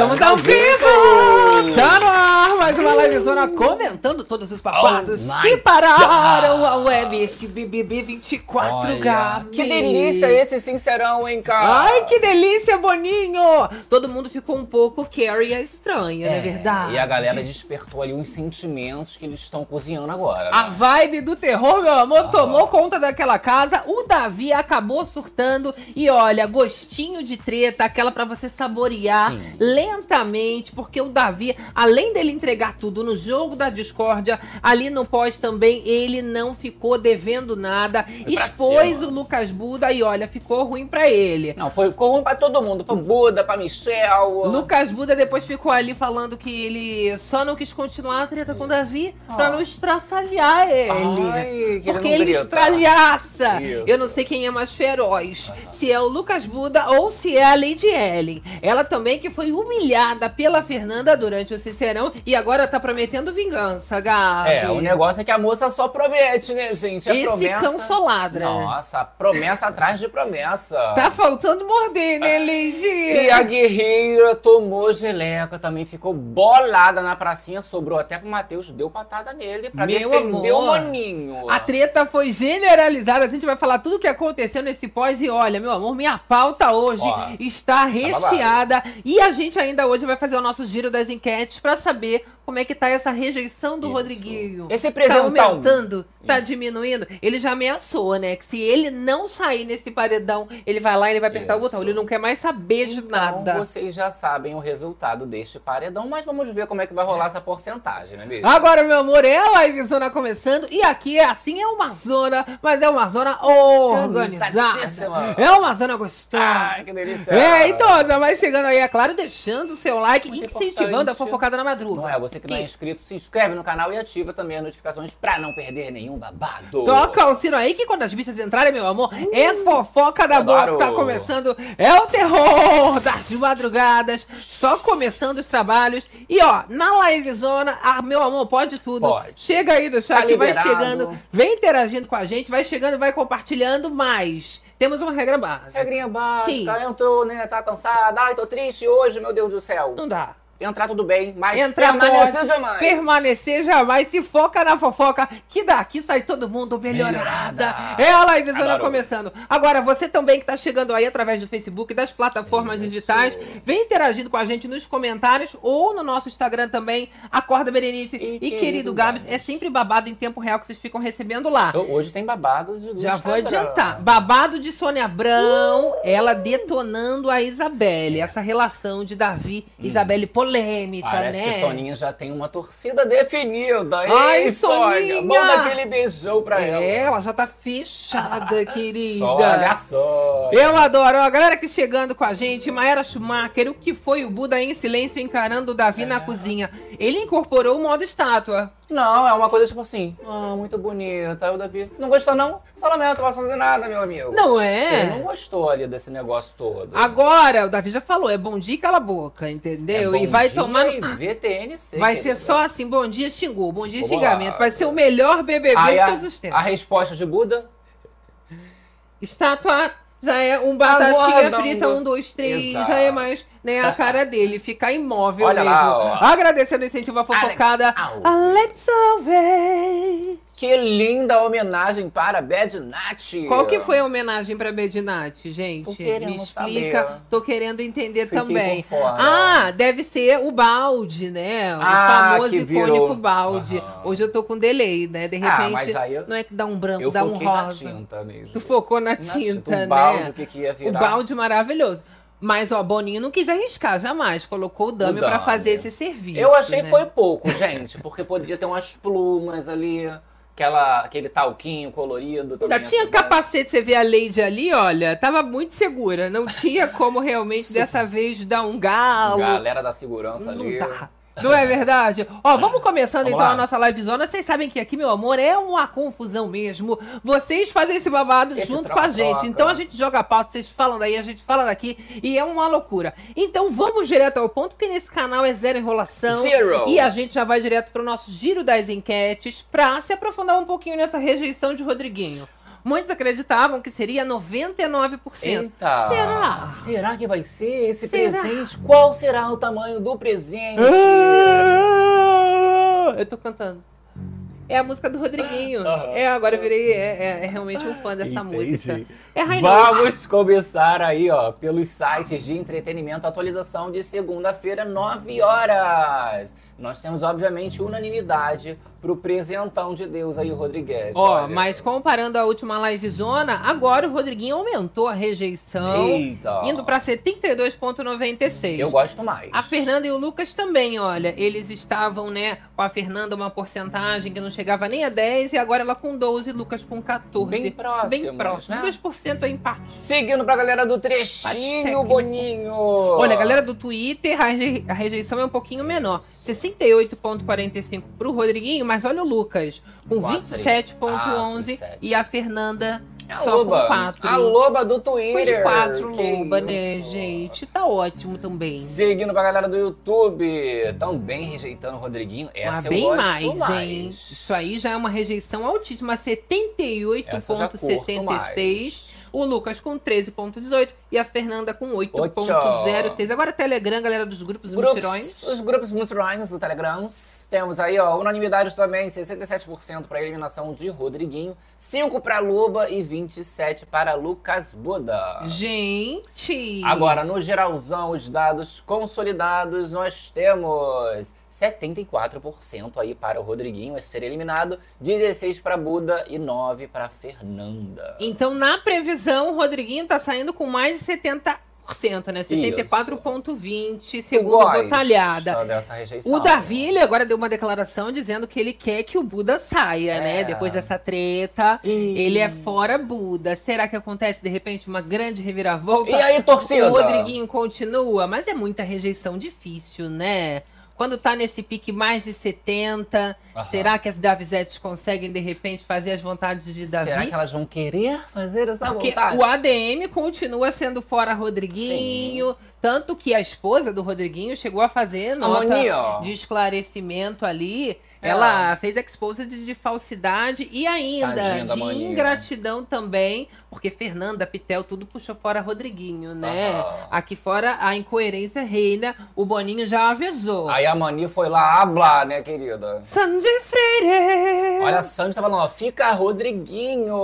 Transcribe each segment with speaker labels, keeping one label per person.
Speaker 1: Estamos ao vivo! Tá no ar mais uma livezona comentando todos os babados
Speaker 2: Oh
Speaker 1: que pararam
Speaker 2: God.
Speaker 1: a web esse BBB 24,
Speaker 2: Olha,
Speaker 1: Gabi.
Speaker 2: Que delícia esse sincerão, hein, cara?
Speaker 1: Ai, que delícia, Boninho! Todo mundo ficou um pouco Carrie a estranha, não é verdade?
Speaker 2: E a galera despertou ali uns sentimentos que eles estão cozinhando agora.
Speaker 1: A
Speaker 2: né?
Speaker 1: vibe do terror, meu amor, tomou conta daquela casa. O Davi acabou surtando. E olha, gostinho de treta, aquela pra você saborear
Speaker 2: Sim.
Speaker 1: lentamente. Porque o Davi, além dele entregar tudo no jogo da discórdia, ali no pós também, ele não ficou devendo nada.
Speaker 2: Foi pra
Speaker 1: Expôs
Speaker 2: cima.
Speaker 1: o Lucas Buda e olha, ficou ruim pra ele.
Speaker 2: Não, foi, ficou ruim pra todo mundo. Pro Buda, pra Michelle.
Speaker 1: Lucas Buda depois ficou ali falando que ele só não quis continuar a treta com o Davi pra
Speaker 2: Ah.
Speaker 1: não estraçalhar ele.
Speaker 2: Ai, que
Speaker 1: Porque ele
Speaker 2: grita.
Speaker 1: estralhaça.
Speaker 2: Isso.
Speaker 1: Eu não sei quem é mais feroz. Se é o Lucas Buda ou se é a Lady Ellen. Ela também que foi humilhada pela Fernanda durante o Sincerão e agora tá prometendo vingança, Gabi.
Speaker 2: É, o negócio é que a moça só promete, né, gente? É
Speaker 1: Esse
Speaker 2: promessa.
Speaker 1: cão só ladra.
Speaker 2: Nossa, promessa atrás de promessa.
Speaker 1: Tá faltando morder, né, Lady?
Speaker 2: E a guerreira tomou geleca, também ficou bolada na pracinha, sobrou até pro Matheus, deu patada nele pra
Speaker 1: Meu
Speaker 2: defender
Speaker 1: amor.
Speaker 2: o maninho.
Speaker 1: A treta foi generalizada. A gente vai falar tudo o que aconteceu nesse pós. E olha, meu amor, minha pauta hoje
Speaker 2: Ó,
Speaker 1: está recheada. e a gente ainda hoje vai fazer o nosso giro das enquetes pra saber como é que tá essa rejeição do
Speaker 2: Isso.
Speaker 1: Rodriguinho.
Speaker 2: Esse
Speaker 1: Tá
Speaker 2: presentão.
Speaker 1: aumentando? Tá diminuindo? Ele já ameaçou, né? Que se ele não sair nesse paredão, ele vai lá e ele vai apertar o
Speaker 2: Isso.
Speaker 1: botão. Ele não quer mais saber de
Speaker 2: Então,
Speaker 1: nada.
Speaker 2: vocês já sabem o resultado deste paredão, mas vamos ver como é que vai rolar essa porcentagem, não é mesmo?
Speaker 1: Agora, meu amor, é a livezona começando. E aqui é assim, é uma zona, mas é uma zona organizada. É uma zona gostosa.
Speaker 2: Ai, que delícia!
Speaker 1: É, então, já vai chegando aí, é claro, deixando o seu like
Speaker 2: Muito
Speaker 1: incentivando a
Speaker 2: importante.
Speaker 1: fofocada na madruga.
Speaker 2: Não é? Você que não é inscrito, se inscreve no canal e ativa também as notificações pra não perder nenhum babado.
Speaker 1: Toca o sino aí que quando as bichas entrarem, meu amor, é fofoca da boa que tá começando. É o terror das madrugadas. Só começando os trabalhos. E ó, na livezona, ah, meu amor, pode tudo.
Speaker 2: Pode.
Speaker 1: Chega aí do chat,
Speaker 2: Tá
Speaker 1: vai chegando, vem interagindo com a gente, vai chegando, vai compartilhando, mas temos uma regra básica.
Speaker 2: Regrinha básica,
Speaker 1: Que?
Speaker 2: entrou, né? Tá cansada, ai, tô triste hoje, meu Deus do céu.
Speaker 1: Não dá.
Speaker 2: Entrar tudo bem, mas
Speaker 1: Entrar
Speaker 2: permanecer
Speaker 1: pode,
Speaker 2: jamais.
Speaker 1: permanecer jamais, se foca na fofoca, que daqui sai todo mundo melhorada.
Speaker 2: Melhorada.
Speaker 1: É a livezona começando. Agora, você também que tá chegando aí através do Facebook, das plataformas
Speaker 2: Isso.
Speaker 1: digitais, vem interagindo com a gente nos comentários ou no nosso Instagram também, Acorda Berenice e,
Speaker 2: E
Speaker 1: querido,
Speaker 2: querido
Speaker 1: Gabs. É sempre babado em tempo real que vocês ficam recebendo lá.
Speaker 2: Hoje tem babado de
Speaker 1: Já vou adiantar. Babado de Sônia Abrão, ela detonando a Isabelle. Essa relação de Davi e Isabelle polêmica,
Speaker 2: Parece
Speaker 1: né?
Speaker 2: que Soninha já tem uma torcida definida.
Speaker 1: Ai? Soninha!
Speaker 2: Manda aquele beijão pra ela.
Speaker 1: É, ela já tá fechada, querida.
Speaker 2: Sônia, Sônia.
Speaker 1: Eu adoro. Ó, a galera que chegando com a gente, Maera Schumacher, o que foi o Buda em silêncio encarando o Davi
Speaker 2: É.
Speaker 1: na cozinha? Ele incorporou o modo estátua.
Speaker 2: Não, é uma coisa tipo assim. Ah, muito bonita. Aí o Davi, não gostou não? Só lamento, não vai fazer nada, meu amigo.
Speaker 1: Não
Speaker 2: Ele não
Speaker 1: é?
Speaker 2: gostou ali desse negócio todo.
Speaker 1: Agora, o Davi já falou, é bom dia e cala a boca, entendeu?
Speaker 2: É
Speaker 1: e vai tomar...
Speaker 2: e VTNC.
Speaker 1: Vai ser só assim, bom dia, xingou, bom dia, xingamento.
Speaker 2: lá.
Speaker 1: Vai ser o melhor BBB
Speaker 2: Aí
Speaker 1: de
Speaker 2: a,
Speaker 1: todos os tempos.
Speaker 2: a resposta de Buda?
Speaker 1: Estátua já é um batatinha
Speaker 2: Aguardando.
Speaker 1: frita, um, dois, três,
Speaker 2: Exato.
Speaker 1: já é mais nem a cara dele, ficar imóvel
Speaker 2: Olha
Speaker 1: mesmo.
Speaker 2: lá.
Speaker 1: Agradecendo o incentivo à fofocada.
Speaker 2: Alex
Speaker 1: Alex Alves.
Speaker 2: Que linda homenagem para Bad Nat.
Speaker 1: Qual que foi a homenagem pra Bedinati, gente?
Speaker 2: Tô querendo
Speaker 1: Me explica.
Speaker 2: saber.
Speaker 1: Tô querendo entender
Speaker 2: Fiquei
Speaker 1: também. Ah, deve ser o balde, né? O
Speaker 2: Ah,
Speaker 1: famoso icônico balde.
Speaker 2: Aham.
Speaker 1: Hoje eu tô com delay, né? De
Speaker 2: Ah,
Speaker 1: repente,
Speaker 2: mas aí eu-
Speaker 1: não é que dá um branco,
Speaker 2: Eu
Speaker 1: dá um
Speaker 2: foquei na
Speaker 1: rosa.
Speaker 2: tinta mesmo.
Speaker 1: Tu focou na
Speaker 2: Na
Speaker 1: tinta,
Speaker 2: o
Speaker 1: né?
Speaker 2: balde, o que, que ia
Speaker 1: O
Speaker 2: virar.
Speaker 1: balde maravilhoso. Mas, ó, Boninho não quis arriscar jamais. Colocou o dummy
Speaker 2: O
Speaker 1: pra
Speaker 2: dummy.
Speaker 1: fazer esse serviço.
Speaker 2: Eu achei
Speaker 1: né?
Speaker 2: foi pouco, gente, porque poderia ter umas plumas ali, aquela, aquele talquinho colorido.
Speaker 1: Ainda tinha
Speaker 2: bom.
Speaker 1: capacete, você vê a Lady ali, olha, tava muito segura. Não tinha como realmente dessa vez dar um galo.
Speaker 2: Galera da segurança
Speaker 1: Não
Speaker 2: ali.
Speaker 1: dá. Não é verdade? Ó, vamos começando
Speaker 2: Vamos
Speaker 1: então
Speaker 2: lá.
Speaker 1: a nossa livezona. Vocês sabem que aqui, meu amor, é uma confusão mesmo. Vocês fazem esse babado
Speaker 2: Esse
Speaker 1: junto com a gente. Então a gente joga a pauta, vocês falam daí, a gente fala daqui. E é uma loucura. Então vamos direto ao ponto, porque nesse canal é zero enrolação.
Speaker 2: Zero.
Speaker 1: E a gente já vai direto pro nosso giro das enquetes pra se aprofundar um pouquinho nessa rejeição de Rodriguinho. Muitos acreditavam que seria 99%.
Speaker 2: Eita!
Speaker 1: Será?
Speaker 2: Será que vai ser esse
Speaker 1: Será?
Speaker 2: presente? Qual será o tamanho do presente?
Speaker 1: Ah, Eu tô cantando. É a música do Rodriguinho. É, agora eu virei é, é- é realmente um fã dessa
Speaker 2: Entendi.
Speaker 1: música. É Rainha.
Speaker 2: Vamos começar aí, ó, pelos sites de entretenimento, atualização de segunda-feira, 9 horas. Nós temos, obviamente, unanimidade pro presentão de Deus aí, Rodrigues.
Speaker 1: Ó,
Speaker 2: olha.
Speaker 1: mas comparando a última livezona, agora o Rodriguinho aumentou a rejeição,
Speaker 2: Eita.
Speaker 1: indo pra 72,96.
Speaker 2: Eu gosto mais.
Speaker 1: A Fernanda e o Lucas também, olha, eles estavam, né, com a Fernanda uma porcentagem que não chegava nem a 10 e agora ela com 12, Lucas com 14.
Speaker 2: Bem próximos,
Speaker 1: Bem próximo.
Speaker 2: né?
Speaker 1: 2% é empate.
Speaker 2: Seguindo pra galera do trechinho. Boninho.
Speaker 1: Olha, a galera do Twitter, a reje- a rejeição é um pouquinho menor. 68,45 pro Rodriguinho, mas olha o Lucas, com
Speaker 2: Quatro.
Speaker 1: 27,11
Speaker 2: Ah,
Speaker 1: e a Fernanda
Speaker 2: É a
Speaker 1: só
Speaker 2: loba.
Speaker 1: com 4.
Speaker 2: A loba do Twitter.
Speaker 1: de 4,
Speaker 2: Que
Speaker 1: loba, né,
Speaker 2: isso.
Speaker 1: gente? Tá ótimo também.
Speaker 2: Seguindo pra galera do YouTube, também rejeitando o Rodriguinho. Essa
Speaker 1: Mas
Speaker 2: eu
Speaker 1: bem mais,
Speaker 2: mais.
Speaker 1: hein? Isso aí já é uma rejeição altíssima,
Speaker 2: Essa eu já curto
Speaker 1: 78,76. O Lucas com 13,18 e a Fernanda com 8,06. Agora Telegram, galera dos grupos
Speaker 2: Grupos,
Speaker 1: mutirões.
Speaker 2: os grupos mutirões do Telegram. Temos aí, ó, unanimidade também, 67% para eliminação de Rodriguinho, 5 para Luba e 27 para Lucas Buda.
Speaker 1: Gente!
Speaker 2: Agora, no geralzão, os dados consolidados, nós temos 74% aí para o Rodriguinho a ser eliminado, 16 para Buda e 9 para Fernanda.
Speaker 1: Então, na previsão, o Rodriguinho tá saindo com mais de 70%, né? 74,20, segundo
Speaker 2: Gosta
Speaker 1: Botalhada. O Davi, ele agora deu uma declaração dizendo que ele quer que o Buda saia,
Speaker 2: É.
Speaker 1: né? Depois dessa treta. Ele é fora Buda. Será que acontece, de repente, uma grande reviravolta?
Speaker 2: E aí, torcida?
Speaker 1: O Rodriguinho continua, mas é muita rejeição difícil, né? Quando tá nesse pique mais de 70,
Speaker 2: Aham.
Speaker 1: será que as Davizettes conseguem, de repente, fazer as vontades de Davi?
Speaker 2: Será que elas vão querer fazer essa
Speaker 1: Porque
Speaker 2: vontade?
Speaker 1: o ADM continua sendo fora Rodriguinho. Tanto que a esposa do Rodriguinho chegou a fazer nota de esclarecimento ali.
Speaker 2: É.
Speaker 1: Ela fez exposed de falsidade e ainda
Speaker 2: Tadinha
Speaker 1: de ingratidão também, porque Fernanda, Pitel, tudo puxou fora Rodriguinho, né?
Speaker 2: Aham.
Speaker 1: Aqui fora a incoerência reina, o Boninho já avisou.
Speaker 2: Aí a Mani foi lá hablar, né, querida?
Speaker 1: Sandy Freire!
Speaker 2: Olha, a Sandy tá falando, ó, fica Rodriguinho.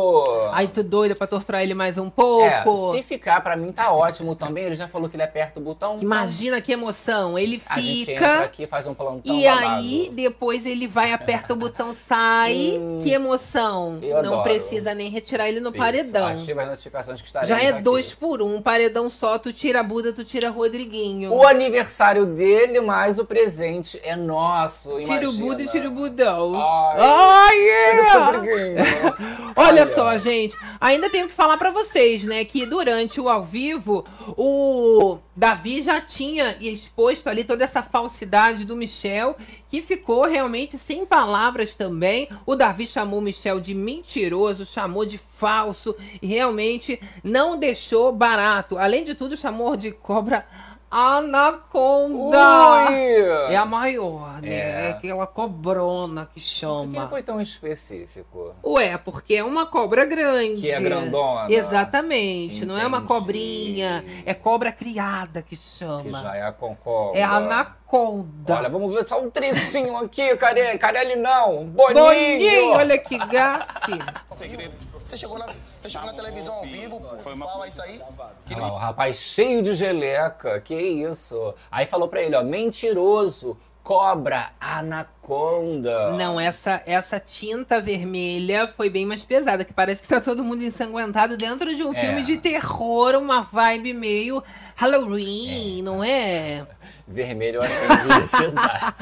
Speaker 1: Ai, tô doida pra torturar ele mais um
Speaker 2: É,
Speaker 1: pouco.
Speaker 2: se ficar, pra mim tá ótimo também. Ele já falou que ele aperta o botão.
Speaker 1: Imagina que emoção. Ele
Speaker 2: A gente entra
Speaker 1: fica.
Speaker 2: aqui, faz um plantão
Speaker 1: E
Speaker 2: babado.
Speaker 1: aí, depois ele vai, aperta o botão, sai.
Speaker 2: Hum,
Speaker 1: que emoção.
Speaker 2: eu
Speaker 1: Não
Speaker 2: adoro.
Speaker 1: precisa nem retirar ele no
Speaker 2: Isso,
Speaker 1: paredão.
Speaker 2: Ativa as notificações que estaremos
Speaker 1: Já é
Speaker 2: aqui.
Speaker 1: dois por um. Paredão só, tu tira a Buda, tu tira Rodriguinho.
Speaker 2: O aniversário dele, mas o presente é nosso,
Speaker 1: Tira o. Buda e tira o Budão.
Speaker 2: Ai,
Speaker 1: Ai,
Speaker 2: Tira o
Speaker 1: yeah!
Speaker 2: Rodriguinho.
Speaker 1: Olha só, gente, ainda tenho que falar pra vocês, né, que durante o ao vivo, o Davi já tinha exposto ali toda essa falsidade do Michel, que ficou realmente sem palavras também. O Davi chamou o Michel de mentiroso, chamou de falso e realmente não deixou barato. Além de tudo, chamou de cobra anaconda.
Speaker 2: Ui!
Speaker 1: É a maior, né?
Speaker 2: É.
Speaker 1: É aquela cobrona que
Speaker 2: Por que
Speaker 1: chama.
Speaker 2: ele foi tão específico?
Speaker 1: Ué, porque é uma cobra grande.
Speaker 2: Que é grandona.
Speaker 1: Exatamente. Não é uma
Speaker 2: Entendi.
Speaker 1: cobrinha. É cobra criada que chama.
Speaker 2: Que já é a Concorda.
Speaker 1: É a anaconda.
Speaker 2: Olha, vamos ver só um trecinho aqui, Carelli. Carelli não. Boninho.
Speaker 1: Boninho, olha que gafe.
Speaker 3: segredo. Você chegou na, você chegou na televisão ao vivo, pô, fala isso aí.
Speaker 2: Olha lá, o rapaz cheio de geleca, que isso. Aí falou pra ele, ó, mentiroso, cobra, anaconda.
Speaker 1: Não, essa, essa tinta vermelha foi bem mais pesada, que parece que tá todo mundo ensanguentado dentro de um
Speaker 2: É.
Speaker 1: filme de terror, uma vibe meio Halloween, não é?
Speaker 2: Vermelho eu acho que não devia ser usado.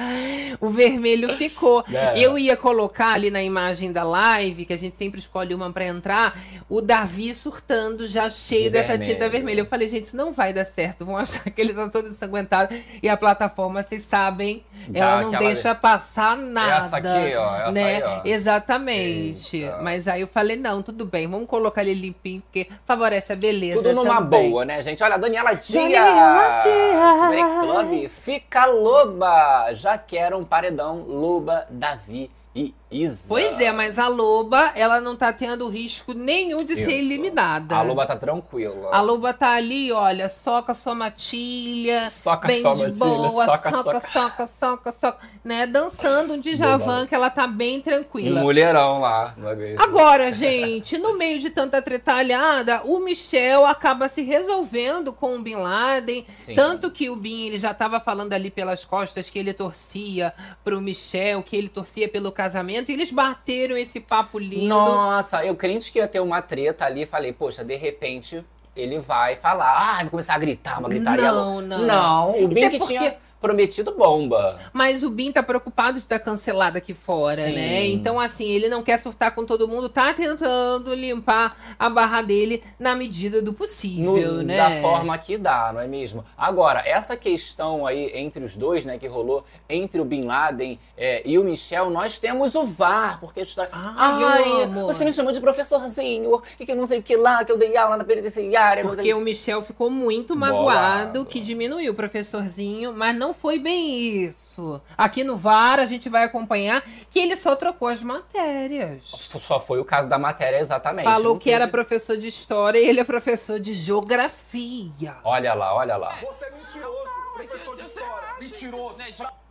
Speaker 1: O vermelho ficou.
Speaker 2: É.
Speaker 1: Eu ia colocar ali na imagem da live, que a gente sempre escolhe uma pra entrar, o Davi surtando já cheio
Speaker 2: De
Speaker 1: dessa
Speaker 2: vermelho.
Speaker 1: tinta vermelha. Eu falei, gente, isso não vai dar certo. Vão achar que ele tá todo ensanguentado. E a plataforma, vocês sabem,
Speaker 2: Dá
Speaker 1: ela não
Speaker 2: aquela-
Speaker 1: deixa passar nada.
Speaker 2: Essa aqui, ó, essa
Speaker 1: né?
Speaker 2: aí, ó.
Speaker 1: Exatamente.
Speaker 2: Eita.
Speaker 1: Mas aí eu falei, não, tudo bem, vamos colocar ele limpinho, porque favorece a beleza.
Speaker 2: Tudo numa
Speaker 1: também.
Speaker 2: boa, né, gente? Olha, Daniela Dias.
Speaker 1: Daniela Dias.
Speaker 2: Fica loba. Já quero um paredão, Luba, Davi e Isa.
Speaker 1: Pois é, mas a Loba, ela não tá tendo risco nenhum de ser
Speaker 2: Isso.
Speaker 1: eliminada.
Speaker 2: A Loba tá tranquila.
Speaker 1: A Loba tá ali, olha, soca sua matilha,
Speaker 2: Soca
Speaker 1: bem
Speaker 2: sua
Speaker 1: de
Speaker 2: matilha,
Speaker 1: boa,
Speaker 2: soca,
Speaker 1: soca,
Speaker 2: soca.
Speaker 1: soca, soca, soca, né? Dançando um Djavan que ela tá bem
Speaker 2: Um
Speaker 1: tranquila.
Speaker 2: mulherão lá. Não é
Speaker 1: Agora, gente, no meio de tanta tretalhada, o Michel acaba se resolvendo com o Bin Laden.
Speaker 2: Sim.
Speaker 1: Tanto que o Bin, ele já tava falando ali pelas costas que ele torcia pro Michel, que ele torcia pelo casamento. E eles bateram esse papo lindo.
Speaker 2: Nossa, eu crente que ia ter uma treta ali. Falei, poxa, de repente ele vai falar. Ah, vai começar a gritar, uma gritaria.
Speaker 1: Não, não.
Speaker 2: Não, o
Speaker 1: Isso
Speaker 2: Bin
Speaker 1: é
Speaker 2: que
Speaker 1: porque-
Speaker 2: tinha prometido bomba.
Speaker 1: Mas o Bin tá preocupado de estar cancelado aqui fora,
Speaker 2: Sim.
Speaker 1: né? Então, assim, ele não quer surtar com todo mundo, tá tentando limpar a barra dele na medida do possível,
Speaker 2: No-
Speaker 1: né?
Speaker 2: Da forma que dá, não é mesmo? Agora, essa questão aí entre os dois, né, que rolou entre o Bin Laden é, e o Michel, nós temos o VAR, porque a história.
Speaker 1: Ai, eu amo.
Speaker 2: você me chamou de professorzinho, e que não sei o que lá, que eu dei aula na penitenciária.
Speaker 1: Porque
Speaker 2: o
Speaker 1: Michel ficou muito
Speaker 2: Bolado.
Speaker 1: magoado, que diminuiu o professorzinho, mas não foi bem isso. Aqui no VAR a gente vai acompanhar que ele só trocou as matérias.
Speaker 2: Só foi o caso da matéria, exatamente.
Speaker 1: Falou que era professor de história e ele é professor de geografia.
Speaker 2: Olha lá, olha lá.
Speaker 3: Você é mentiroso, professor de história. Mentiroso.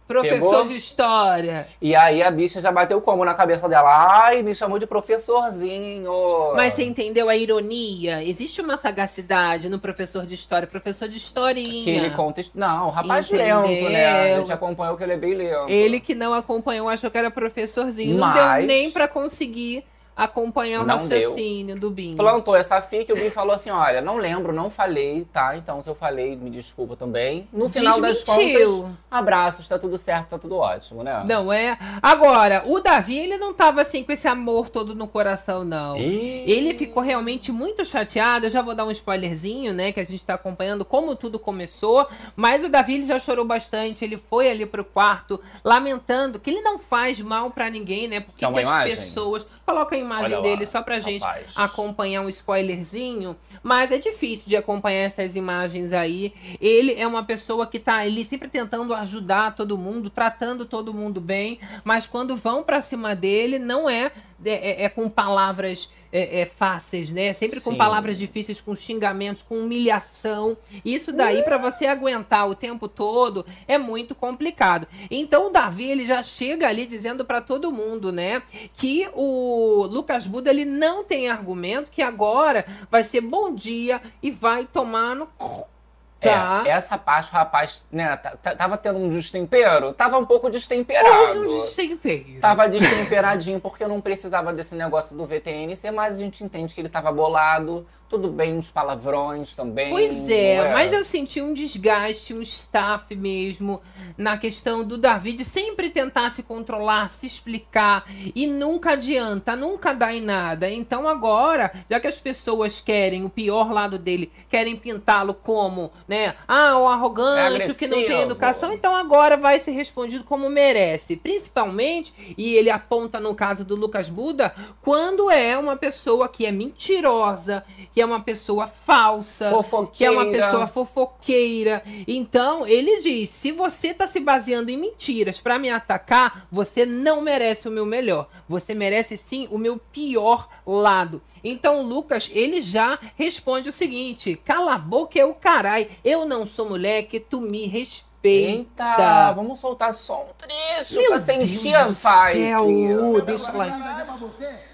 Speaker 1: Professor
Speaker 2: Pegou?
Speaker 1: de história.
Speaker 2: E aí a bicha já bateu como na cabeça dela? Ai, me chamou de professorzinho.
Speaker 1: Mas você entendeu a ironia? Existe uma sagacidade no professor de história, professor de historinha.
Speaker 2: Que ele conta. Não, o rapaz
Speaker 1: Entendeu?
Speaker 2: lento, né? A gente acompanhou que ele é bem lento.
Speaker 1: Ele que não acompanhou achou que era professorzinho. Não
Speaker 2: Mas-
Speaker 1: deu nem pra conseguir acompanhar o
Speaker 2: Não
Speaker 1: raciocínio do Binho.
Speaker 2: plantou essa fica e o Bin falou assim: olha, não lembro, não falei, tá? Então, se eu falei, me desculpa também. No final das
Speaker 1: Desmentiu.
Speaker 2: contas, abraços, tá tudo certo, tá tudo ótimo, né?
Speaker 1: Não é? Agora, o Davi, ele não tava assim com esse amor todo no coração, não.
Speaker 2: Ih.
Speaker 1: Ele ficou realmente muito chateado. Eu já vou dar um spoilerzinho, né? Que a gente tá acompanhando como tudo começou. Mas o Davi ele já chorou bastante. Ele foi ali pro quarto lamentando que ele não faz mal pra ninguém, né? Porque que as pessoas. Coloca a imagem
Speaker 2: Olha lá,
Speaker 1: dele só pra gente
Speaker 2: rapaz.
Speaker 1: acompanhar um spoilerzinho. Mas é difícil de acompanhar essas imagens aí. Ele é uma pessoa que tá ali sempre tentando ajudar todo mundo, tratando todo mundo bem. Mas quando vão pra cima dele, não é. É, é- é com palavras é, é, fáceis, né? Sempre com
Speaker 2: Sim.
Speaker 1: palavras difíceis, com xingamentos, com humilhação. Isso daí, pra você aguentar o tempo todo, é muito complicado. Então o Davi, ele já chega ali dizendo pra todo mundo, né? Que o Lucas Buda, ele não tem argumento, que agora vai ser bom dia e vai tomar no. Cu. Tá?
Speaker 2: É, essa parte o rapaz, né, tava tendo um destempero? Tava um pouco destemperado.
Speaker 1: Um destempero.
Speaker 2: Tava destemperadinho porque não precisava desse negócio do VTNC, mas a gente entende que ele tava bolado. Tudo bem, uns palavrões também.
Speaker 1: Pois é,
Speaker 2: não
Speaker 1: mas eu senti um desgaste, um staff mesmo, na questão do David sempre tentar se controlar, se explicar, e nunca adianta, nunca dá em nada. Então agora, já que as pessoas querem o pior lado dele, querem pintá-lo como, né, ah, o arrogante, o que não tem educação, então agora vai ser respondido como merece. Principalmente, e ele aponta no caso do Lucas Buda, quando é uma pessoa que é mentirosa, que é uma pessoa falsa, que é uma
Speaker 2: Fofoqueira.
Speaker 1: pessoa fofoqueira. Então, ele diz: se você tá se baseando em mentiras pra me atacar, você não merece o meu melhor. Você merece sim o meu pior lado. Então, o Lucas, ele já responde o seguinte: cala a boca é o carai. Eu não sou moleque, tu me respeita.
Speaker 2: Eita, vamos soltar só um trecho
Speaker 1: Meu
Speaker 2: pra sentir a
Speaker 1: do
Speaker 2: vibe.
Speaker 1: céu, deixa lá.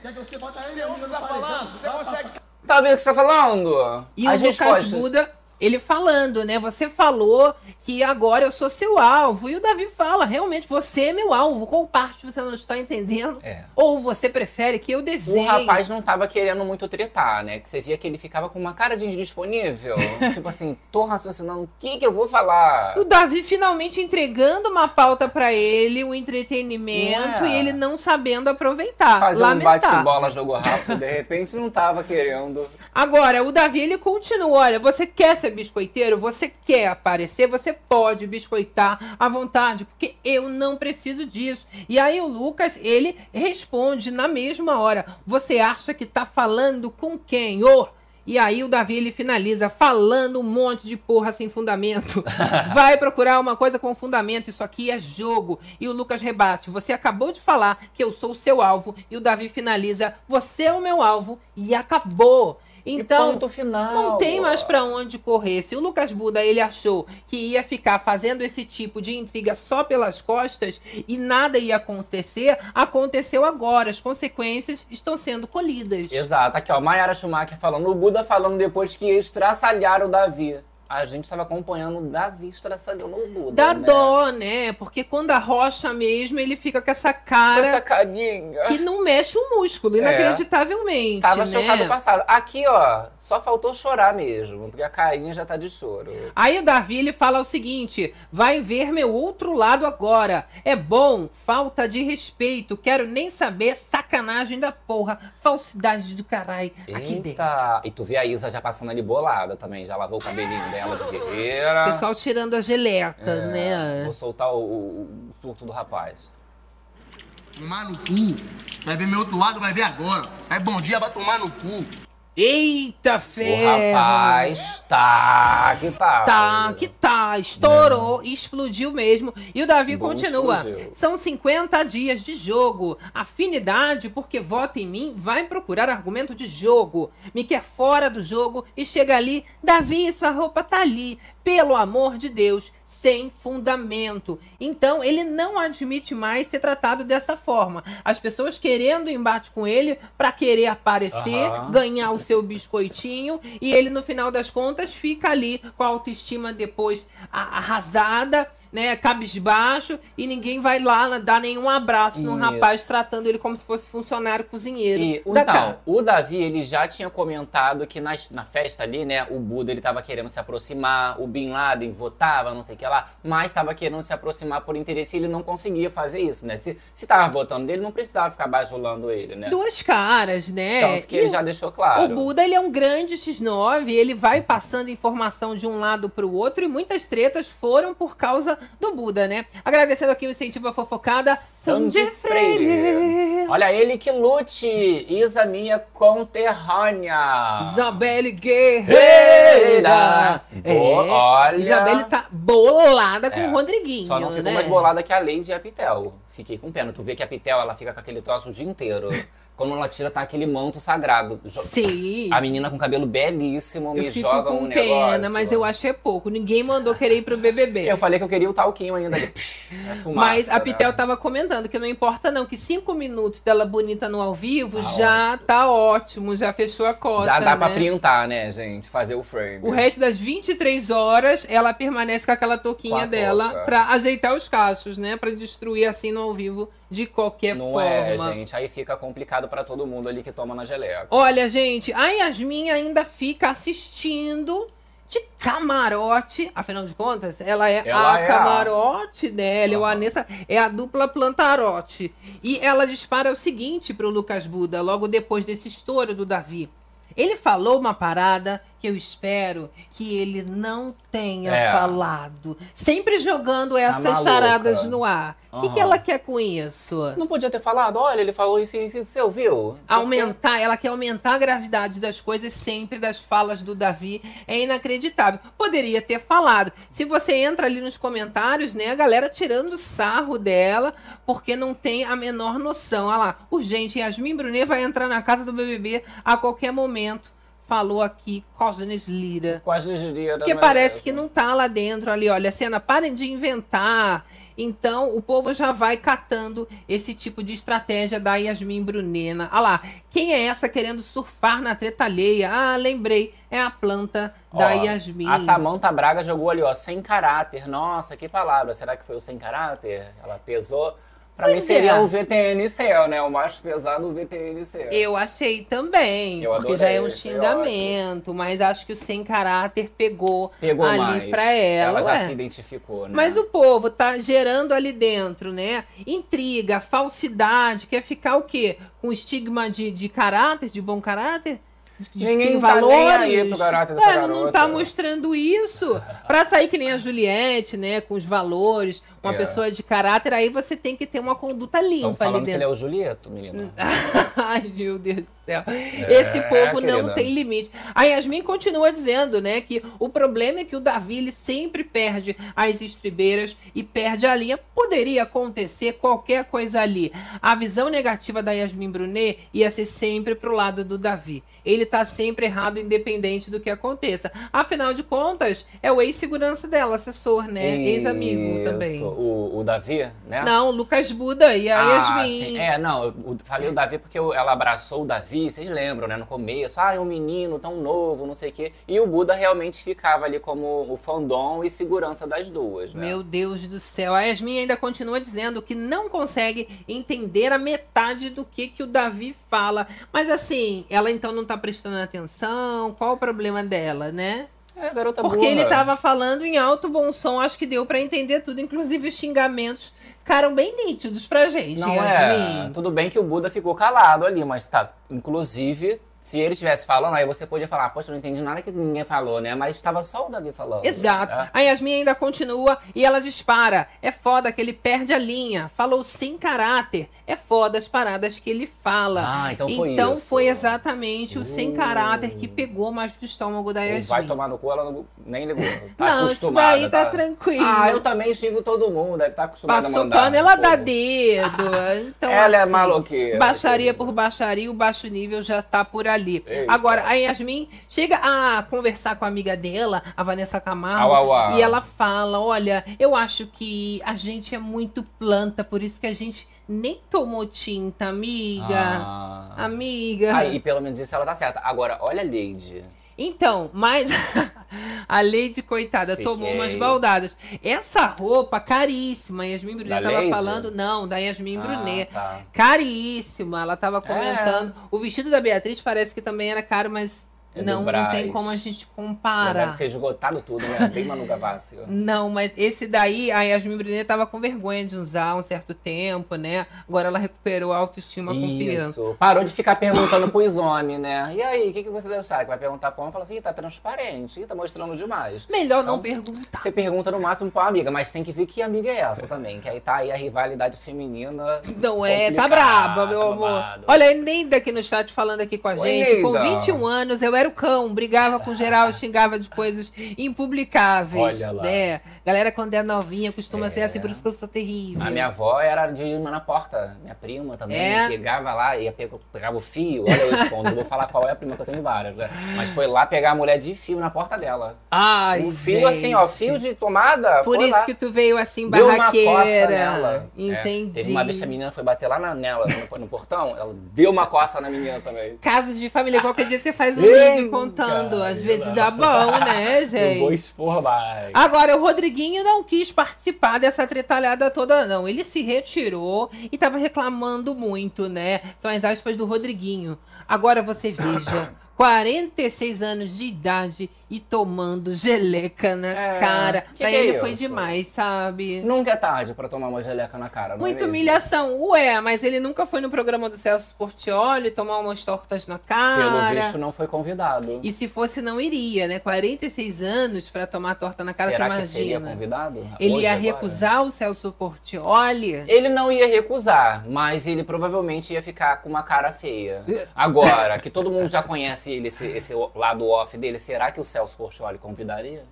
Speaker 3: Você ouve o que tá falando? Você consegue.
Speaker 2: Tá vendo o que você tá falando?
Speaker 1: E
Speaker 2: As
Speaker 1: o Lucas
Speaker 2: respostas.
Speaker 1: Buda, ele falando, né? Você falou que agora eu sou seu alvo. E o Davi fala, realmente, você é meu alvo. Qual parte você não está entendendo?
Speaker 2: É.
Speaker 1: Ou você prefere que eu
Speaker 2: O
Speaker 1: desenhe?
Speaker 2: rapaz não tava querendo muito tretar, né? Que você via que ele ficava com uma cara de indisponível. tipo assim, tô raciocinando, o que que eu vou falar?
Speaker 1: O Davi finalmente entregando uma pauta pra ele, o entretenimento,
Speaker 2: Não é?
Speaker 1: e ele não sabendo aproveitar.
Speaker 2: Fazer um
Speaker 1: Lamentar.
Speaker 2: bate-bola, jogo rápido, de repente não tava querendo.
Speaker 1: Agora, o Davi, ele continua. Olha, você quer ser biscoiteiro? Você quer aparecer? Você pode biscoitar à vontade, porque eu não preciso disso. E aí o Lucas, ele responde na mesma hora. Você acha que tá falando com quem? Ô, E aí o Davi ele finaliza falando um monte de porra sem fundamento. Vai procurar uma coisa com fundamento, isso aqui é jogo. E o Lucas rebate: "Você acabou de falar que eu sou o seu alvo". E o Davi finaliza: "Você é o meu alvo" e acabou. Então,
Speaker 2: ponto final.
Speaker 1: não tem mais para onde correr. Se o Lucas Buda ele achou que ia ficar fazendo esse tipo de intriga só pelas costas e nada ia acontecer, aconteceu agora. As consequências estão sendo colhidas.
Speaker 2: Exato, aqui ó, Mayara Schumacher falando, o Buda falando depois que ia estraçalhar o Davi. A gente estava acompanhando Davi estraçalhando o Buda.
Speaker 1: Dá
Speaker 2: né?
Speaker 1: dó, né? Porque quando arrocha mesmo, ele fica com essa
Speaker 2: Com
Speaker 1: cara
Speaker 2: essa carinha.
Speaker 1: que não mexe o músculo,
Speaker 2: É.
Speaker 1: inacreditavelmente.
Speaker 2: Tava
Speaker 1: né?
Speaker 2: chocado passado. Aqui, ó, só faltou chorar mesmo, porque a carinha já tá de choro.
Speaker 1: Aí o Davi ele fala o seguinte: vai ver meu outro lado agora. É bom, falta de respeito. Quero nem saber, sacanagem da porra, falsidade do caralho. Aqui dentro.
Speaker 2: E tu vê a Isa já passando ali bolada também, já lavou o cabelinho dela de guerreira.
Speaker 1: Pessoal tirando a geleca,
Speaker 2: É,
Speaker 1: né?
Speaker 2: Vou soltar o, o- o surto do rapaz.
Speaker 3: Tomar no cu. Vai ver meu outro lado, vai ver agora. Aí bom dia, vai tomar no cu.
Speaker 1: Eita
Speaker 2: O
Speaker 1: ferro!
Speaker 2: rapaz tá que tá.
Speaker 1: Tá, que tá, estourou, explodiu mesmo. E o Davi
Speaker 2: Bom,
Speaker 1: continua.
Speaker 2: explodiu.
Speaker 1: São 50 dias de jogo. Afinidade, porque vota em mim, vai procurar argumento de jogo. Me quer fora do jogo e chega ali. Davi, sua roupa tá ali. Pelo amor de Deus, sem fundamento. Então, ele não admite mais ser tratado dessa forma. As pessoas querendo embate com ele para querer aparecer,
Speaker 2: Aham.
Speaker 1: ganhar o seu biscoitinho e ele no final das contas fica ali com a autoestima depois arrasada, né, cabisbaixo e ninguém vai lá dar nenhum abraço no rapaz tratando ele como se fosse funcionário cozinheiro
Speaker 2: E, então,
Speaker 1: casa.
Speaker 2: o Davi, ele já tinha comentado que nas- na festa ali, né, o Buda, ele tava querendo se aproximar, o Bin Laden votava, não sei o que lá, mas tava querendo se aproximar por interesse e ele não conseguia fazer isso, né? Se, se tava votando dele, não precisava ficar bajulando ele, né?
Speaker 1: Duas caras, né?
Speaker 2: Tanto que
Speaker 1: E
Speaker 2: ele já deixou claro.
Speaker 1: O Buda, ele é um grande X9, ele vai passando informação de um lado pro outro e muitas tretas foram por causa do Buda, né? Agradecendo aqui o incentivo à fofocada,
Speaker 2: Sandy
Speaker 1: Freire.
Speaker 2: Olha ele que lute, Isa minha conterrânea.
Speaker 1: Isabelle
Speaker 2: Guerreira. Boa, olha.
Speaker 1: Isabelle tá bolada com
Speaker 2: É,
Speaker 1: o Rodriguinho,
Speaker 2: Só não ficou
Speaker 1: né?
Speaker 2: mais bolada que a Lady e a Pitel. Fiquei com pena. Tu vê que a Pitel, ela fica com aquele troço o dia inteiro. Quando ela tira, tá aquele manto sagrado.
Speaker 1: Sim.
Speaker 2: A menina com cabelo belíssimo
Speaker 1: eu
Speaker 2: me
Speaker 1: fico
Speaker 2: joga
Speaker 1: com
Speaker 2: um
Speaker 1: pena,
Speaker 2: negócio.
Speaker 1: mas eu acho que é pouco. Ninguém mandou querer ir pro BBB.
Speaker 2: Eu falei que eu queria o talquinho ainda ali. É fumaça,
Speaker 1: Mas a
Speaker 2: né?
Speaker 1: Pitel tava comentando que não importa não, que cinco minutos dela bonita no ao vivo
Speaker 2: Tá
Speaker 1: já tá ótimo, já fechou a cota,
Speaker 2: Já dá pra
Speaker 1: né?
Speaker 2: printar, né, gente? Fazer o frame.
Speaker 1: O resto das 23 horas, ela permanece com aquela touquinha
Speaker 2: Com
Speaker 1: dela
Speaker 2: touca.
Speaker 1: pra ajeitar os cachos, né? Pra destruir assim no ao vivo de qualquer
Speaker 2: Não
Speaker 1: forma.
Speaker 2: é, gente. Aí fica complicado pra todo mundo ali que toma na geleca.
Speaker 1: Olha, gente, a Yasmin ainda fica assistindo de camarote. Afinal de contas, ela é
Speaker 2: Ela
Speaker 1: a
Speaker 2: é a-
Speaker 1: camarote dela,
Speaker 2: Aham.
Speaker 1: o Anessa é a dupla plantarote. E ela dispara o seguinte pro Lucas Buda, logo depois desse estouro do Davi. Ele falou uma parada que eu espero que ele não tenha
Speaker 2: É.
Speaker 1: falado. Sempre jogando essas
Speaker 2: maluca.
Speaker 1: charadas no ar. O que, que
Speaker 2: Aham.
Speaker 1: ela quer com isso?
Speaker 2: Não podia ter falado, olha, ele falou isso, isso, isso, você ouviu?
Speaker 1: Aumentar, ela quer aumentar a gravidade das coisas sempre das falas do Davi. É inacreditável. Poderia ter falado. Se você entra ali nos comentários, né, a galera tirando sarro dela, porque não tem a menor noção. Olha lá, urgente, Yasmin Brunet vai entrar na casa do BBB a qualquer momento. Falou aqui Cosnes Lira.
Speaker 2: Quase diria.
Speaker 1: Porque parece que não tá lá dentro ali, olha, cena, parem de inventar. Então, o povo já vai catando esse tipo de estratégia da Yasmin Brunena. Ah lá, quem é essa querendo surfar na treta alheia? Ah, lembrei, é a planta da
Speaker 2: Ó,
Speaker 1: Yasmin.
Speaker 2: A Samanta Braga jogou ali, ó, sem caráter. Nossa, que palavra. Será que foi o sem caráter? Ela pesou. Pra
Speaker 1: Pois
Speaker 2: mim seria
Speaker 1: é.
Speaker 2: o VTNCL, né? O mais pesado, o VTNCL.
Speaker 1: Eu achei também,
Speaker 2: Eu
Speaker 1: porque já é um
Speaker 2: foi
Speaker 1: xingamento, mas acho que o sem caráter pegou,
Speaker 2: Pegou
Speaker 1: ali
Speaker 2: mais.
Speaker 1: pra ela.
Speaker 2: Ela já
Speaker 1: ué.
Speaker 2: se identificou, né?
Speaker 1: Mas o povo tá gerando ali dentro, né? Intriga, falsidade, quer ficar o quê? Com estigma de, de caráter, de bom caráter? De
Speaker 2: Ninguém
Speaker 1: tem
Speaker 2: tá nem
Speaker 1: valores?
Speaker 2: aí pro caráter dessa
Speaker 1: É, não
Speaker 2: garota.
Speaker 1: tá mostrando isso. Pra sair que nem a Juliette, né? Com os valores, uma
Speaker 2: É.
Speaker 1: pessoa de caráter, aí você tem que ter uma conduta limpa ali
Speaker 2: falando que ele é
Speaker 1: dentro.
Speaker 2: o Julieto, menino.
Speaker 1: Ai, meu Deus do céu. Esse povo não tem limite. A Yasmin continua dizendo, né, que o problema é que o Davi ele sempre perde as estribeiras e perde a linha. Poderia acontecer qualquer coisa ali. A visão negativa da Yasmin Brunet ia ser sempre pro lado do Davi. Ele tá sempre errado, independente do que aconteça. Afinal de contas, é o ex-segurança dela, assessor, né? Ex-amigo também.
Speaker 2: O, o Davi, né?
Speaker 1: Não, Lucas Buda e a
Speaker 2: Ah,
Speaker 1: Yasmin.
Speaker 2: sim. É, não, eu falei o Davi porque ela abraçou o Davi, vocês lembram, né? No começo, ah, é um menino tão novo, não sei o quê. E o Buda realmente ficava ali como o fandom e segurança das duas, né?
Speaker 1: Meu Deus do céu. A Yasmin ainda continua dizendo que não consegue entender a metade do que, que o Davi fala. Mas assim, ela então não tá prestando atenção. Qual o problema dela, né?
Speaker 2: É, garota
Speaker 1: Porque
Speaker 2: burra.
Speaker 1: ele tava falando em alto bom som, acho que deu pra entender tudo. Inclusive os xingamentos ficaram bem nítidos pra gente,
Speaker 2: Não é. Tudo bem que o Buda ficou calado ali, mas tá. Inclusive, se ele estivesse falando, aí você podia falar, poxa, não entendi nada que ninguém falou, né? Mas estava só o Davi falando.
Speaker 1: Exato.
Speaker 2: né?
Speaker 1: A Yasmin ainda continua e ela dispara. É foda que ele perde a linha. Falou sem caráter. É foda as paradas que ele fala.
Speaker 2: Ah, então foi
Speaker 1: Então
Speaker 2: isso.
Speaker 1: foi exatamente o sem
Speaker 2: Uh.
Speaker 1: caráter que pegou mais do estômago da Yasmin.
Speaker 2: vai tomar no cu, ela não- nem ligou. Tá
Speaker 1: Não, isso
Speaker 2: acostumada.
Speaker 1: daí tá tranquilo.
Speaker 2: Ah, eu também xingo todo mundo, deve estar acostumada a
Speaker 1: Passou
Speaker 2: mandar.
Speaker 1: pano, ela dá dedo. Então,
Speaker 2: Ela é
Speaker 1: assim,
Speaker 2: maloqueira.
Speaker 1: Baixaria por baixaria, o baixo nível já tá por ali.
Speaker 2: Eita.
Speaker 1: Agora, a Yasmin chega a conversar com a amiga dela, a Vanessa Camargo,
Speaker 2: Au, au, au.
Speaker 1: e ela fala: Olha, eu acho que a gente é muito planta, por isso que a gente nem tomou tinta, amiga.
Speaker 2: Ah.
Speaker 1: Amiga.
Speaker 2: Aí, e pelo menos isso ela tá certa. Agora, olha a Lady.
Speaker 1: Então, mas a Lady, coitada,
Speaker 2: Fiquei.
Speaker 1: tomou umas baldadas. Essa roupa caríssima, a Yasmin Brunet
Speaker 2: Da
Speaker 1: tava
Speaker 2: Lady?
Speaker 1: falando, não, da Yasmin
Speaker 2: Ah,
Speaker 1: Brunet.
Speaker 2: tá.
Speaker 1: Caríssima, ela tava
Speaker 2: É.
Speaker 1: comentando. O vestido da Beatriz parece que também era caro, mas
Speaker 2: É
Speaker 1: não, não tem como a gente comparar.
Speaker 2: deve ter esgotado tudo, né? Bem Manu Gavassi.
Speaker 1: Não, mas esse daí, a Yasmin Brunet tava com vergonha de usar um certo tempo, né? Agora ela recuperou a autoestima, a confiança.
Speaker 2: Isso. Parou de ficar perguntando pros homens, né? E aí, o que, que vocês acharam? Que vai perguntar pro homem e fala assim, "Ih, tá transparente, Ih, tá mostrando demais.
Speaker 1: Melhor não
Speaker 2: Então,
Speaker 1: perguntar.
Speaker 2: Você pergunta no máximo pra uma amiga, mas tem que ver que amiga é essa também. Que aí tá aí a rivalidade feminina.
Speaker 1: Não é, tá braba, meu
Speaker 2: tá
Speaker 1: amor. Olha, a Neida aqui no chat falando aqui com a
Speaker 2: Oi,
Speaker 1: gente. Com
Speaker 2: Neida.
Speaker 1: 21 anos, eu era o cão, brigava com geral, xingava de coisas impublicáveis.
Speaker 2: Olha lá.
Speaker 1: Né? Galera, quando é novinha, costuma ser assim, por isso que eu sou terrível.
Speaker 2: A minha avó era de ir na porta. Minha prima também.
Speaker 1: É?
Speaker 2: Pegava lá, ia pega- pegava o fio. Olha, eu escondo. Vou falar qual é a prima que eu tenho várias, né? Mas foi lá pegar a mulher de fio na porta dela.
Speaker 1: Ai,
Speaker 2: um fio assim, ó,
Speaker 1: gente.
Speaker 2: fio de tomada.
Speaker 1: Por isso
Speaker 2: lá.
Speaker 1: que tu veio assim,
Speaker 2: Deu uma
Speaker 1: barraqueira.
Speaker 2: coça nela. É,
Speaker 1: Entendi.
Speaker 2: teve uma vez que a menina foi bater lá na, nela, no, no portão, ela deu uma coça na menina também.
Speaker 1: Casos de família, qualquer dia você faz um Vídeo contando. Às vezes dá bom, né,
Speaker 2: Eu vou
Speaker 1: gente?
Speaker 2: expor mais.
Speaker 1: Agora, o Rodriguinho não quis participar dessa tretalhada toda, não. Ele se retirou e tava reclamando muito, né? São as aspas do Rodriguinho. Agora você veja. 46 anos de idade e tomando geleca na
Speaker 2: É,
Speaker 1: cara.
Speaker 2: que
Speaker 1: pra
Speaker 2: que é
Speaker 1: ele foi
Speaker 2: isso?
Speaker 1: demais, sabe?
Speaker 2: Nunca é tarde pra tomar uma geleca na cara, não é
Speaker 1: Muita
Speaker 2: mesmo?
Speaker 1: humilhação. Ué, mas ele nunca foi no programa do Celso Portioli tomar umas tortas na
Speaker 2: Pelo
Speaker 1: cara.
Speaker 2: visto, não foi convidado.
Speaker 1: E se fosse, não iria, né? 46 anos pra tomar torta na cara,
Speaker 2: Será que seria
Speaker 1: imagina.
Speaker 2: convidado?
Speaker 1: Ele
Speaker 2: Hoje,
Speaker 1: ia
Speaker 2: agora?
Speaker 1: recusar o Celso Portioli?
Speaker 2: Ele não ia recusar, mas ele provavelmente ia ficar com uma cara feia. Agora, que todo mundo já conhece esse, esse lado off dele, será que o Celso Portioli convidaria?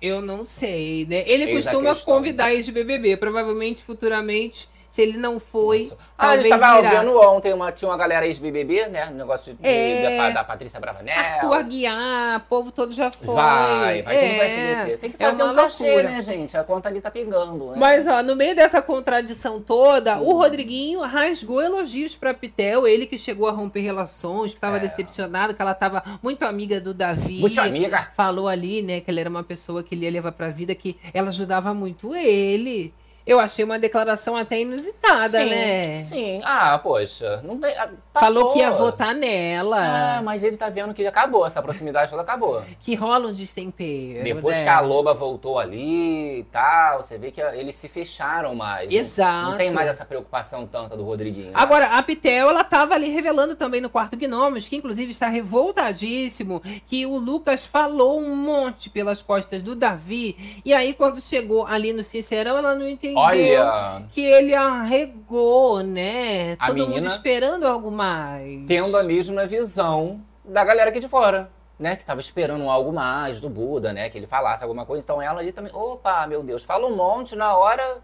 Speaker 1: Eu não sei, né? Ele
Speaker 2: Eis
Speaker 1: costuma convidar ex-BBB. Provavelmente, futuramente, se ele não foi,
Speaker 2: Nossa. Ah, a gente tava
Speaker 1: virá.
Speaker 2: vendo ontem, uma, tinha uma galera ex-BBB, né? Negócio de,
Speaker 1: É.
Speaker 2: da, da Patrícia Bravanel.
Speaker 1: Arthur Aguiar, o povo todo já foi.
Speaker 2: Vai, vai tudo pra
Speaker 1: É,
Speaker 2: SBT. Tem que
Speaker 1: é
Speaker 2: fazer
Speaker 1: uma
Speaker 2: um cachê, né, gente? A conta ali tá pegando, né?
Speaker 1: Mas, ó, no meio dessa contradição toda,
Speaker 2: Hum.
Speaker 1: o Rodriguinho rasgou elogios pra Pitel, ele que chegou a romper relações, que estava
Speaker 2: É.
Speaker 1: decepcionado, que ela tava muito amiga do Davi.
Speaker 2: Muito amiga.
Speaker 1: Falou ali, né, que ele era uma pessoa que ele ia levar pra vida, que ela ajudava muito ele. Eu achei uma declaração até inusitada,
Speaker 2: sim,
Speaker 1: né?
Speaker 2: Sim. Ah, poxa. Não tem, ah.
Speaker 1: Falou que ia votar nela.
Speaker 2: Ah, mas ele tá vendo que já acabou, essa proximidade toda acabou.
Speaker 1: Que rola um destempero.
Speaker 2: Depois
Speaker 1: né?
Speaker 2: que a Loba voltou ali e tal, você vê que eles se fecharam mais. Não-
Speaker 1: Exato.
Speaker 2: Não tem mais essa preocupação tanta do Rodriguinho. né?
Speaker 1: Agora, a Pitel, ela tava ali revelando também no quarto Gnomos, que inclusive está revoltadíssimo, que o Lucas falou um monte pelas costas do Davi. E aí, quando chegou ali no Sincerão, ela não entendia entendeu
Speaker 2: Olha.
Speaker 1: que ele arregou, né?
Speaker 2: A
Speaker 1: Todo mundo esperando algo mais.
Speaker 2: Tendo a mesma visão da galera aqui de fora. Né, que tava esperando algo mais do Buda, né? Que ele falasse alguma coisa. Então ela ali também. Opa, meu Deus, fala um monte na hora.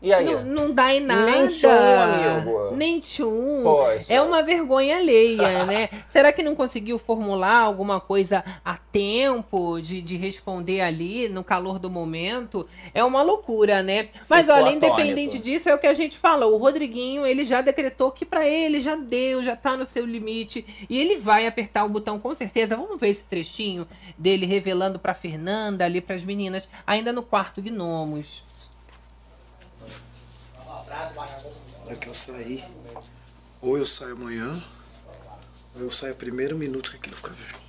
Speaker 2: E aí?
Speaker 1: Não, não dá em nada.
Speaker 2: Nem tchum, amigo.
Speaker 1: Nem tchum.
Speaker 2: Poxa.
Speaker 1: É uma vergonha alheia, né? Será que não conseguiu formular alguma coisa a tempo de, de responder ali, no calor do momento? É uma loucura, né? Mas
Speaker 2: Ficou
Speaker 1: olha,
Speaker 2: atônito.
Speaker 1: independente disso, é o que a gente falou. O Rodriguinho, ele já decretou que pra ele já deu, já tá no seu limite. E ele vai apertar o botão com certeza. Vamos ver esse trechinho dele revelando pra Fernanda, ali pras meninas, ainda no quarto Gnomos.
Speaker 4: Na hora que eu sair, ou eu saio amanhã, ou eu saio primeiro minuto que aquilo fica verde.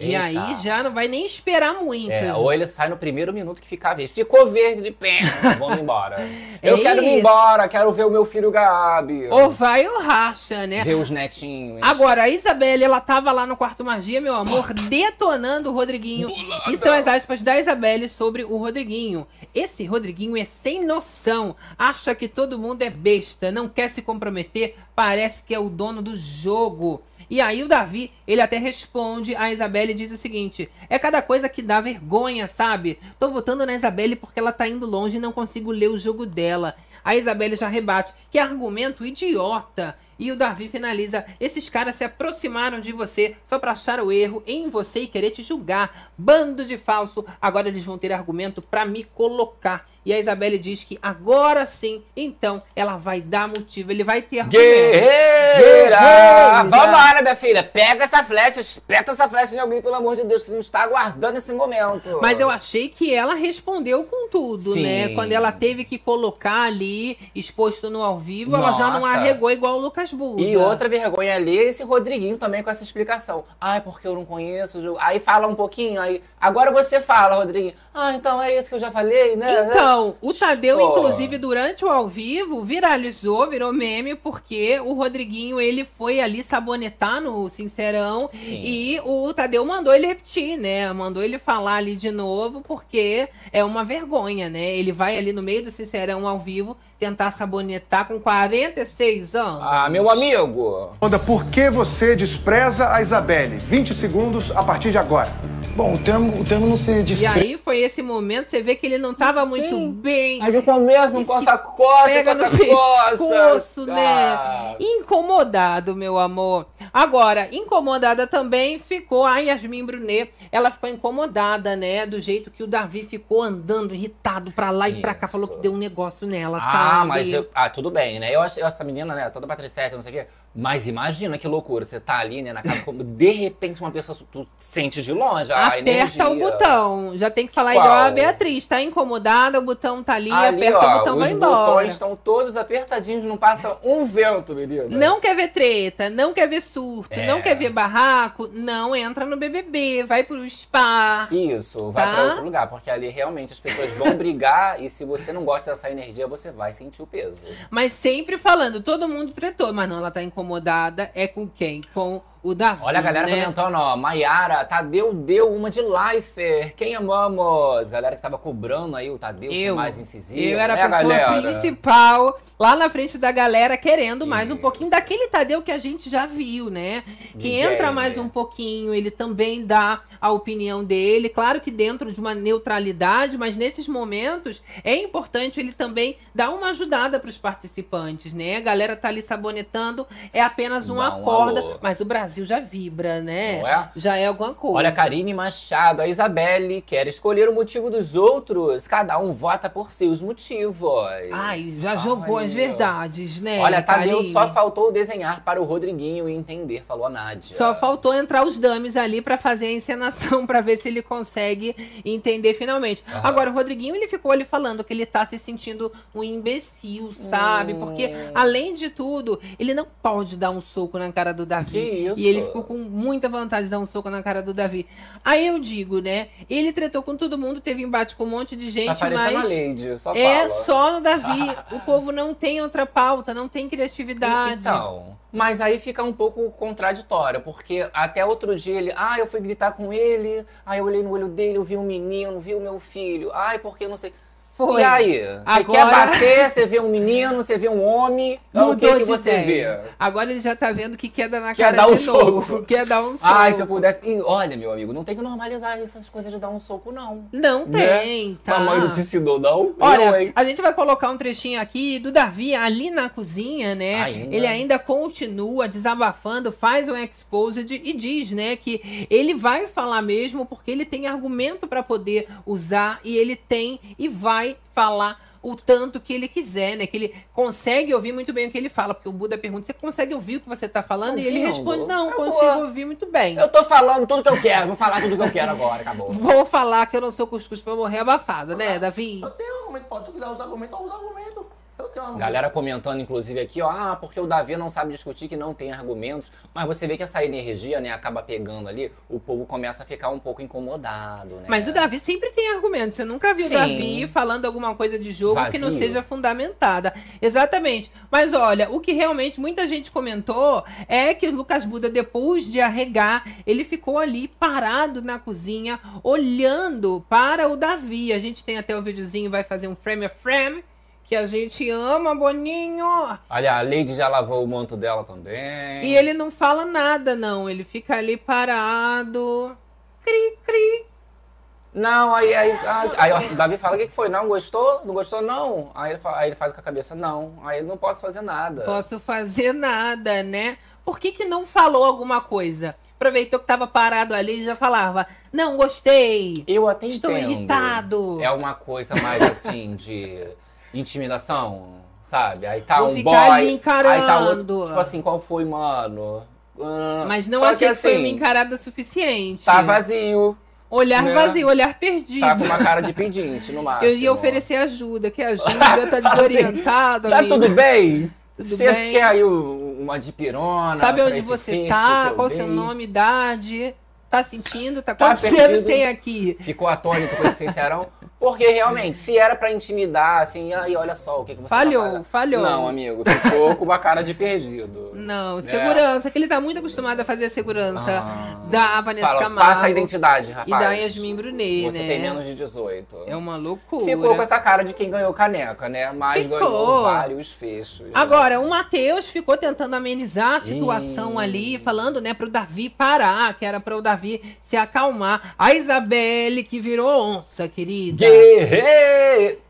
Speaker 1: E
Speaker 2: Eita.
Speaker 1: aí já não vai nem esperar muito.
Speaker 2: É, ou ele sai no primeiro minuto que ficar verde. Ficou verde, ele pé, vamos embora. Eu
Speaker 1: É
Speaker 2: quero ir embora, quero ver o meu filho Gabi.
Speaker 1: Ou vai ou racha, né?
Speaker 2: Ver os netinhos.
Speaker 1: Agora, a Isabelle, ela tava lá no quarto magia, meu amor, detonando o Rodriguinho. E são as aspas da Isabelle sobre o Rodriguinho. Esse Rodriguinho é sem noção. Acha que todo mundo é besta, não quer se comprometer, parece que é o dono do jogo. E aí o Davi, ele até responde a Isabelle e diz o seguinte: é cada coisa que dá vergonha, sabe? Tô votando na Isabelle porque ela tá indo longe e não consigo ler o jogo dela. A Isabelle já rebate: que argumento idiota! E o Davi finaliza: esses caras se aproximaram de você só pra achar o erro em você e querer te julgar. Bando de falso, agora eles vão ter argumento pra me colocar. E a Isabelle diz que agora sim, então ela vai dar motivo, ele vai ter.
Speaker 2: Guerreira!
Speaker 1: Guerreira!
Speaker 2: Vambora, minha filha. Pega essa flecha, espeta essa flecha em alguém, pelo amor de Deus, que a gente tá aguardando esse momento.
Speaker 1: Mas eu achei que ela respondeu com tudo,
Speaker 2: Sim.
Speaker 1: né? Quando ela teve que colocar ali, exposto no ao vivo, ela já não
Speaker 2: Nossa.
Speaker 1: arregou igual o Lucas Buda.
Speaker 2: E outra vergonha ali é esse Rodriguinho também com essa explicação. Ai, porque eu não conheço. Aí fala um pouquinho, aí. Agora você fala, Rodriguinho. Ah, então é isso que eu já falei, né?
Speaker 1: Então, o Tadeu,
Speaker 2: Pô.
Speaker 1: inclusive, durante o ao vivo, viralizou, virou meme, porque o Rodriguinho, ele foi ali sabonetar no Sincerão.
Speaker 2: Sim.
Speaker 1: E o Tadeu mandou ele repetir, né? Mandou ele falar ali de novo, porque é uma vergonha, né? Ele vai ali no meio do Sincerão ao vivo tentar sabonetar com 46 anos.
Speaker 2: Ah, meu amigo.
Speaker 5: Onda, por que você despreza a Isabelle? 20 segundos a partir de agora.
Speaker 4: Bom, o termo, o termo não seria
Speaker 1: E
Speaker 4: desprezo.
Speaker 1: aí foi esse momento, você vê que ele não tava muito bem.
Speaker 2: Aí no começo, não
Speaker 1: E
Speaker 2: coça
Speaker 1: se
Speaker 2: coça,
Speaker 1: pega
Speaker 2: coça
Speaker 1: no
Speaker 2: coça.
Speaker 1: pescoço, né?
Speaker 2: Ah.
Speaker 1: Incomodado, meu amor. Agora, incomodada também ficou a Yasmin Brunet. Ela ficou incomodada, né? Do jeito que o Davi ficou andando, irritado pra lá e pra cá.
Speaker 2: Isso.
Speaker 1: Falou que deu um negócio nela,
Speaker 2: Ah,
Speaker 1: sabe?
Speaker 2: Mas eu, ah, tudo bem, né? Eu acho essa menina, né, toda patricete, não sei o quê. Mas imagina que loucura, você tá ali, né, na casa, como de repente uma pessoa, tu sente de longe a energia.
Speaker 1: Aperta o botão. Já tem que falar
Speaker 2: Qual?
Speaker 1: igual a Beatriz. Tá incomodada, o botão tá ali,
Speaker 2: Ali,
Speaker 1: aperta
Speaker 2: ó,
Speaker 1: o botão,
Speaker 2: os
Speaker 1: vai embora.
Speaker 2: botões estão todos apertadinhos, não passa um vento, menina.
Speaker 1: Não quer ver treta, não quer ver surto,
Speaker 2: É.
Speaker 1: não quer ver barraco, não entra no BBB, vai pro spa.
Speaker 2: Isso, vai
Speaker 1: Tá?
Speaker 2: pra outro lugar, porque ali realmente as pessoas vão brigar e se você não gosta dessa energia, você vai sentir o peso.
Speaker 1: Mas sempre falando, todo mundo tretou, mas não, ela tá incomodada. É com quem? Com o Davi.
Speaker 2: Olha a galera
Speaker 1: né?
Speaker 2: comentando, ó, Maiara, Tadeu deu uma de Lifer, quem amamos? Galera que tava cobrando aí o Tadeu
Speaker 1: Eu,
Speaker 2: mais incisivo.
Speaker 1: eu era
Speaker 2: né,
Speaker 1: a pessoa
Speaker 2: galera?
Speaker 1: principal lá na frente da galera querendo mais um
Speaker 2: Isso.
Speaker 1: pouquinho daquele Tadeu que a gente já viu, né? Que entra mais um pouquinho, ele também dá a opinião dele, claro que dentro de uma neutralidade, mas nesses momentos é importante ele também dar uma ajudada para os participantes, né? A galera tá ali sabonetando, é apenas uma
Speaker 2: um
Speaker 1: corda,
Speaker 2: alô.
Speaker 1: mas o Brasil já vibra, né?
Speaker 2: Não é?
Speaker 1: Já é alguma coisa.
Speaker 2: Olha, Karine Machado, a Isabelle quer escolher o motivo dos outros. Cada um vota por seus motivos.
Speaker 1: Ai, já jogou
Speaker 2: Ai,
Speaker 1: as verdades, né?
Speaker 2: Olha, Tadeu só faltou desenhar para o Rodriguinho e entender, falou a Nádia.
Speaker 1: Só faltou entrar os dummies ali pra fazer a encenação pra ver se ele consegue entender finalmente.
Speaker 2: Aham.
Speaker 1: Agora, o Rodriguinho, ele ficou ali falando que ele tá se sentindo um imbecil, sabe?
Speaker 2: Hum.
Speaker 1: Porque, além de tudo, ele não pode dar um soco na cara do Davi. E ele ficou com muita vontade de dar um soco na cara do Davi. Aí eu digo, né? Ele tretou com todo mundo, teve embate com um monte de gente,
Speaker 2: parecendo
Speaker 1: mas...
Speaker 2: Lady, só
Speaker 1: É
Speaker 2: fala.
Speaker 1: só no Davi. o povo não tem outra pauta, não tem criatividade.
Speaker 2: Então, mas aí fica um pouco contraditório, porque até outro dia ele, ah, eu fui gritar com ele, aí eu olhei no olho dele, eu vi um menino, vi o meu filho, ai, porque eu não sei.
Speaker 1: Foi.
Speaker 2: E aí? Você
Speaker 1: Agora-
Speaker 2: quer bater, você vê um menino, você vê um homem, é o que,
Speaker 1: Mudou
Speaker 2: que você
Speaker 1: ideia.
Speaker 2: vê?
Speaker 1: Agora ele já tá vendo que quer dar na
Speaker 2: Quer
Speaker 1: cara
Speaker 2: dar um
Speaker 1: de novo.
Speaker 2: soco.
Speaker 1: Quer dar um soco.
Speaker 2: Ai, se eu pudesse. Ih, olha, meu amigo, não tem que normalizar essas coisas de dar um soco, não.
Speaker 1: Não
Speaker 2: Né?
Speaker 1: tem, tá?
Speaker 2: Mamãe não te ensinou, não?
Speaker 1: Olha,
Speaker 2: eu, hein?
Speaker 1: a gente vai colocar um trechinho aqui do Davi ali na cozinha, né?
Speaker 2: Ainda?
Speaker 1: Ele ainda continua desabafando, faz um exposed e diz, né, que ele vai falar mesmo porque ele tem argumento para poder usar e ele tem e vai falar o tanto que ele quiser, né? Que ele consegue ouvir muito bem o que ele fala, porque o Buda pergunta: "Você consegue ouvir o que você tá falando?" E ele responde: "Não,
Speaker 2: Acabou.
Speaker 1: consigo ouvir muito bem."
Speaker 2: Eu tô falando tudo que eu quero, vou falar tudo que eu quero agora, acabou.
Speaker 1: Vou falar que eu não sou cuscuz pra morrer abafada, né, Davi?
Speaker 3: Eu tenho argumento, posso se quiser usar argumento, eu uso argumento. Eu argumento.
Speaker 2: Galera comentando, inclusive, aqui, ó, ah, porque o Davi não sabe discutir, que não tem argumentos. Mas você vê que essa energia, né, acaba pegando ali, o povo começa a ficar um pouco incomodado, né?
Speaker 1: Mas o Davi sempre tem argumentos. Você nunca viu o
Speaker 2: Sim.
Speaker 1: Davi falando alguma coisa de jogo que não
Speaker 2: Vazio.
Speaker 1: seja fundamentada. Exatamente. Mas olha, o que realmente muita gente comentou é que o Lucas Buda, depois de arregar, ele ficou ali parado na cozinha, olhando para o Davi. A gente tem até o videozinho, vai fazer um frame a frame. Que a gente ama, Boninho.
Speaker 2: Olha, a Lady já lavou o manto dela também.
Speaker 1: E ele não fala nada, não. Ele fica ali parado. Cri, cri.
Speaker 2: Não, aí, aí, aí, aí, o Davi fala, o que que foi? Não gostou? Não gostou, não. Aí ele, fa- aí ele faz com a cabeça, não. Aí eu não posso fazer nada.
Speaker 1: Posso fazer nada, né? Por que, que não falou alguma coisa? Aproveitou que tava parado ali e já falava: Não gostei.
Speaker 2: Eu até
Speaker 1: Estou
Speaker 2: entendo.
Speaker 1: irritado.
Speaker 2: É uma coisa mais assim de intimidação, sabe? Aí tá
Speaker 1: Vou
Speaker 2: um boy, aí tá outro, tipo assim, qual foi, mano? Ah,
Speaker 1: Mas não achei que, foi
Speaker 2: assim,
Speaker 1: uma encarada suficiente.
Speaker 2: Tá vazio,
Speaker 1: Olhar
Speaker 2: né?
Speaker 1: vazio, olhar perdido.
Speaker 2: tá com uma cara de pedinte no máximo.
Speaker 1: Eu ia oferecer ajuda, que ajuda, tá desorientado,
Speaker 2: Tá
Speaker 1: amigo.
Speaker 2: tudo bem?
Speaker 1: Tudo
Speaker 2: Você
Speaker 1: bem.
Speaker 2: quer aí uma dipirona?
Speaker 1: Sabe onde você
Speaker 2: que
Speaker 1: tá? Qual o seu nome, idade? Tá sentindo? Tá
Speaker 2: Tá
Speaker 1: Quantos
Speaker 2: perdido.
Speaker 1: dedos tem aqui?
Speaker 2: Ficou atônito com esse sincerão? Porque realmente, se era pra intimidar, assim, aí olha só o que, que você
Speaker 1: Falhou,
Speaker 2: tá
Speaker 1: falhou.
Speaker 2: Não, amigo, ficou com uma cara de perdido.
Speaker 1: Não,
Speaker 2: É.
Speaker 1: segurança, que ele tá muito acostumado a fazer a segurança
Speaker 2: Ah.
Speaker 1: da Vanessa
Speaker 2: Fala,
Speaker 1: Camargo.
Speaker 2: passa a identidade, rapaz.
Speaker 1: E da Yasmin Brunet,
Speaker 2: Você
Speaker 1: né?
Speaker 2: tem menos de 18.
Speaker 1: É uma loucura.
Speaker 2: Ficou com essa cara de quem ganhou caneca, né? Mas
Speaker 1: Ficou.
Speaker 2: ganhou vários fechos. né?
Speaker 1: Agora, o Matheus ficou tentando amenizar a situação
Speaker 2: Ih.
Speaker 1: ali, falando, né, pro Davi parar, que era para o Davi se acalmar. A Isabelle, que virou onça,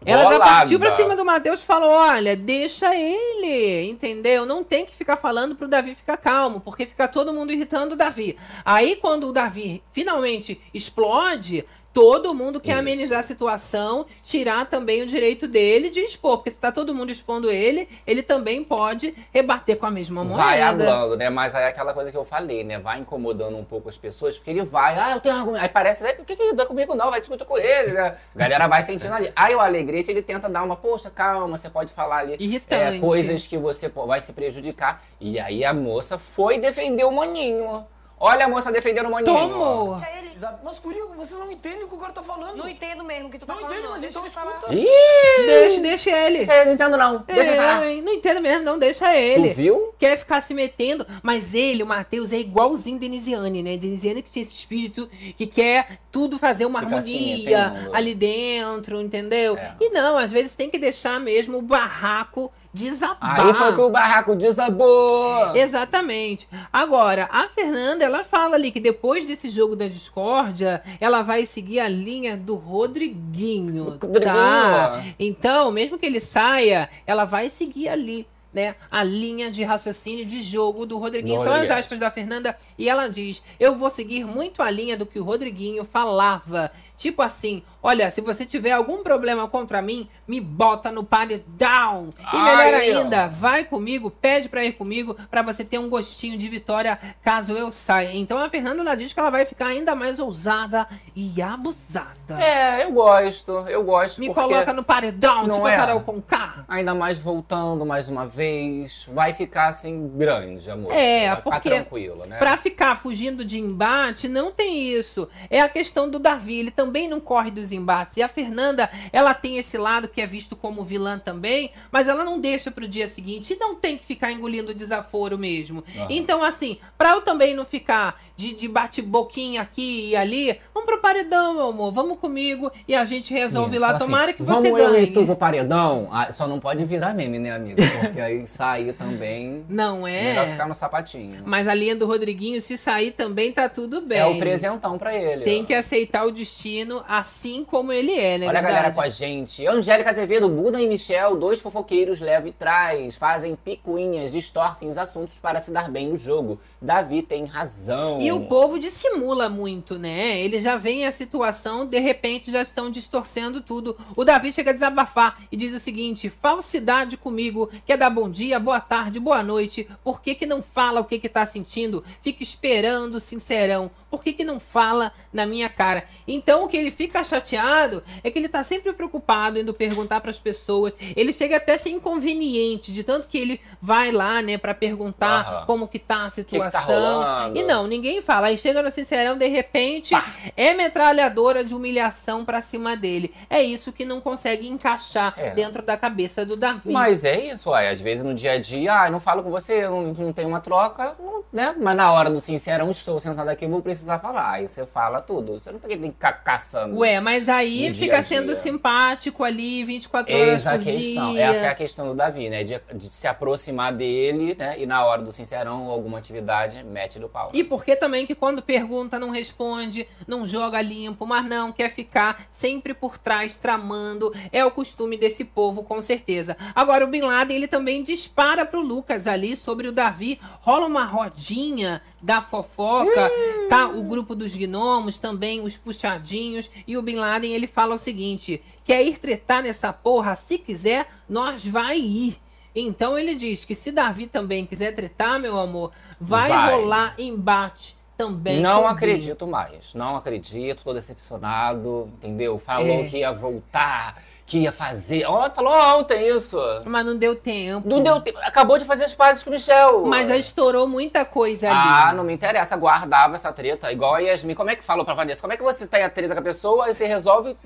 Speaker 1: Ela já partiu pra cima do Matheus e falou: olha, deixa ele, entendeu? Não tem que ficar falando pro Davi ficar calmo, porque fica todo mundo irritando o Davi. Aí, quando o Davi finalmente explode. Todo mundo quer
Speaker 2: Isso.
Speaker 1: amenizar a situação, tirar também o direito dele de expor, porque se tá todo mundo expondo ele, ele também pode rebater com a mesma moeda.
Speaker 2: Vai hablando, né? Mas aí é aquela coisa que eu falei, né? Vai incomodando um pouco as pessoas, porque ele vai, ah, eu tenho argumento. Aí parece, né? O que que dá comigo não? Vai discutir com ele, né? A galera vai sentindo ali. Aí o Alegrete, ele tenta dar uma, poxa, calma, você pode falar ali
Speaker 1: Irritante.
Speaker 2: é, coisas que você vai se prejudicar. E aí a moça foi defender o maninho. Olha a moça defendendo o maninho.
Speaker 6: Deixa ele.
Speaker 7: Mas, Curio, você não entende o que o cara tá falando.
Speaker 6: Não entendo mesmo o que tu tá
Speaker 7: Não
Speaker 6: falando.
Speaker 7: entendo,
Speaker 6: não.
Speaker 7: mas
Speaker 6: Deixa
Speaker 7: então
Speaker 6: ele falar.
Speaker 7: escuta.
Speaker 2: Ih!
Speaker 1: Deixa, deixa ele.
Speaker 2: Aí eu não entendo não. Deixa eu
Speaker 1: É,
Speaker 2: falar.
Speaker 1: não entendo mesmo, não, deixa ele.
Speaker 2: Tu viu?
Speaker 1: Quer ficar se metendo, mas ele, o Matheus, é igualzinho Denisiane, né? Denisiane que tinha esse espírito que quer tudo fazer uma
Speaker 2: Fica assim,
Speaker 1: harmonia
Speaker 2: entendendo.
Speaker 1: ali dentro, entendeu?
Speaker 2: É.
Speaker 1: E não, às vezes tem que deixar mesmo o barraco desabar.
Speaker 2: Aí foi que o barraco desabou.
Speaker 1: Exatamente. Agora, a Fernanda, ela fala ali que depois desse jogo da discórdia, ela vai seguir a linha do Rodriguinho,
Speaker 2: Rodriguinho.
Speaker 1: tá? Então, mesmo que ele saia, ela vai seguir ali, né? A linha de raciocínio de jogo do Rodriguinho.
Speaker 2: No
Speaker 1: São as aspas da Fernanda e ela diz: "Eu vou seguir muito a linha do que o Rodriguinho falava. Tipo assim, olha, se você tiver algum problema contra mim, me bota no down. E melhor
Speaker 2: Ai,
Speaker 1: ainda, vai comigo, pede pra ir comigo, pra você ter um gostinho de vitória caso eu saia. Então a Fernanda ela diz que ela vai ficar ainda mais ousada e abusada.
Speaker 2: É, eu gosto, eu gosto.
Speaker 1: Me coloca no paredão,
Speaker 2: Não
Speaker 1: tipo a
Speaker 2: é?
Speaker 1: Carol Conká.
Speaker 2: Ainda mais voltando mais uma vez, vai ficar assim grande, amor.
Speaker 1: É,
Speaker 2: vai ficar
Speaker 1: porque
Speaker 2: tranquilo, né?
Speaker 1: Pra ficar fugindo de embate, não tem isso. É a questão do Davi. Ele também não corre dos embates. E a Fernanda, ela tem esse lado que é visto como vilã também, mas ela não deixa pro dia seguinte e não tem que ficar engolindo desaforo mesmo. Então, assim, pra eu também não ficar de, de bate-boquinha aqui e ali, vamos pro paredão, meu amor, vamos comigo e a gente resolve
Speaker 2: Isso,
Speaker 1: lá.
Speaker 2: assim,
Speaker 1: Tomara que
Speaker 2: Vamos
Speaker 1: você
Speaker 2: eu
Speaker 1: ganhe.
Speaker 2: e tu pro paredão? Ah, só não pode virar meme, né, amigo? Porque aí sair também.
Speaker 1: Não é?
Speaker 2: Melhor ficar no sapatinho.
Speaker 1: Mas a linha do Rodriguinho, se sair também tá tudo bem.
Speaker 2: É o presentão pra ele.
Speaker 1: Tem
Speaker 2: ó.
Speaker 1: que aceitar o destino assim como ele é, né?
Speaker 2: Olha a
Speaker 1: verdade?
Speaker 2: galera com a gente. Angélica Azevedo, Buda e Michel, dois fofoqueiros leva e traz, fazem picuinhas, distorcem os assuntos para se dar bem no jogo. Davi tem razão.
Speaker 1: E o povo dissimula muito, né? Ele já vem a situação, de repente já estão distorcendo tudo. O Davi chega a desabafar e diz o seguinte: falsidade comigo, quer dar bom dia, boa tarde, boa noite. Por que, que não fala o que, que tá sentindo? Fica esperando, sincerão. Por que, que não fala na minha cara? Então o que ele fica chateado é que ele tá sempre preocupado indo perguntar para as pessoas. Ele chega até a ser inconveniente, de tanto que ele vai lá, né, para perguntar
Speaker 2: Aham.
Speaker 1: como que tá a
Speaker 2: que que tá
Speaker 1: situação. e não, ninguém fala. Aí chega no Sincerão, de repente, é metralhadora de humilhação pra cima dele. É isso que não consegue encaixar
Speaker 2: É.
Speaker 1: dentro da cabeça do Davi.
Speaker 2: Mas é isso, ué. Às vezes no dia a dia, ah, eu não falo com você, eu não, não tem uma troca, não- né? Mas na hora do sincerão, estou sentado aqui, eu vou precisar falar. Aí você fala tudo. Você não tem que ficar caçando.
Speaker 1: Ué, mas aí fica sendo simpático ali 24 horas
Speaker 2: Eis a
Speaker 1: por
Speaker 2: questão.
Speaker 1: dia.
Speaker 2: Essa é a questão do Davi, né? De, de se aproximar dele, né? E na hora do sincerão ou alguma atividade, mete do pau.
Speaker 1: E por que também que quando pergunta não responde, não joga limpo, mas não quer ficar sempre por trás tramando. É o costume desse povo, com certeza. Agora o Bin Laden, ele também dispara pro Lucas ali sobre o Davi. Rola uma rodinha da fofoca, tá? O grupo dos gnomos, também os puxadinhos. E o Bin Laden, ele fala o seguinte: quer ir tretar nessa porra? Se quiser, nós vai ir. Então ele diz que se Davi também quiser tretar, meu amor, vai,
Speaker 2: Vai.
Speaker 1: rolar embate também.
Speaker 2: Não acredito mais. Não acredito, tô decepcionado, entendeu? Falou
Speaker 1: É.
Speaker 2: que ia voltar, que ia fazer. Ó, falou ontem isso.
Speaker 1: Mas não deu tempo.
Speaker 2: Não deu tempo. Acabou de fazer as pazes com o Michel.
Speaker 1: Mas já estourou muita coisa ali.
Speaker 2: Ah, não me interessa. Guardava essa treta. Igual a Yasmin. Como é que falou pra Vanessa? Como é que você tem a treta com a pessoa, aí você resolve.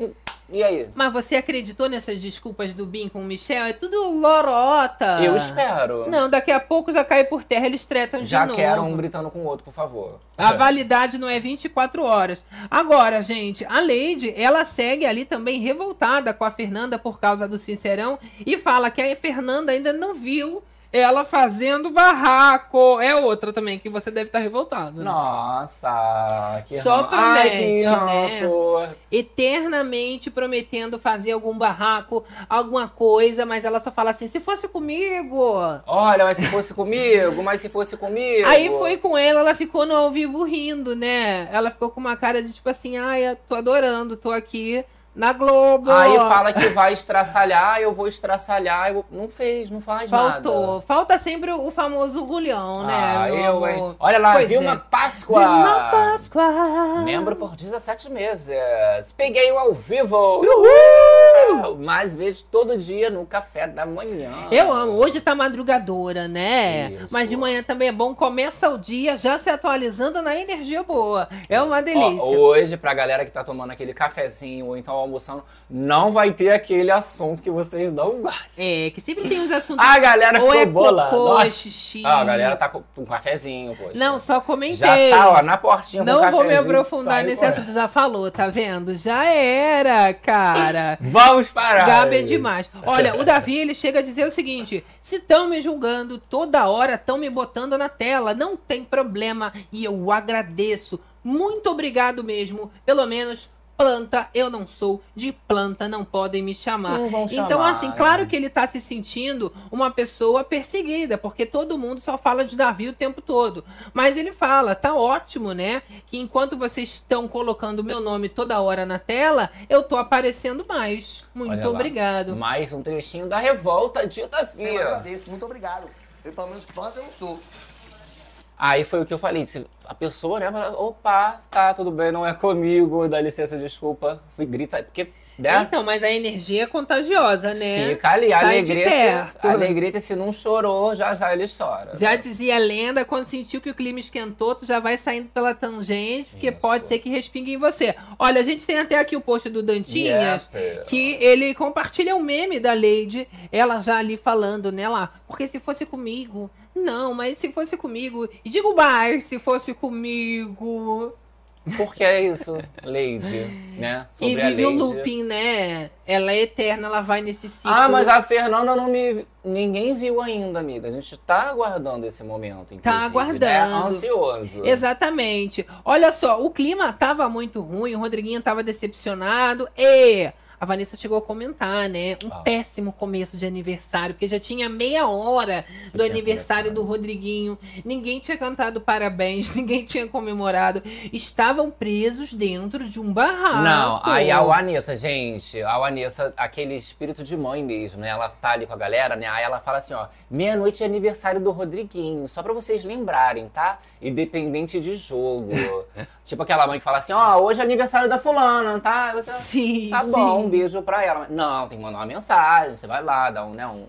Speaker 2: E aí?
Speaker 1: Mas você acreditou nessas desculpas do Bin com o Michel? É tudo lorota.
Speaker 2: Eu espero.
Speaker 1: Não, daqui a pouco já cai por terra, eles tretam de
Speaker 2: Já
Speaker 1: novo.
Speaker 2: quero um gritando com o outro, por favor.
Speaker 1: A validade não é 24 horas. Agora, gente, a Lady, ela segue ali também revoltada com a Fernanda por causa do Sincerão e fala que a Fernanda ainda não viu ela fazendo barraco. É outra também que você deve estar revoltado. né?
Speaker 2: Nossa, que
Speaker 1: Só
Speaker 2: ran- Ai, que
Speaker 1: promete, né?
Speaker 2: ranço.
Speaker 1: Eternamente prometendo fazer algum barraco, alguma coisa, mas ela só fala assim: se fosse comigo.
Speaker 2: Olha, mas se fosse comigo, mas se fosse comigo.
Speaker 1: Aí foi com ela, ela ficou no ao vivo rindo, né? Ela ficou com uma cara de tipo assim, ai, eu tô adorando, tô aqui na Globo.
Speaker 2: Aí fala que vai estraçalhar, eu vou estraçalhar. Eu... Não fez, não faz
Speaker 1: Faltou.
Speaker 2: nada.
Speaker 1: Falta sempre o famoso Gulhão, né?
Speaker 2: Ah, eu, hein? Olha lá,
Speaker 1: Pois
Speaker 2: Vilma
Speaker 1: é.
Speaker 2: Páscoa.
Speaker 1: Vilma Páscoa.
Speaker 2: Membro por 17 meses. Peguei o ao vivo. Uhul! Mas vejo todo dia no café da manhã.
Speaker 1: Eu amo. Hoje tá madrugadora, né?
Speaker 2: Isso.
Speaker 1: Mas de manhã também é bom. Começa o dia já se atualizando na energia boa. É uma delícia.
Speaker 2: Ó, hoje, pra galera que tá tomando aquele cafezinho ou então almoçando, não vai ter aquele assunto que vocês não gostam.
Speaker 1: É, que sempre tem uns assuntos.
Speaker 2: A galera
Speaker 1: ou
Speaker 2: ficou
Speaker 1: é
Speaker 2: bola.
Speaker 1: cocô, é xixi.
Speaker 2: Ah, a galera tá com um cafezinho, poxa.
Speaker 1: Não, só comentei.
Speaker 2: Já tá, ó, na portinha
Speaker 1: Não vou me aprofundar nesse
Speaker 2: correndo.
Speaker 1: assunto, já falou, tá vendo? Já era, cara.
Speaker 2: Vamos parar.
Speaker 1: Gabi é demais. Olha, o Davi, ele chega a dizer o seguinte: se estão me julgando toda hora, estão me botando na tela, não tem problema. E eu agradeço. Muito obrigado mesmo. Pelo menos planta eu não sou, de planta não podem me chamar.
Speaker 2: Não vão
Speaker 1: então,
Speaker 2: chamar,
Speaker 1: assim,
Speaker 2: é.
Speaker 1: claro que ele tá se sentindo uma pessoa perseguida, porque todo mundo só fala de Davi o tempo todo. Mas ele fala, tá ótimo, né? Que enquanto vocês estão colocando o meu nome toda hora na tela, eu tô aparecendo mais. Muito obrigado.
Speaker 2: Mais um trechinho da revolta de Davi.
Speaker 3: Eu agradeço, muito obrigado. Eu, pelo menos planta eu não sou.
Speaker 2: Aí foi o que eu falei. A pessoa, né, opa, tá, tudo bem, não é comigo, dá licença, desculpa. Fui grita, porque né?
Speaker 1: Então, mas a energia é contagiosa, né?
Speaker 2: Fica ali, a
Speaker 1: perto.
Speaker 2: a Alegrete, se não chorou, já já ele chora.
Speaker 1: Já
Speaker 2: né?
Speaker 1: dizia a lenda, quando sentiu que o clima esquentou, tu já vai saindo pela tangente, porque
Speaker 2: Isso.
Speaker 1: pode ser que respingue em você. Olha, a gente tem até aqui o post do Dantinhas,
Speaker 2: Yep.
Speaker 1: que ele compartilha o meme da Lady, ela já ali falando, né, lá, porque se fosse comigo, não, mas se fosse comigo, e digo mais, se fosse comigo,
Speaker 2: Por que é isso, Lady, né?
Speaker 1: e
Speaker 2: Sobre a
Speaker 1: vive o looping, né, ela é eterna, ela vai nesse ciclo.
Speaker 2: Ah, mas a Fernanda não me. Ninguém viu ainda, amiga. A gente tá aguardando esse momento.
Speaker 1: Tá aguardando.
Speaker 2: Né? Ansioso.
Speaker 1: Exatamente. Olha só, o clima tava muito ruim, o Rodriguinho tava decepcionado e a Vanessa chegou a comentar, né? Um
Speaker 2: Ah.
Speaker 1: péssimo começo de aniversário, porque já tinha meia hora do
Speaker 2: tinha
Speaker 1: aniversário
Speaker 2: começado.
Speaker 1: do Rodriguinho. Ninguém tinha cantado parabéns, ninguém tinha comemorado. Estavam presos dentro de um barraco.
Speaker 2: Não, aí a Vanessa, gente, a Vanessa, aquele espírito de mãe mesmo, né? Ela tá ali com a galera, né? Aí ela fala assim, ó, meia-noite é aniversário do Rodriguinho, só pra vocês lembrarem, tá? Independente de jogo. tipo aquela mãe que fala assim, ó, hoje é aniversário da fulana, tá? Você,
Speaker 1: Sim,
Speaker 2: tá bom,
Speaker 1: sim.
Speaker 2: Beijo pra ela. Não, tem que mandar uma mensagem, você vai lá, dá um, né, um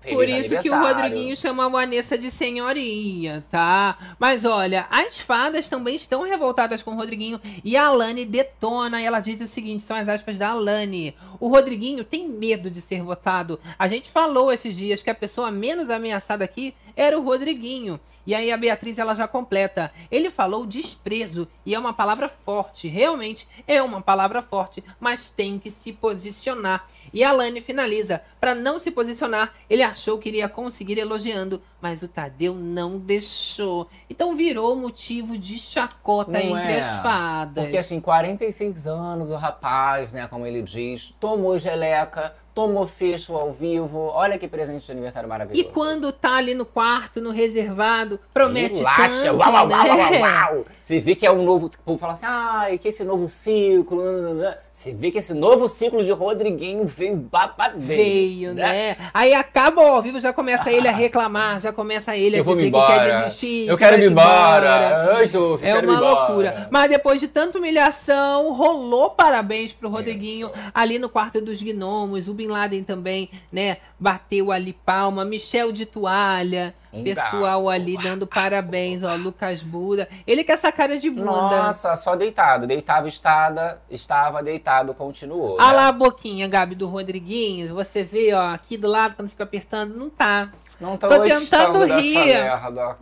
Speaker 2: feliz
Speaker 1: Por isso que o. Rodriguinho chama a Vanessa de senhoria, tá? Mas olha, as fadas também estão revoltadas com o Rodriguinho e a Alane detona. E ela diz o seguinte: são as aspas da Alane. O Rodriguinho tem medo de ser votado. A gente falou esses dias que a pessoa menos ameaçada aqui era o Rodriguinho. E aí a Beatriz ela já completa. Ele falou desprezo e é uma palavra forte. Realmente é uma palavra forte, mas tem que se posicionar. E a Lani finaliza. Para não se posicionar, ele achou que iria conseguir elogiando, mas o Tadeu não deixou. Então virou motivo de chacota
Speaker 2: Não
Speaker 1: entre
Speaker 2: é?
Speaker 1: as fadas.
Speaker 2: Porque assim, 46 anos o rapaz, né, como ele diz, tomou geleca, tomou fecho ao vivo. Olha que presente de aniversário
Speaker 1: E
Speaker 2: maravilhoso.
Speaker 1: quando tá ali no quarto, no reservado, promete
Speaker 2: Relaxa,
Speaker 1: tanto,
Speaker 2: uau, uau,
Speaker 1: né?
Speaker 2: uau, uau, uau. Você vê que é um novo. O povo fala assim, ai, que esse novo ciclo. nananã. Você vê que esse novo ciclo de Rodriguinho veio babado.
Speaker 1: Veio, né? Aí acaba o ao vivo, já começa ele a reclamar, já começa ele a
Speaker 2: Eu vou me
Speaker 1: dizer que quer
Speaker 2: embora.
Speaker 1: desistir.
Speaker 2: Eu
Speaker 1: que
Speaker 2: quero me
Speaker 1: se
Speaker 2: embora. Ai, Sophie,
Speaker 1: É
Speaker 2: quero
Speaker 1: uma
Speaker 2: me embora.
Speaker 1: loucura. Mas depois de tanta humilhação, rolou parabéns pro Rodriguinho
Speaker 2: Isso.
Speaker 1: ali no quarto dos gnomos. O Bin Laden também, né? Bateu ali palma. Michel de toalha.
Speaker 2: Um
Speaker 1: pessoal
Speaker 2: gato.
Speaker 1: ali dando parabéns, ó. Lucas Buda. Ele com essa cara de bunda.
Speaker 2: Nossa, só deitado. Deitava, estada, estava deitado, continuou.
Speaker 1: Olha
Speaker 2: né?
Speaker 1: lá a boquinha, Gabi, do Rodriguinho. Você vê, ó, aqui do lado, quando fica apertando, não tá.
Speaker 2: Não tô,
Speaker 1: Tô tentando rir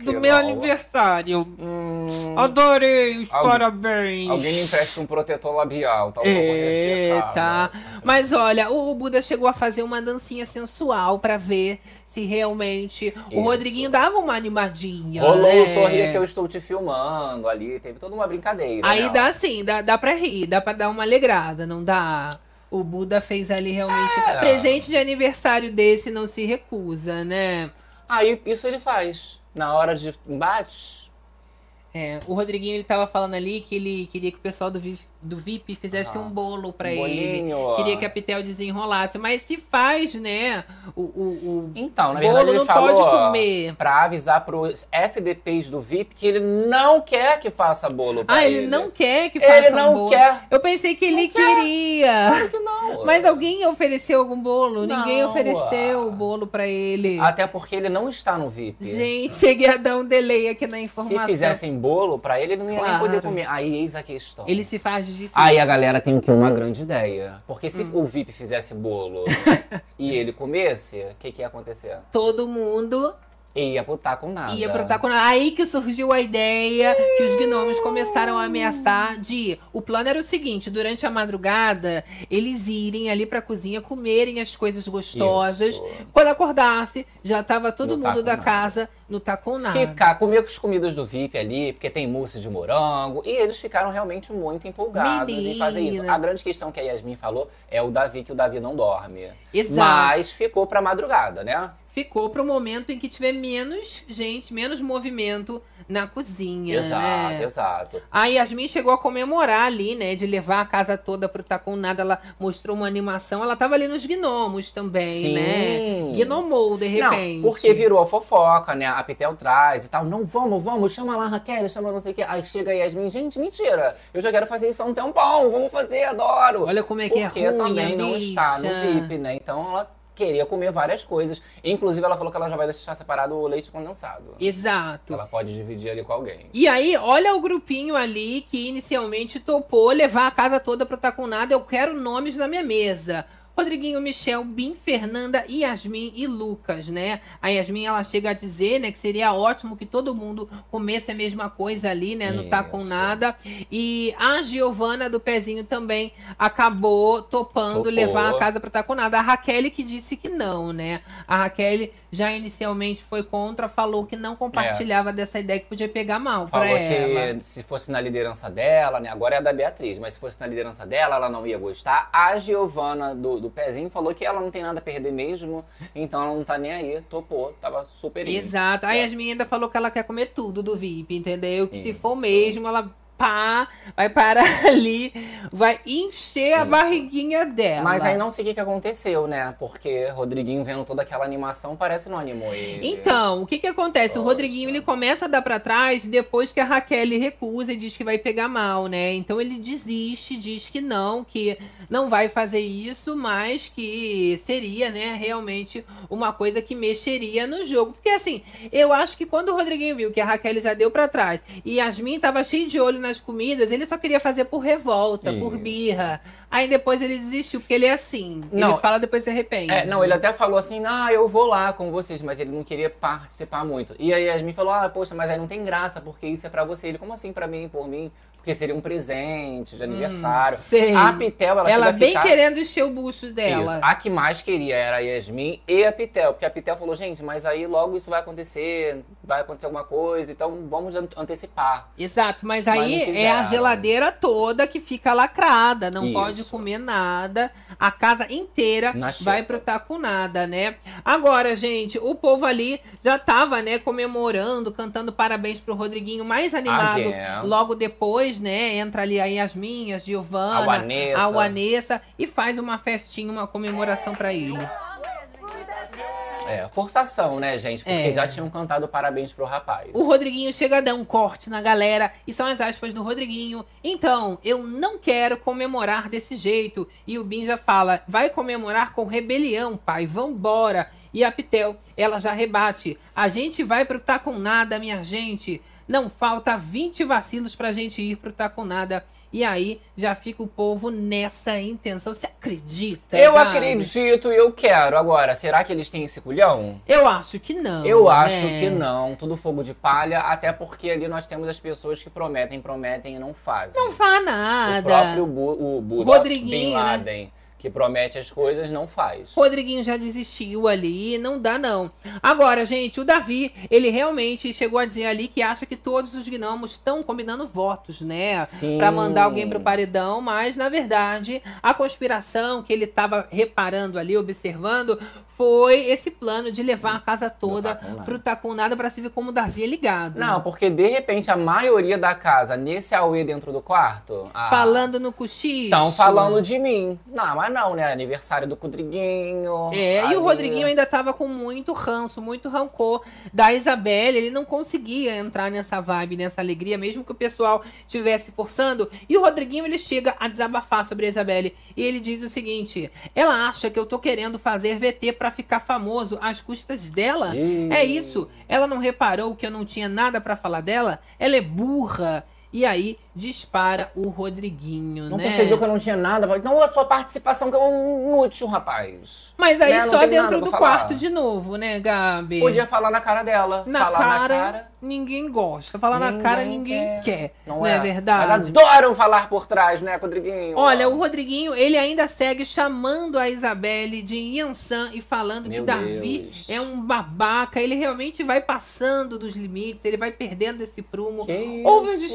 Speaker 1: Do meu aniversário.
Speaker 2: Hum,
Speaker 1: Adorei os
Speaker 2: Alguém-
Speaker 1: parabéns.
Speaker 2: alguém me empresta um protetor labial, tá?
Speaker 1: É, tá. Mas olha, o, o Buda chegou a fazer uma dancinha sensual pra ver se realmente o
Speaker 2: Isso.
Speaker 1: Rodriguinho dava uma animadinha.
Speaker 2: Rolou
Speaker 1: né?
Speaker 2: o sorria que eu estou te filmando ali, teve toda uma brincadeira.
Speaker 1: Aí
Speaker 2: né?
Speaker 1: dá sim, dá, dá pra rir, dá pra dar uma alegrada, não dá? O Buda fez ali realmente.
Speaker 2: É.
Speaker 1: Presente de aniversário desse não se recusa, né?
Speaker 2: Aí isso ele faz. Na hora de embate,
Speaker 1: É, o Rodriguinho ele tava falando ali que ele queria que o pessoal do VIP, do VIP fizesse
Speaker 2: Ah,
Speaker 1: um bolo pra
Speaker 2: um
Speaker 1: ele. Queria que a Pitel desenrolasse. Mas se faz, né? O, o, o
Speaker 2: Então, na
Speaker 1: bolo
Speaker 2: verdade, ele
Speaker 1: não
Speaker 2: falou
Speaker 1: pode comer.
Speaker 2: pra avisar pros FDPs do VIP que ele não quer que faça bolo pra
Speaker 1: Ah,
Speaker 2: ele.
Speaker 1: ele não quer que
Speaker 2: Ele
Speaker 1: faça
Speaker 2: não
Speaker 1: um bolo.
Speaker 2: quer.
Speaker 1: Eu pensei que ele queria.
Speaker 2: Claro que não.
Speaker 1: Mas alguém ofereceu algum bolo? Ninguém
Speaker 2: Não.
Speaker 1: ofereceu o bolo pra ele.
Speaker 2: Até porque ele não está no VIP.
Speaker 1: Gente, cheguei a dar um delay aqui na
Speaker 2: Se
Speaker 1: informação.
Speaker 2: fizessem bolo pra ele, ele não ia nem
Speaker 1: Claro.
Speaker 2: poder comer. Aí eis a questão.
Speaker 1: Ele se faz de difícil.
Speaker 2: Aí a galera tem aqui uma grande ideia. Porque se
Speaker 1: Hum.
Speaker 2: o VIP fizesse bolo e ele comesse, o que, que ia acontecer?
Speaker 1: Todo mundo
Speaker 2: Ia botar com nada.
Speaker 1: ia pro taco. Aí que surgiu a ideia que os gnomos começaram a ameaçar de. O plano era o seguinte: durante a madrugada, eles irem ali pra cozinha, comerem as coisas gostosas.
Speaker 2: Isso.
Speaker 1: Quando acordasse, já tava todo
Speaker 2: No
Speaker 1: mundo
Speaker 2: taco
Speaker 1: da
Speaker 2: nada.
Speaker 1: casa no taco nada.
Speaker 2: Ficar, comer com as comidas do VIP ali, porque tem mousse de morango. E eles ficaram realmente muito empolgados em fazer isso.
Speaker 1: Menina.
Speaker 2: A grande questão que a Yasmin falou é o Davi, que o Davi não dorme.
Speaker 1: Exato.
Speaker 2: Mas ficou pra madrugada, né?
Speaker 1: Ficou pro momento em que tiver menos gente, menos movimento na cozinha,
Speaker 2: exato,
Speaker 1: né?
Speaker 2: exato.
Speaker 1: A Yasmin chegou a comemorar ali, né? De levar a casa toda pro Tacon Nada. Ela mostrou uma animação. Ela tava ali nos gnomos também,
Speaker 2: Sim.
Speaker 1: né? Gnomou, de repente.
Speaker 2: Não, porque virou a fofoca, né? A Pitel traz e tal. Não, vamos, vamos, chama lá a Raquel, chama não sei o que. Aí chega a Yasmin, gente, mentira. Eu já quero fazer isso há um tempão, vamos fazer, adoro.
Speaker 1: Olha como é que é
Speaker 2: Porque
Speaker 1: ruim,
Speaker 2: também
Speaker 1: a
Speaker 2: não está no
Speaker 1: bicha.
Speaker 2: VIP, né? Então ela queria comer várias coisas. Inclusive, ela falou que ela já vai deixar separado o leite condensado.
Speaker 1: Exato.
Speaker 2: Ela pode dividir ali com alguém.
Speaker 1: E aí, olha o grupinho ali que inicialmente topou levar a casa toda pro Tá Com Nada. Eu quero nomes na minha mesa. Rodriguinho, Michel, Bim, Fernanda, Yasmin e Lucas, né? A Yasmin, ela chega a dizer, né, que seria ótimo que todo mundo comesse a mesma coisa ali, né, no Tá Com. Nada. E a Giovana do Pezinho também acabou topando
Speaker 2: Topou.
Speaker 1: levar a casa pro Tá Com Nada. A Raquel que disse que não, né? A Raquel já inicialmente foi contra, falou que não compartilhava dessa ideia que podia pegar mal pra
Speaker 2: Falou
Speaker 1: ela.
Speaker 2: que se fosse na liderança dela, né? Agora é a da Beatriz, mas se fosse na liderança dela, ela não ia gostar. A Giovana do, do Pezinho falou que ela não tem nada a perder mesmo, então ela não tá nem aí, topou, tava super.
Speaker 1: Exato. A
Speaker 2: É.
Speaker 1: Yasmin ainda falou que ela quer comer tudo do VIP, entendeu? Que se for
Speaker 2: Isso.
Speaker 1: mesmo, ela pá, vai parar ali, vai encher a
Speaker 2: Isso.
Speaker 1: barriguinha dela.
Speaker 2: Mas aí não sei o que, que aconteceu, né? Porque Rodriguinho vendo toda aquela animação parece não animou ele.
Speaker 1: Então, o que que acontece? O. Rodriguinho, ele começa a dar pra trás depois que a Raquel recusa e diz que vai pegar mal, né? Então ele desiste, diz que não, que não vai fazer isso, mas que seria, né, realmente uma coisa que mexeria no jogo. Porque assim, eu acho que quando o Rodriguinho viu que a Raquel já deu pra trás e Yasmin tava cheio de olho nas comidas, ele só queria fazer por revolta, por
Speaker 2: Isso.
Speaker 1: birra. Aí depois ele desistiu, porque ele é assim.
Speaker 2: Não,
Speaker 1: ele fala depois se arrepende.
Speaker 2: É, não, ele até falou assim, ah, eu vou lá com vocês, mas ele não queria participar muito. E aí a Yasmin falou, ah, poxa, mas aí não tem graça, porque isso é pra você. Ele, como assim pra mim, por mim? Porque seria um presente de aniversário.
Speaker 1: Hum, sei.
Speaker 2: A Pitel, ela,
Speaker 1: Ela bem
Speaker 2: ficar...
Speaker 1: querendo encher o bucho dela.
Speaker 2: Isso. A que mais queria era a Yasmin e a Pitel, porque a Pitel falou, gente, mas aí logo isso vai acontecer, vai acontecer alguma coisa, então vamos an- antecipar.
Speaker 1: Exato, mas
Speaker 2: Mas
Speaker 1: aí é a geladeira toda que fica lacrada, não
Speaker 2: Isso.
Speaker 1: pode comer nada. A casa inteira vai pro com nada, né? Agora, gente, o povo ali já tava, né, comemorando, cantando parabéns pro Rodriguinho, mais animado.
Speaker 2: Again.
Speaker 1: Logo depois, né, entra ali a Yasmin, a Giovana,
Speaker 2: A Vanessa.
Speaker 1: a Vanessa e faz uma festinha, uma comemoração pra ele.
Speaker 2: É, forçação, né, gente? Porque
Speaker 1: É.
Speaker 2: já tinham cantado parabéns pro rapaz.
Speaker 1: O Rodriguinho chega a dar um corte na galera, e são as aspas do Rodriguinho. Então, eu não quero comemorar desse jeito. E o Bin já fala: vai comemorar com rebelião, pai, vambora. E a Pitel, ela já rebate: a gente vai pro Tá Com Nada, minha gente. Não falta 20 vacilos pra gente ir pro Tá Com Nada. E aí já fica o povo nessa intenção. Você acredita?
Speaker 2: Eu
Speaker 1: Gabi?
Speaker 2: acredito e eu quero. Agora, será que eles têm esse culhão?
Speaker 1: Eu acho que não.
Speaker 2: Eu acho
Speaker 1: né?
Speaker 2: que não. Tudo fogo de palha, até porque ali nós temos as pessoas que prometem, prometem e não fazem.
Speaker 1: Não faz
Speaker 2: O
Speaker 1: nada.
Speaker 2: próprio Bu, o Buda,
Speaker 1: Rodriguinho,
Speaker 2: Bin
Speaker 1: né?
Speaker 2: Que promete as coisas, não faz.
Speaker 1: Rodriguinho já desistiu ali, não dá não. Agora, gente, o Davi, ele realmente chegou a dizer ali que acha que todos os gnomos estão combinando votos, né?
Speaker 2: Sim.
Speaker 1: Pra mandar alguém pro paredão, mas na verdade, a conspiração que ele tava reparando ali, observando, foi esse plano de levar a casa toda
Speaker 2: Com Nada.
Speaker 1: pro Tacunada pra se ver como o Davi é ligado.
Speaker 2: Não, porque de repente a maioria da casa, nesse Aue dentro do quarto. ah,
Speaker 1: Falando no cochicho.
Speaker 2: Estão falando de mim. Não, mas não, né? Aniversário do Rodriguinho.
Speaker 1: É, e o Rodriguinho ainda tava com muito ranço, muito rancor da Isabelle. Ele não conseguia entrar nessa vibe, nessa alegria, mesmo que o pessoal estivesse forçando. E o Rodriguinho, ele chega a desabafar sobre a Isabelle. E ele diz o seguinte: ela acha que eu tô querendo fazer VT pra ficar famoso às custas dela?
Speaker 2: Ih.
Speaker 1: É isso. Ela não reparou que eu não tinha nada pra falar dela? Ela é burra. E aí dispara o Rodriguinho,
Speaker 2: Não
Speaker 1: né?
Speaker 2: percebeu que eu não tinha nada. Então a sua participação que é um inútil, rapaz.
Speaker 1: Mas aí
Speaker 2: Né? Não
Speaker 1: só dentro do quarto de novo, né, Gabi?
Speaker 2: Podia falar na cara dela.
Speaker 1: Na
Speaker 2: falar
Speaker 1: cara,
Speaker 2: na cara.
Speaker 1: ninguém gosta. Falar na cara, ninguém quer. Não, é,
Speaker 2: Mas
Speaker 1: verdade?
Speaker 2: adoram falar por trás, né, Rodriguinho?
Speaker 1: Olha, o Rodriguinho, ele ainda segue chamando a Isabelle de Yansan e falando
Speaker 2: Meu
Speaker 1: que Davi
Speaker 2: Deus.
Speaker 1: é um babaca. Ele realmente vai passando dos limites, ele vai perdendo esse prumo.
Speaker 2: Que
Speaker 1: Houve um
Speaker 2: isso?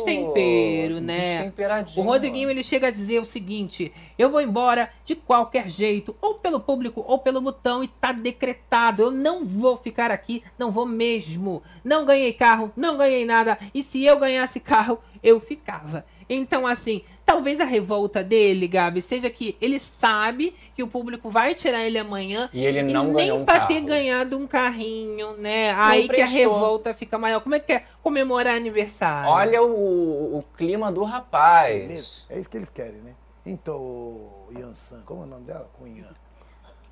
Speaker 1: Destempero, né? O Rodriguinho ele chega a dizer o seguinte: eu vou embora de qualquer jeito, ou pelo público ou pelo botão, e tá decretado. Eu não vou ficar aqui, não vou mesmo. Não ganhei carro, não ganhei nada, e se eu ganhasse carro, eu ficava. Então, assim, Talvez a revolta dele, Gabi, seja que ele sabe que o público vai tirar ele amanhã
Speaker 2: E ele não
Speaker 1: nem
Speaker 2: ganhou um
Speaker 1: pra
Speaker 2: carro.
Speaker 1: ter ganhado um carrinho, né? Aí que a
Speaker 2: prestou.
Speaker 1: revolta fica maior. Como é que é comemorar aniversário?
Speaker 2: Olha o, o clima do rapaz.
Speaker 6: É isso que eles querem, né? Então, o Yansan, como é o nome dela? Cunha.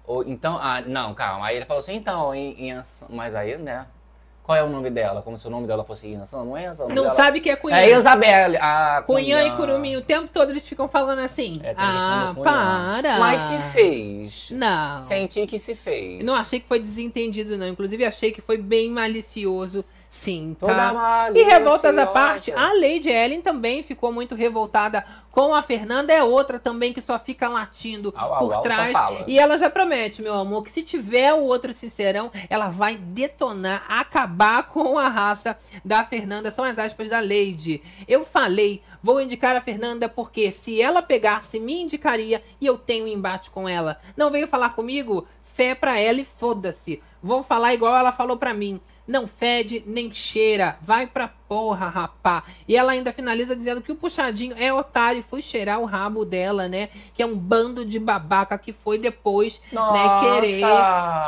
Speaker 2: Ou, então, ah, não, calma. Aí ele falou assim, então, em, em Ansan- mas aí, né? Qual é o nome dela? Como se o nome dela fosse Yansan, não é nome
Speaker 1: Não
Speaker 2: dela-
Speaker 1: sabe que é Cunhã.
Speaker 2: É Isabelle. Ah,
Speaker 1: Cunhã e
Speaker 2: Cunhã.
Speaker 1: Curumim, o tempo todo eles ficam falando assim.
Speaker 2: É, tem a
Speaker 1: ah, para.
Speaker 2: Mas se fez.
Speaker 1: Não.
Speaker 2: Senti que se fez.
Speaker 1: Não achei que foi desentendido, não. Inclusive, achei que foi bem malicioso, sim, tá? E
Speaker 2: maliciosa.
Speaker 1: revoltas à parte, a Lady Ellen também ficou muito revoltada com a Fernanda. É outra também que só fica latindo
Speaker 2: Au,
Speaker 1: por
Speaker 2: au,
Speaker 1: trás. E ela já promete, meu amor, que se tiver o outro sincerão, ela vai detonar, acabar com a raça da Fernanda. São as aspas da Lady. Eu falei, vou indicar a Fernanda porque se ela pegasse, me indicaria e eu tenho um embate com ela. Não veio falar comigo? Fé pra ela e foda-se. Vou falar igual ela falou pra mim. Não fede nem cheira. Vai pra porra, rapá. E ela ainda finaliza dizendo que o puxadinho é otário e foi cheirar o rabo dela, né? Que é um bando de babaca que foi depois, né, querer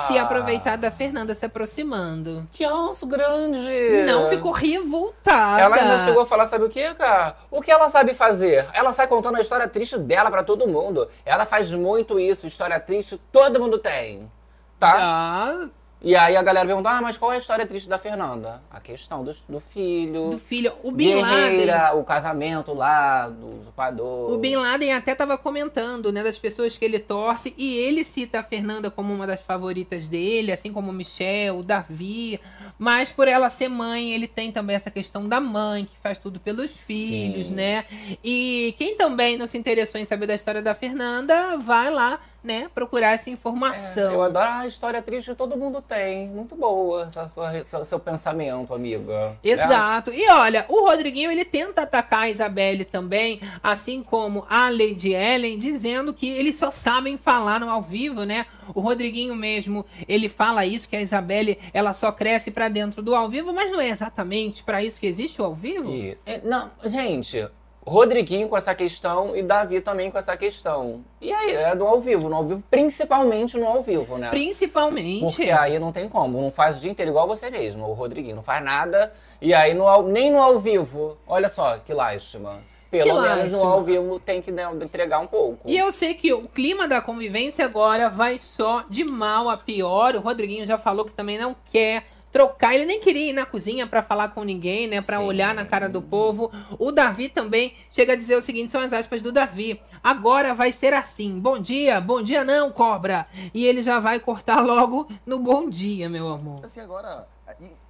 Speaker 1: se aproveitar da Fernanda se aproximando.
Speaker 2: Que ranço grande.
Speaker 1: Não ficou revoltada.
Speaker 2: Ela ainda chegou a falar, sabe o que, cara? O que ela sabe fazer? Ela sai contando a história triste dela pra todo mundo. Ela faz muito isso, história triste, todo mundo tem. Tá?
Speaker 1: Ah,
Speaker 2: E aí a galera pergunta, ah, mas qual é a história triste da Fernanda? A questão do, do filho,
Speaker 1: do filho. O Bin Laden.
Speaker 2: o casamento lá, do usurpador.
Speaker 1: O Bin Laden até tava comentando, né, das pessoas que ele torce, e ele cita a Fernanda como uma das favoritas dele, assim como o Michel, o Davi. Mas por ela ser mãe, ele tem também essa questão da mãe, que faz tudo pelos filhos, né? E quem também não se interessou em saber da história da Fernanda, vai lá, né, procurar essa informação.
Speaker 2: Eu adoro a história triste, todo mundo tem. Muito boa essa sua- seu, seu pensamento, amiga.
Speaker 1: Exato. E olha, o Rodriguinho ele tenta atacar a Isabelle também, assim como a Lady Ellen, dizendo que eles só sabem falar no ao vivo, né? O Rodriguinho mesmo, ele fala isso que a Isabelle, ela só cresce pra dentro do ao vivo, mas não é exatamente pra isso que existe o ao vivo?
Speaker 2: E- é, não, gente, Rodriguinho com essa questão e Davi também com essa questão. E aí, é no ao vivo, no ao vivo, principalmente no ao vivo, né?
Speaker 1: Principalmente.
Speaker 2: Porque aí não tem como, não faz o dia inteiro igual você mesmo, o Rodriguinho, não faz nada. E aí no, nem no ao vivo, olha só que lástima. Pelo
Speaker 1: Que
Speaker 2: menos no ao vivo tem que né, entregar um pouco.
Speaker 1: E eu sei que o clima da convivência agora vai só de mal a pior. O Rodriguinho já falou que também não quer trocar. Ele nem queria ir na cozinha pra falar com ninguém, né? Pra
Speaker 2: Sim.
Speaker 1: olhar na cara do povo. O Davi também chega a dizer o seguinte: são as aspas do Davi. Agora vai ser assim. Bom dia, bom dia não, cobra. E ele já vai cortar logo no bom dia, meu amor.
Speaker 3: Assim, agora,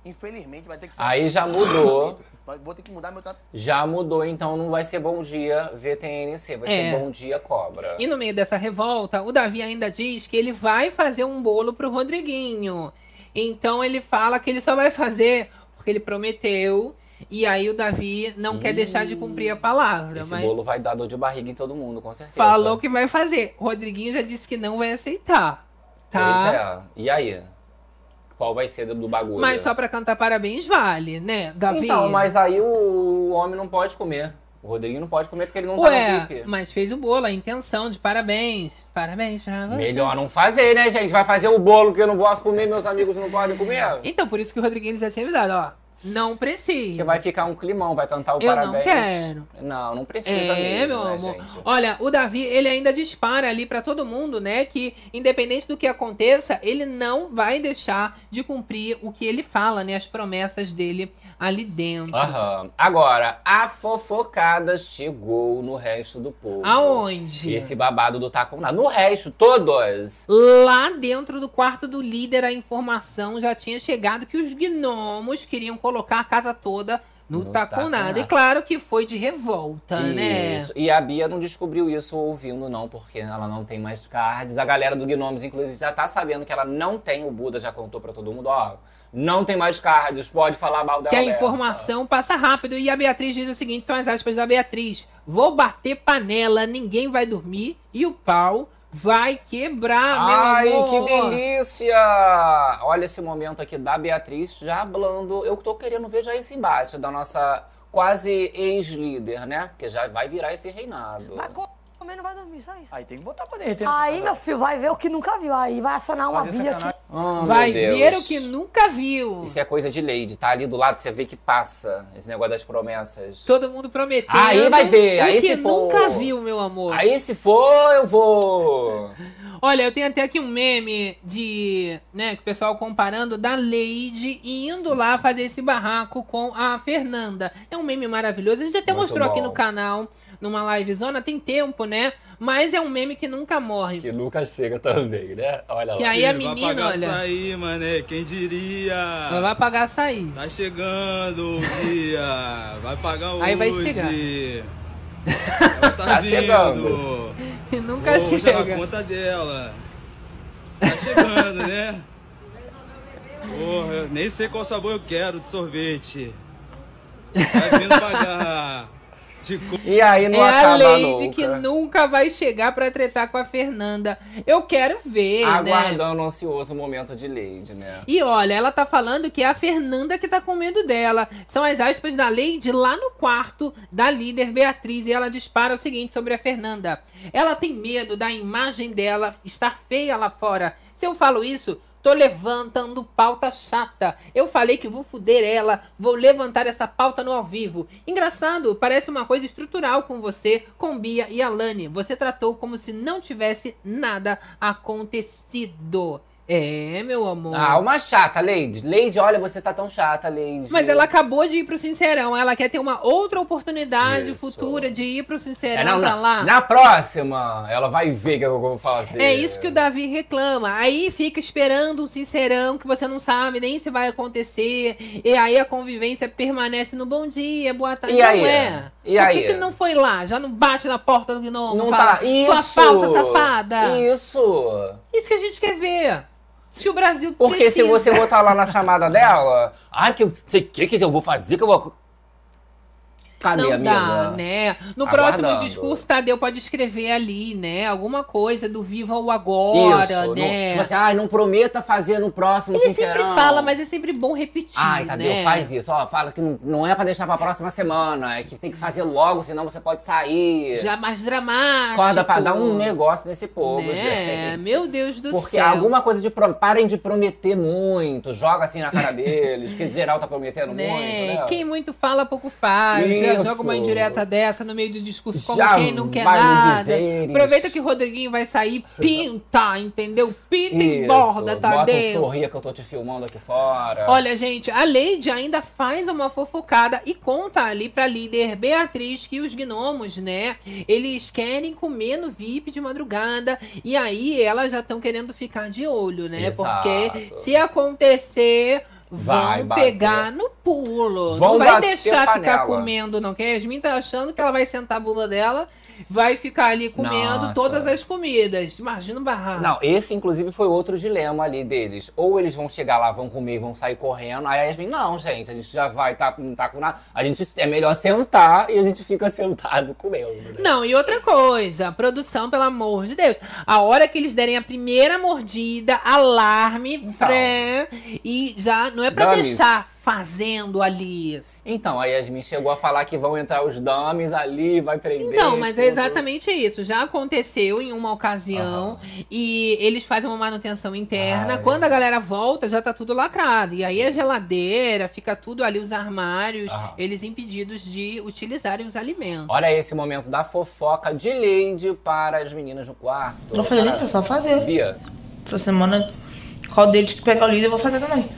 Speaker 3: infelizmente, vai ter que ser.
Speaker 2: Aí já mudou.
Speaker 3: Vou ter que mudar meu trato.
Speaker 2: Já mudou, então não vai ser bom dia VTNC, vai
Speaker 1: É.
Speaker 2: ser bom dia cobra.
Speaker 1: E no meio dessa revolta, o Davi ainda diz que ele vai fazer um bolo pro Rodriguinho. Então ele fala que ele só vai fazer porque ele prometeu. E aí o Davi não quer deixar de cumprir a palavra.
Speaker 2: Esse
Speaker 1: mas
Speaker 2: bolo vai dar dor de barriga em todo mundo, com certeza.
Speaker 1: falou que vai fazer. O Rodriguinho já disse que não vai aceitar. Tá?
Speaker 2: Pois é. E aí? Qual vai ser do, do bagulho?
Speaker 1: Mas só pra cantar parabéns vale, né, Davi?
Speaker 2: Então, mas aí o, homem não pode comer. O Rodriguinho não pode comer porque ele não tá no
Speaker 1: Ué,
Speaker 2: VIP.
Speaker 1: mas fez o bolo, a intenção de parabéns. Parabéns pra você.
Speaker 2: Melhor não fazer, né, gente? Vai fazer o bolo que eu não posso comer, meus amigos não podem comer.
Speaker 1: Então, por isso que o Rodriguinho já tinha avisado, ó. Não precisa.
Speaker 2: Porque vai ficar um climão, vai cantar o
Speaker 1: Eu não
Speaker 2: parabéns.
Speaker 1: quero.
Speaker 2: Não, não precisa
Speaker 1: É,
Speaker 2: mesmo,
Speaker 1: meu
Speaker 2: né,
Speaker 1: amor.
Speaker 2: gente?
Speaker 1: Olha, o Davi, ele ainda dispara ali pra todo mundo, né? Que independente do que aconteça, ele não vai deixar de cumprir o que ele fala, né? As promessas dele ali dentro.
Speaker 2: Aham. Agora, a fofocada chegou no resto do povo.
Speaker 1: Aonde?
Speaker 2: Esse babado do taco nada. No resto, todos.
Speaker 1: Lá dentro do quarto do líder, a informação já tinha chegado que os gnomos queriam colocar a casa toda no,
Speaker 2: No
Speaker 1: taconada. E claro que foi de revolta, né?
Speaker 2: Isso. E a Bia não descobriu isso ouvindo, não, porque ela não tem mais cards. A galera do Gnomes, inclusive, já tá sabendo que ela não tem. O Buda já contou pra todo mundo, ó. Não tem mais cards, pode falar mal dela.
Speaker 1: Que a
Speaker 2: dessa.
Speaker 1: informação passa rápido. E a Beatriz diz o seguinte: são as aspas da Beatriz. Vou bater panela, ninguém vai dormir e o pau vai quebrar,
Speaker 2: Ai,
Speaker 1: meu amor.
Speaker 2: que delícia! Olha esse momento aqui da Beatriz já hablando. Eu tô querendo ver já esse embate da nossa quase ex-líder, né? Porque já vai virar esse reinado.
Speaker 8: Comer, não vai dormir, só isso.
Speaker 7: Aí tem que botar pra derreter.
Speaker 8: Aí, meu filho, vai ver o que nunca viu. Aí vai acionar uma
Speaker 7: Fazer
Speaker 8: via
Speaker 7: sacanagem.
Speaker 8: aqui.
Speaker 2: Oh,
Speaker 1: Vai
Speaker 2: meu
Speaker 1: ver o que nunca viu.
Speaker 2: Isso é coisa de Lady, tá ali do lado, você vê que passa esse negócio das promessas.
Speaker 1: Todo mundo prometendo.
Speaker 2: Aí vai ver,
Speaker 1: o
Speaker 2: aí
Speaker 1: que
Speaker 2: se for-
Speaker 1: nunca viu, meu amor.
Speaker 2: Aí se for, eu vou.
Speaker 1: Olha, eu tenho até aqui um meme de, né, que o pessoal comparando da Lady indo lá fazer esse barraco com a Fernanda. É um meme maravilhoso. A gente até
Speaker 2: Muito
Speaker 1: mostrou aqui
Speaker 2: bom.
Speaker 1: no canal, numa livezona, tem tempo, né? Mas é um meme que nunca morre.
Speaker 2: Que nunca chega também, né? Olha
Speaker 1: Que
Speaker 2: lá.
Speaker 1: aí a
Speaker 9: Vai
Speaker 1: menina,
Speaker 9: pagar
Speaker 1: olha,
Speaker 9: açaí, mané, quem
Speaker 1: ela
Speaker 9: diria?
Speaker 1: vai pagar açaí.
Speaker 9: Tá chegando o dia, vai pagar hoje.
Speaker 1: Aí vai chegar.
Speaker 9: Ela tá,
Speaker 2: Tá chegando.
Speaker 1: E nunca
Speaker 9: na
Speaker 1: chega.
Speaker 9: conta dela. Tá chegando, né? Porra, eu nem sei qual sabor eu quero de sorvete. Vai vindo pagar.
Speaker 2: E aí não
Speaker 1: É a
Speaker 2: acaba
Speaker 1: Lady
Speaker 2: nunca.
Speaker 1: que nunca vai chegar pra tretar com a Fernanda. Eu quero ver, né?
Speaker 2: Aguardando o ansioso momento de Lady, né?
Speaker 1: E olha, ela tá falando que é a Fernanda que tá com medo dela. São as aspas da Lady lá no quarto da líder Beatriz. E ela dispara o seguinte sobre a Fernanda. Ela tem medo da imagem dela estar feia lá fora. Se eu falo isso, tô levantando pauta chata. Eu falei que vou fuder ela, vou levantar essa pauta no ao vivo. Engraçado, parece uma coisa estrutural com você, com Bia e Alane. Você tratou como se não tivesse nada acontecido. É, meu amor.
Speaker 2: Ah, uma chata, Lady. Lady, olha, você tá tão chata, Lady.
Speaker 1: Mas ela acabou de ir pro Sincerão. Ela quer ter uma outra oportunidade
Speaker 2: Isso.
Speaker 1: futura de ir pro Sincerão
Speaker 2: É, não,
Speaker 1: pra
Speaker 2: na,
Speaker 1: lá.
Speaker 2: na próxima, ela vai ver o que eu vou fazer.
Speaker 1: É isso que o Davi reclama. Aí fica esperando um sincerão que você não sabe nem se vai acontecer. E aí a convivência permanece no bom dia, boa tarde.
Speaker 2: E aí?
Speaker 1: Não é.
Speaker 2: E
Speaker 1: Por
Speaker 2: aí?
Speaker 1: que, que não foi lá? Já não bate na porta do gnomo?
Speaker 2: Não
Speaker 1: fala,
Speaker 2: tá. Isso.
Speaker 1: Sua falsa safada.
Speaker 2: Isso.
Speaker 1: Isso que a gente quer ver. Se o Brasil
Speaker 2: Porque se
Speaker 1: precisa.
Speaker 2: você botar lá na chamada dela, ai, que sei que, que eu vou fazer, que eu vou. Cadê,
Speaker 1: Não
Speaker 2: amiga?
Speaker 1: dá, né? No
Speaker 2: Aguardando.
Speaker 1: próximo discurso, Tadeu pode escrever ali, né? Alguma coisa do viva o agora,
Speaker 2: Isso. não-
Speaker 1: né?
Speaker 2: tipo assim, ai, não prometa fazer no próximo
Speaker 1: Ele
Speaker 2: Sincerão.
Speaker 1: sempre fala, mas é sempre bom repetir,
Speaker 2: Ai, Tadeu,
Speaker 1: né?
Speaker 2: faz isso. Ó, fala que não- não é pra deixar pra próxima semana. É que tem que fazer logo, senão você pode sair.
Speaker 1: Já mais dramático.
Speaker 2: Acorda pra dar um negócio nesse povo,
Speaker 1: Né?
Speaker 2: gente.
Speaker 1: Meu Deus do
Speaker 2: Porque
Speaker 1: céu.
Speaker 2: alguma coisa de. Parem de prometer muito. Joga assim na cara deles. Porque geral tá prometendo
Speaker 1: Né?
Speaker 2: muito, né?
Speaker 1: Quem muito fala, pouco faz. Já
Speaker 2: Isso.
Speaker 1: joga uma indireta dessa no meio do discurso como
Speaker 2: Já
Speaker 1: quem não quer nada. Aproveita que o Rodriguinho vai sair, pinta, entendeu? Pinta e
Speaker 2: Isso.
Speaker 1: borda,
Speaker 2: Bota um
Speaker 1: Tadeu.
Speaker 2: sorria que eu tô te filmando aqui fora.
Speaker 1: Olha, gente, a Lady ainda faz uma fofocada e conta ali pra líder Beatriz que os gnomos, né, eles querem comer no VIP de madrugada e aí elas já estão querendo ficar de olho, né?
Speaker 2: Exato.
Speaker 1: Porque se acontecer,
Speaker 2: Vai
Speaker 1: vão
Speaker 2: bater.
Speaker 1: pegar no pulo.
Speaker 2: Vão
Speaker 1: Não vai deixar ficar
Speaker 2: panela.
Speaker 1: comendo, não. Que a Yasmin tá achando que ela vai sentar a bunda dela, vai ficar ali comendo
Speaker 2: Nossa.
Speaker 1: todas as comidas. Imagina o barraco.
Speaker 2: Não, esse inclusive foi outro dilema ali deles. Ou eles vão chegar lá, vão comer e vão sair correndo. Aí a Yasmin, não, gente, a gente já vai, tá, não tá com nada. A gente é melhor sentar e a gente fica sentado comendo. Né?
Speaker 1: Não, e outra coisa, produção, pelo amor de Deus. A hora que eles derem a primeira mordida, alarme, pré, e já não é pra deixar fazendo ali.
Speaker 2: Então, a Yasmin chegou a falar que vão entrar os dummies ali, vai prender.
Speaker 1: Então, mas é
Speaker 2: tudo.
Speaker 1: exatamente isso. Já aconteceu em uma ocasião e eles fazem uma manutenção interna.
Speaker 2: Ai.
Speaker 1: Quando a galera volta, já tá tudo lacrado. E aí a geladeira, fica tudo ali, os armários,
Speaker 2: Aham.
Speaker 1: eles impedidos de utilizarem os alimentos.
Speaker 2: Olha esse momento da fofoca de Lady para as meninas no quarto.
Speaker 10: Não fazer nem, é só fazer.
Speaker 2: Bia,
Speaker 10: Essa semana, qual deles que pegar o líder, eu vou fazer também.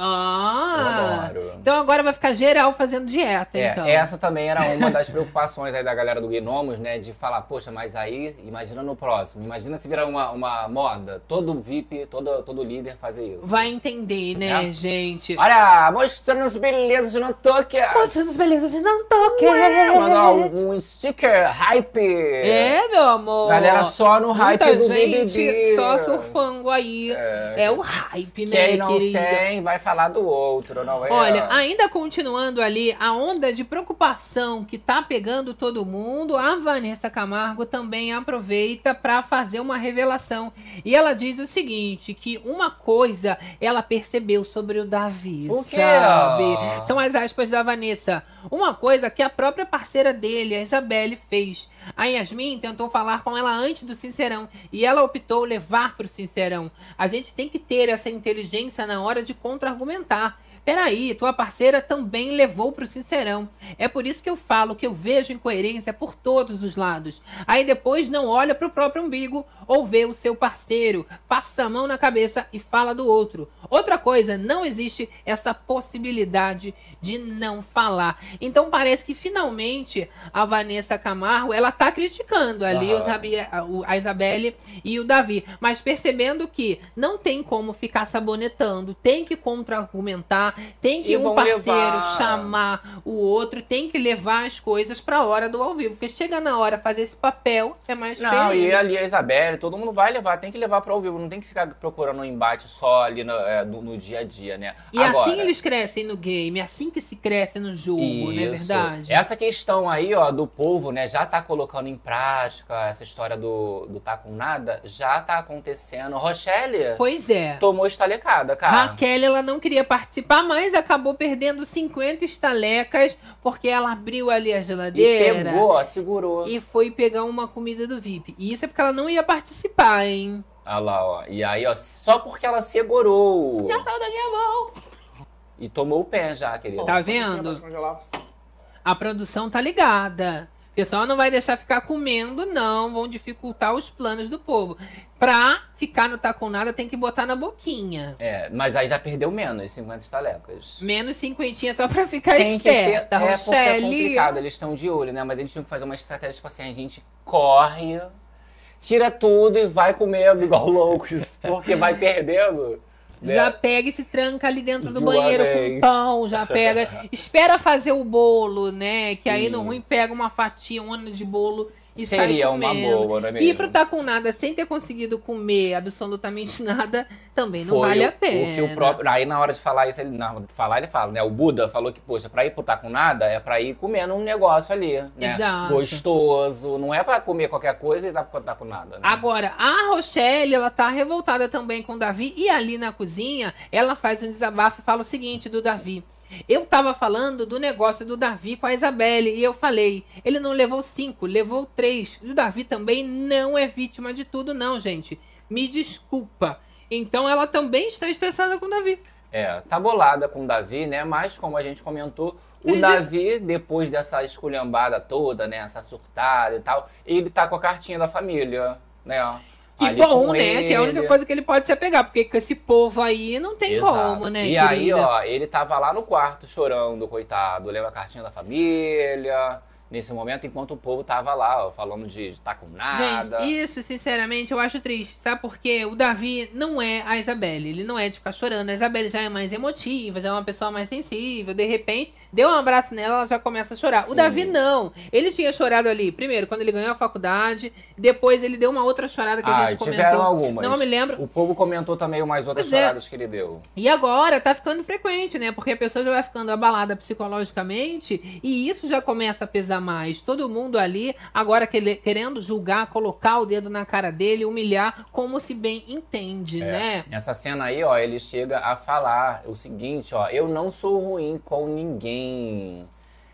Speaker 1: Ah!
Speaker 2: Adoro.
Speaker 1: Então agora vai ficar geral fazendo dieta,
Speaker 2: É,
Speaker 1: então.
Speaker 2: essa também era uma das preocupações aí da galera do Gnomos, né? De falar, poxa, mas aí, imagina no próximo. Imagina se virar uma, uma moda. Todo VIP, todo, todo líder fazer isso.
Speaker 1: Vai entender, né,
Speaker 2: É.
Speaker 1: gente?
Speaker 2: Olha, mostrando as belezas de Nantucket.
Speaker 1: Mostrando as belezas de Nantucket.
Speaker 2: Mandar um, um sticker hype.
Speaker 1: É, meu amor.
Speaker 2: Galera só no hype
Speaker 1: Muita
Speaker 2: do
Speaker 1: gente
Speaker 2: BBB.
Speaker 1: só surfando aí. É, o hype, né,
Speaker 2: Quem não
Speaker 1: querida?
Speaker 2: tem, vai falar do outro, não é?
Speaker 1: Olha, Ainda continuando ali a onda de preocupação que tá pegando todo mundo, a Vanessa Camargo também aproveita para fazer uma revelação. E ela diz o seguinte, que uma coisa ela percebeu sobre o Davi,
Speaker 2: O
Speaker 1: sabe? São as aspas da Vanessa. Uma coisa que a própria parceira dele, a Isabelle, fez. A Yasmin tentou falar com ela antes do Sincerão e ela optou levar pro Sincerão. A gente tem que ter essa inteligência na hora de contra-argumentar. Peraí, tua parceira também levou pro Sincerão. É por isso que eu falo que eu vejo incoerência por todos os lados. Aí depois não olha pro próprio umbigo ou vê o seu parceiro, passa a mão na cabeça e fala do outro. Outra coisa, não existe essa possibilidade de não falar. Então parece que finalmente a Vanessa Camargo, ela tá criticando ali os a Isabelle e o Davi, mas percebendo que não tem como ficar sabonetando, tem que contra-argumentar, tem que
Speaker 2: E
Speaker 1: um parceiro
Speaker 2: levar-
Speaker 1: chamar o outro, tem que levar as coisas pra hora do ao vivo, porque chega na hora fazer esse papel é mais
Speaker 2: Não,
Speaker 1: feio.
Speaker 2: e ali a Isabelle, todo mundo vai levar, tem que levar para ao vivo, não tem que ficar procurando um embate só ali no, é, no- no dia a dia, né?
Speaker 1: E
Speaker 2: Agora,
Speaker 1: assim eles crescem no game, é assim que se cresce no jogo, não é
Speaker 2: Isso.
Speaker 1: verdade?
Speaker 2: Essa questão aí, ó, do povo, né, já tá colocando em prática essa história do, do tá com nada, já tá acontecendo. Rochelle
Speaker 1: Pois é.
Speaker 2: tomou estalecada, cara.
Speaker 1: Raquel, ela não queria participar, mas acabou perdendo 50 estalecas porque ela abriu ali a
Speaker 2: E
Speaker 1: geladeira
Speaker 2: pegou, ó, segurou.
Speaker 1: e foi pegar uma comida do VIP. E isso é porque ela não ia participar, hein?
Speaker 2: Olha lá, ó. E aí, ó, só porque ela segurou.
Speaker 10: Já saiu da minha mão.
Speaker 2: E tomou o pé já, querida.
Speaker 1: Tá vendo? A produção tá ligada. O pessoal não vai deixar ficar comendo, não. Vão dificultar os planos do povo. Pra ficar no tá com nada, tem que botar na boquinha.
Speaker 2: É, mas aí já perdeu menos, 50 estalecas.
Speaker 1: Menos cinquentinha só pra ficar
Speaker 2: Tem que ser,
Speaker 1: esperta,
Speaker 2: é porque é
Speaker 1: Rochelle.
Speaker 2: complicado, eles estão de olho, né? Mas eles tinham que fazer uma estratégia, tipo assim, a gente corre, tira tudo e vai comendo igual loucos, porque vai perdendo. Né?
Speaker 1: Já pega e se tranca ali dentro do
Speaker 2: De
Speaker 1: banheiro com
Speaker 2: vez.
Speaker 1: pão, já pega. espera fazer o bolo, né? Que aí no
Speaker 2: Isso.
Speaker 1: ruim pega uma fatia, de bolo e
Speaker 2: Seria
Speaker 1: sai
Speaker 2: uma
Speaker 1: comendo.
Speaker 2: boa, não é
Speaker 1: E
Speaker 2: mesmo?
Speaker 1: pro tá com nada, sem ter conseguido comer absolutamente nada, também não
Speaker 2: Foi
Speaker 1: vale
Speaker 2: o-
Speaker 1: a pena.
Speaker 2: O que o próprio. Aí na hora de falar isso, ele, na falar, ele fala, né? O Buda falou que, poxa, pra ir pro tá com nada é pra ir comendo um negócio ali, né?
Speaker 1: Exato.
Speaker 2: Gostoso. Não é pra comer qualquer coisa e tá, tá com nada, né?
Speaker 1: Agora, a Rochelle, ela tá revoltada também com o Davi. E ali na cozinha, ela faz um desabafo e fala o seguinte do Davi. Eu tava falando do negócio do Davi com a Isabelle e eu falei, ele não levou cinco, levou três. E o Davi também não é vítima de tudo, não, gente. Me desculpa. Então ela também está estressada com o Davi.
Speaker 2: É, tá bolada com o Davi, né? Mas, como a gente comentou, o
Speaker 1: Acredito.
Speaker 2: Davi, depois dessa esculhambada toda, né? Essa surtada e tal, ele tá com a cartinha da família, né?
Speaker 1: Que
Speaker 2: Ali
Speaker 1: bom,
Speaker 2: com
Speaker 1: né? Que é a única
Speaker 2: ele.
Speaker 1: coisa que ele pode se apegar, porque com esse povo aí não tem
Speaker 2: Exato.
Speaker 1: como, né?
Speaker 2: E aí,
Speaker 1: querida?
Speaker 2: ó, ele tava lá no quarto chorando, coitado, lendo a cartinha da família. Nesse momento, enquanto o povo tava lá, ó, falando de, de tá com nada.
Speaker 1: Gente, isso, sinceramente, eu acho triste. Sabe por quê? O Davi não é a Isabelle. Ele não é de ficar chorando. A Isabelle já é mais emotiva, já é uma pessoa mais sensível. De repente, deu um abraço nela, ela já começa a chorar.
Speaker 2: Sim.
Speaker 1: O Davi não. Ele tinha chorado ali, primeiro, quando ele ganhou a faculdade. Depois, ele deu uma outra chorada que a
Speaker 2: Ah,
Speaker 1: gente comentou.
Speaker 2: tiveram algumas.
Speaker 1: Não me lembro.
Speaker 2: O povo comentou também umas outras
Speaker 1: Pois é.
Speaker 2: choradas que ele deu.
Speaker 1: E agora tá ficando frequente, né? Porque a pessoa já vai ficando abalada psicologicamente e isso já começa a pesar mais. Todo mundo ali agora querendo julgar, colocar o dedo na cara dele, humilhar, como se bem entende,
Speaker 2: É.
Speaker 1: né?
Speaker 2: Nessa cena aí, ó, ele chega a falar o seguinte, ó, eu não sou ruim com ninguém.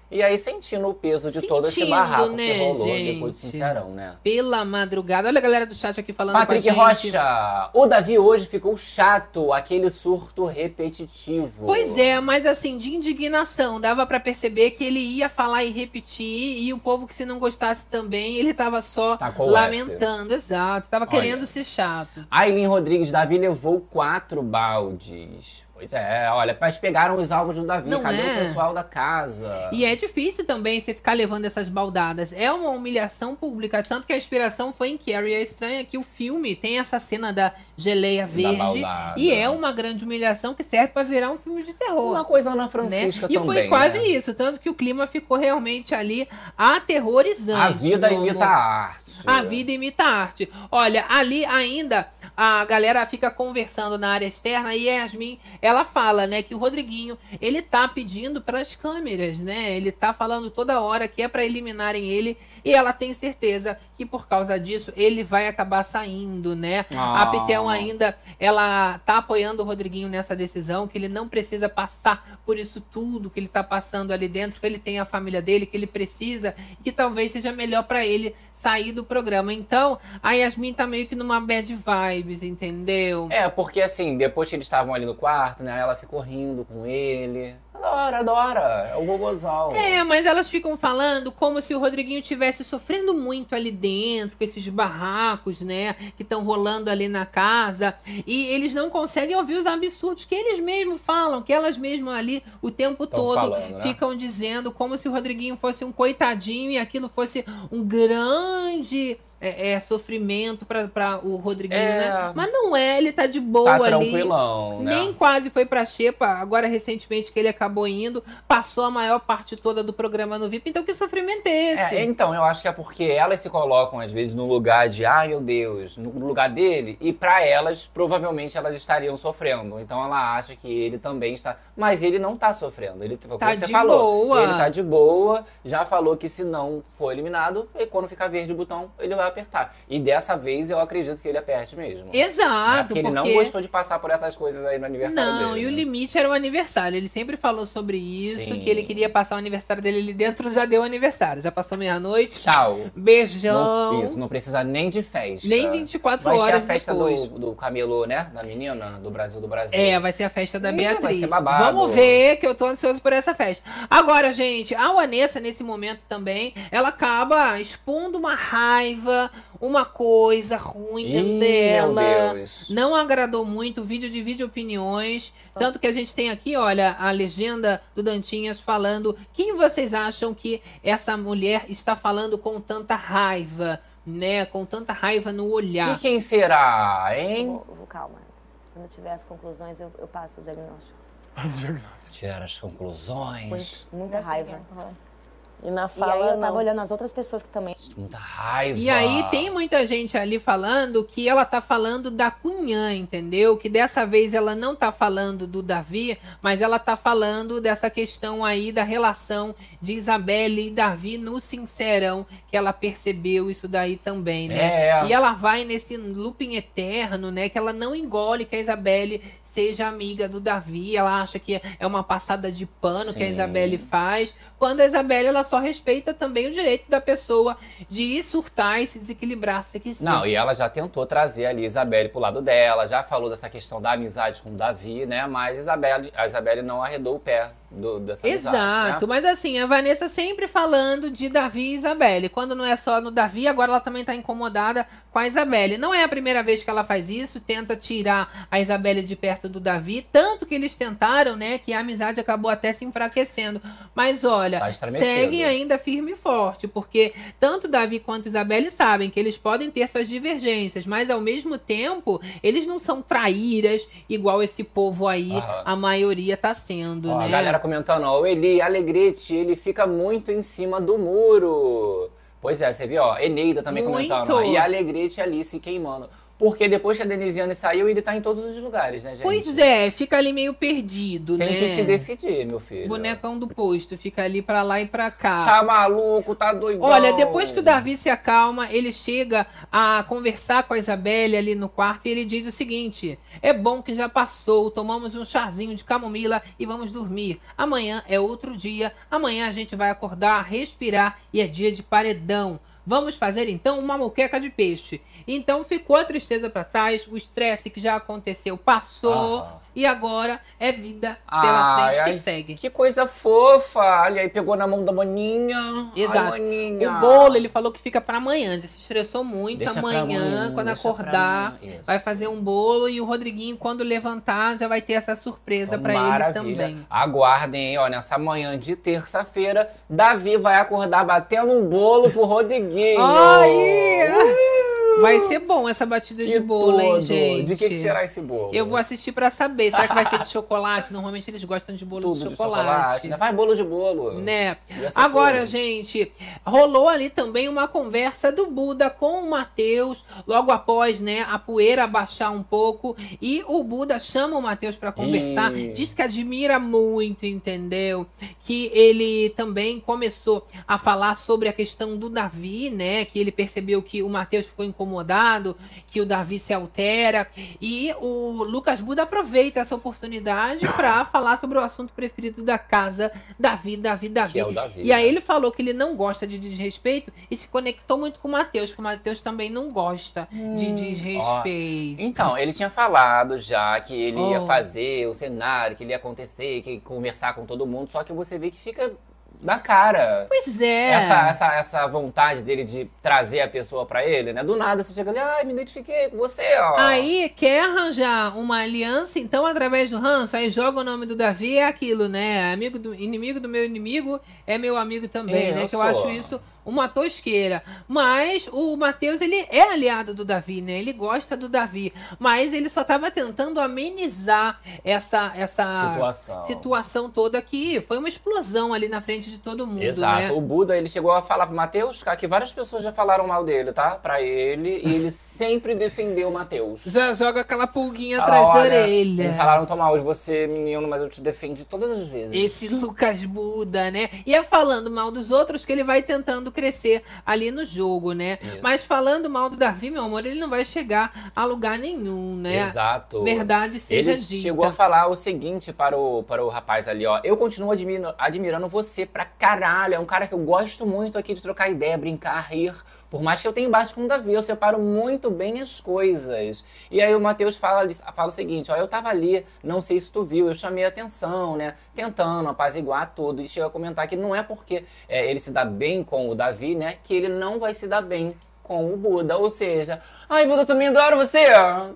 Speaker 2: E aí sentindo o peso de todo esse
Speaker 1: Sentindo,
Speaker 2: barraco
Speaker 1: né,
Speaker 2: que rolou
Speaker 1: gente?
Speaker 2: depois de Sincerão, né?
Speaker 1: Pela madrugada. Olha a galera do chat aqui falando
Speaker 2: Patrick. Rocha, o Davi hoje ficou chato, aquele surto repetitivo.
Speaker 1: Pois é, mas assim, de indignação, dava pra perceber que ele ia falar e repetir, e o povo que se não gostasse também, ele tava só
Speaker 2: Tá com o
Speaker 1: lamentando, exato, tava
Speaker 2: Olha.
Speaker 1: querendo ser chato.
Speaker 2: Aileen Rodrigues, Davi levou quatro baldes. Pois é, olha, mas pegaram os alvos do Davi,
Speaker 1: Não
Speaker 2: cadê
Speaker 1: é?
Speaker 2: o pessoal da casa?
Speaker 1: E é difícil também você ficar levando essas baldadas. É uma humilhação pública. Tanto que a inspiração foi em Carrie. É estranho que o filme tem essa cena da geleia verde. E é uma grande humilhação que serve pra virar um filme de terror.
Speaker 2: Uma coisa Ana
Speaker 1: né?
Speaker 2: Francisca
Speaker 1: E
Speaker 2: também,
Speaker 1: foi quase
Speaker 2: né?
Speaker 1: isso. Tanto que o clima ficou realmente ali aterrorizante.
Speaker 2: A vida imita a arte.
Speaker 1: A vida imita a arte. Olha, ali ainda a galera fica conversando na área externa e Yasmin, ela fala, né, que o Rodriguinho, ele tá pedindo para as câmeras, né? Ele tá falando toda hora que é para eliminarem ele e ela tem certeza que por causa disso ele vai acabar saindo, né?
Speaker 2: Ah.
Speaker 1: A Pitel ainda, ela tá apoiando o Rodriguinho nessa decisão, que ele não precisa passar por isso tudo que ele tá passando ali dentro, que ele tem a família dele, que ele precisa, que talvez seja melhor para ele sair do programa. Então, a Yasmin tá meio que numa bad vibes, entendeu?
Speaker 2: É, porque assim, depois que eles estavam ali no quarto, né? Ela ficou rindo com ele. Adora, adora. É o gogozal.
Speaker 1: É, mas elas ficam falando como se o Rodriguinho tivesse sofrendo muito ali dentro, com esses barracos, né, que estão rolando ali na casa, e eles não conseguem ouvir os absurdos que eles mesmos falam, que elas mesmas ali o tempo
Speaker 2: Tão
Speaker 1: todo
Speaker 2: falando, né?
Speaker 1: ficam dizendo como se o Rodriguinho fosse um coitadinho e aquilo fosse um grande é, é, sofrimento para o Rodriguinho,
Speaker 2: É.
Speaker 1: né? Mas não é, ele tá de boa
Speaker 2: Tá
Speaker 1: ali.
Speaker 2: tranquilão, né?
Speaker 1: Nem quase foi pra Xepa, agora recentemente que ele acabou indo, passou a maior parte toda do programa no VIP. Então que sofrimento é esse?
Speaker 2: É, então, eu acho que é porque elas se colocam, às vezes, no lugar de, ai meu Deus, no lugar dele, e pra elas, provavelmente, elas estariam sofrendo. Então ela acha que ele também está. Mas ele não tá sofrendo. Ele,
Speaker 1: Tá
Speaker 2: você
Speaker 1: de
Speaker 2: falou.
Speaker 1: boa.
Speaker 2: Ele tá de boa, já falou que se não for eliminado, e quando ficar verde o botão, ele vai apertar. E dessa vez eu acredito que ele aperte mesmo.
Speaker 1: Exato,
Speaker 2: Né? Porque ele não gostou de passar por essas coisas aí no aniversário
Speaker 1: Não,
Speaker 2: dele.
Speaker 1: e o
Speaker 2: né?
Speaker 1: limite era o aniversário. Ele sempre falou sobre isso,
Speaker 2: Sim.
Speaker 1: que ele queria passar o aniversário dele ali dentro, já deu aniversário. Já passou meia-noite.
Speaker 2: Tchau.
Speaker 1: Beijão.
Speaker 2: Não, isso, não precisa nem de festa.
Speaker 1: Nem 24
Speaker 2: vai
Speaker 1: horas
Speaker 2: ser a festa
Speaker 1: depois.
Speaker 2: do, do camelo, né? Da menina, do Brasil do Brasil.
Speaker 1: É, vai ser a festa da
Speaker 2: Ih, vai
Speaker 1: Beatriz.
Speaker 2: ser babado.
Speaker 1: Vamos ver que eu tô ansioso por essa festa. Agora, gente, a Vanessa, nesse momento também, ela acaba expondo uma raiva, uma coisa ruim dentro
Speaker 2: Ih,
Speaker 1: dela.
Speaker 2: meu Deus.
Speaker 1: Não agradou muito o vídeo divide opiniões. Tanto que a gente tem aqui, olha, a legenda do Dantinhas falando quem vocês acham que essa mulher está falando com tanta raiva, né? Com tanta raiva no olhar.
Speaker 2: De quem será, hein?
Speaker 11: Vou, vou, calma. Quando tiver as conclusões, eu, eu passo o diagnóstico.
Speaker 2: Tirar as conclusões.
Speaker 11: Muita raiva.
Speaker 10: E na
Speaker 11: E aí
Speaker 10: fala,
Speaker 11: eu tava
Speaker 10: não.
Speaker 11: olhando as outras pessoas que também.
Speaker 2: Muita raiva.
Speaker 1: E aí tem muita gente ali falando que ela tá falando da Cunhã, entendeu? Que dessa vez ela não tá falando do Davi, mas ela tá falando dessa questão aí da relação de Isabelle e Davi no Sincerão, que ela percebeu isso daí também, né?
Speaker 2: É.
Speaker 1: E ela vai nesse looping eterno, né? Que ela não engole que a Isabelle seja amiga do Davi, ela acha que é uma passada de pano que a
Speaker 2: Sim.
Speaker 1: Isabelle faz, quando a Isabelle ela só respeita também o direito da pessoa de ir surtar e se desequilibrar se quiser.
Speaker 2: Não, e ela já tentou trazer ali a Isabelle pro lado dela, já falou dessa questão da amizade com o Davi, né? Mas Isabelle, a Isabelle não arredou o pé do, dessa amizade,
Speaker 1: Exato,
Speaker 2: né?
Speaker 1: mas assim, a Vanessa sempre falando de Davi e Isabelle. Quando não é só no Davi, agora ela também tá incomodada com a Isabelle. Não é a primeira vez que ela faz isso, tenta tirar a Isabelle de perto do Davi. Tanto que eles tentaram, né? Que a amizade acabou até se enfraquecendo. Mas olha,
Speaker 2: Tá
Speaker 1: seguem ainda firme e forte, porque tanto Davi quanto Isabelle sabem que eles podem ter suas divergências, mas ao mesmo tempo, eles não são traíras, igual esse povo aí,
Speaker 2: Aham.
Speaker 1: a maioria tá sendo,
Speaker 2: Ó,
Speaker 1: né?
Speaker 2: Galera comentando, ó, o Eli Alegrete, ele fica muito em cima do muro. Pois é, você viu, ó, Eneida também
Speaker 1: Muito.
Speaker 2: comentando, ó, e Alegrete ali se queimando. Porque depois que a Denisiane saiu, ele tá em todos os lugares, né, gente?
Speaker 1: Pois é, fica ali meio perdido,
Speaker 2: Tem
Speaker 1: né?
Speaker 2: que se decidir, meu filho.
Speaker 1: Bonecão do posto, fica ali pra lá e pra cá.
Speaker 2: Tá maluco, tá doidão.
Speaker 1: Olha, depois que o Davi se acalma, ele chega a conversar com a Isabelle ali no quarto e ele diz o seguinte: É bom que já passou, tomamos um chazinho de camomila e vamos dormir. Amanhã é outro dia, amanhã a gente vai acordar, respirar e é dia de paredão. Vamos fazer então uma moqueca de peixe. Então ficou a tristeza pra trás, o estresse que já aconteceu passou
Speaker 2: Ah.
Speaker 1: e agora é vida pela
Speaker 2: Ai,
Speaker 1: frente
Speaker 2: ai,
Speaker 1: que segue.
Speaker 2: Que coisa fofa. Olha aí, pegou na mão da maninha.
Speaker 1: Exato.
Speaker 2: Ai, maninha.
Speaker 1: O bolo, ele falou que fica pra amanhã. Ele se estressou muito.
Speaker 2: Deixa
Speaker 1: amanhã,
Speaker 2: amanhã,
Speaker 1: quando acordar, vai fazer um bolo. E o Rodriguinho, quando levantar, já vai ter essa surpresa pra ele também.
Speaker 2: Aguardem, hein, ó, nessa manhã de terça-feira, Davi vai acordar batendo um bolo pro Rodriguinho.
Speaker 1: Aí! Vai ser bom essa batida
Speaker 2: Que
Speaker 1: de bolo, hein, gente?
Speaker 2: De que, que será esse bolo?
Speaker 1: Eu vou assistir pra saber. Será que vai ser de chocolate? Normalmente eles gostam de bolo
Speaker 2: Tudo
Speaker 1: de
Speaker 2: de
Speaker 1: chocolate.
Speaker 2: chocolate. Ainda faz bolo de bolo.
Speaker 1: Né? Agora, gente, rolou ali também uma conversa do Buda com o Matheus, logo após, né, a poeira baixar um pouco, e o Buda chama o Matheus pra conversar,
Speaker 2: Ih.
Speaker 1: diz que admira muito, entendeu? Que ele também começou a falar sobre a questão do Davi, né, que ele percebeu que o Matheus ficou incomodado, que o Davi se altera, e o Lucas Buda aproveita essa oportunidade pra falar sobre o assunto preferido da casa, Davi, Davi, Davi.
Speaker 2: Que é o Davi,
Speaker 1: E aí
Speaker 2: né?
Speaker 1: ele falou que ele não gosta de desrespeito e se conectou muito com o Matheus, que o Matheus também não gosta de desrespeito.
Speaker 2: Então, ele tinha falado já que ele ia
Speaker 1: Oh.
Speaker 2: fazer o cenário, que ele ia acontecer, que ia conversar com todo mundo, só que você vê que fica na cara.
Speaker 1: Pois é.
Speaker 2: Essa, essa, essa vontade dele de trazer a pessoa pra ele, né? Do nada você chega ali, ai, me identifiquei com você, ó.
Speaker 1: Aí quer arranjar uma aliança, então, através do ranço, aí joga o nome do Davi, é aquilo, né? Amigo do inimigo do meu inimigo é meu amigo também, né? Que eu acho isso uma tosqueira. Mas o Matheus, ele é aliado do Davi, né? Ele gosta do Davi. Mas ele só tava tentando amenizar essa, essa
Speaker 2: Situação.
Speaker 1: situação toda que foi uma explosão ali na frente de todo mundo,
Speaker 2: Exato.
Speaker 1: né?
Speaker 2: O Buda, ele chegou a falar pro Matheus, cara, que várias pessoas já falaram mal dele, tá? Pra ele, e ele sempre defendeu o Matheus.
Speaker 1: Já joga aquela pulguinha
Speaker 2: Fala,
Speaker 1: atrás da
Speaker 2: "Olha,
Speaker 1: orelha.
Speaker 2: Me falaram tão mal de você, menino, mas eu te defendi todas as vezes.
Speaker 1: Esse Lucas Buda, né? E é falando mal dos outros que ele vai tentando crescer ali no jogo, né?
Speaker 2: Isso.
Speaker 1: Mas falando mal do Davi, meu amor, ele não vai chegar a lugar nenhum, né?
Speaker 2: Exato.
Speaker 1: Verdade seja
Speaker 2: Ele
Speaker 1: dita.
Speaker 2: chegou a falar o seguinte para o, para o rapaz ali, ó. Eu continuo admiro- admirando você pra caralho. É um cara que eu gosto muito aqui de trocar ideia, brincar, rir. Por mais que eu tenha embate com o Davi, eu separo muito bem as coisas. E aí o Matheus fala, fala o seguinte, ó. Eu tava ali, não sei se tu viu, eu chamei a atenção, né? Tentando apaziguar tudo. E chegou a comentar que não é porque é, ele se dá bem com o Davi, né? Que ele não vai se dar bem com o Buda. Ou seja, ai, Buda, também adoro você.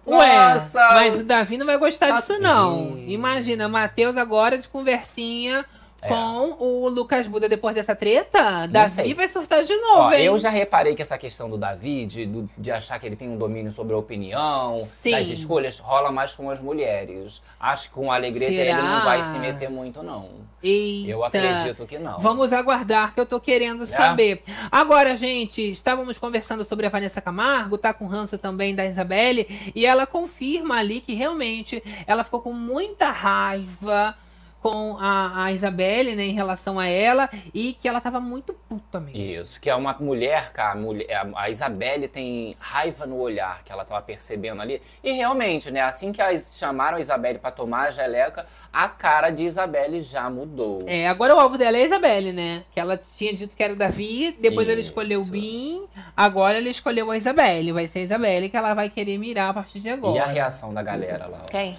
Speaker 1: Ué,
Speaker 2: Nossa!
Speaker 1: mas o Davi não vai gostar
Speaker 2: Tá-
Speaker 1: disso, não. Imagina, Matheus agora de conversinha
Speaker 2: É.
Speaker 1: com o Lucas Buda depois dessa treta. Davi vai surtar de novo,
Speaker 2: Ó,
Speaker 1: hein?
Speaker 2: eu já reparei que essa questão do Davi, de, de achar que ele tem um domínio sobre a opinião,
Speaker 1: Sim.
Speaker 2: das escolhas, rola mais com as mulheres. Acho que com o Alegreta
Speaker 1: Será?
Speaker 2: ele não vai se meter muito, não.
Speaker 1: Eita.
Speaker 2: Eu acredito que não.
Speaker 1: Vamos aguardar, que eu tô querendo saber. Agora, gente, estávamos conversando sobre a Vanessa Camargo, tá com ranço também da Isabelle, e ela confirma ali que realmente ela ficou com muita raiva com a, a Isabelle, né, em relação a ela, e que ela tava muito puta mesmo.
Speaker 2: Isso, que é uma mulher, cara, a, mulher, a- Isabelle tem raiva no olhar que ela tava percebendo ali. E realmente, né, assim que as chamaram a Isabelle pra tomar a geleca, a cara de Isabelle já mudou.
Speaker 1: É, agora o alvo dela é a Isabelle, né? Que ela tinha dito que era o Davi, depois ela
Speaker 2: Isso.
Speaker 1: escolheu o Bin, agora ela escolheu a Isabelle. Vai ser a Isabelle que ela vai querer mirar a partir de agora.
Speaker 2: E a reação da galera lá? ó?
Speaker 10: Quem?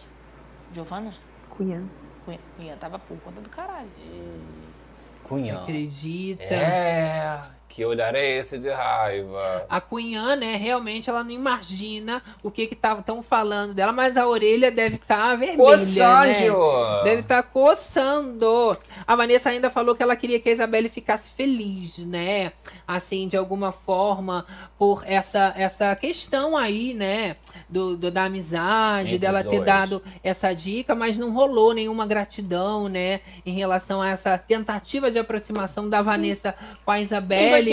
Speaker 10: Giovana?
Speaker 8: Cunhã.
Speaker 10: Cunha. Cunha tava por conta do caralho.
Speaker 2: Cunhã.
Speaker 1: Acredita?
Speaker 2: É, que olhar é esse de raiva?
Speaker 1: A Cunhã, né, realmente ela não imagina o que que estão falando dela, mas a orelha deve estar vermelha,
Speaker 2: Coçando!
Speaker 1: né? Deve estar coçando. A Vanessa ainda falou que ela queria que a Isabelle ficasse feliz, né? Assim, de alguma forma, por essa, essa questão aí, né? Do, do- da amizade,
Speaker 2: Entre
Speaker 1: dela ter
Speaker 2: dois.
Speaker 1: dado essa dica, mas não rolou nenhuma gratidão, né? Em relação a essa tentativa de aproximação da Vanessa com a Isabelle.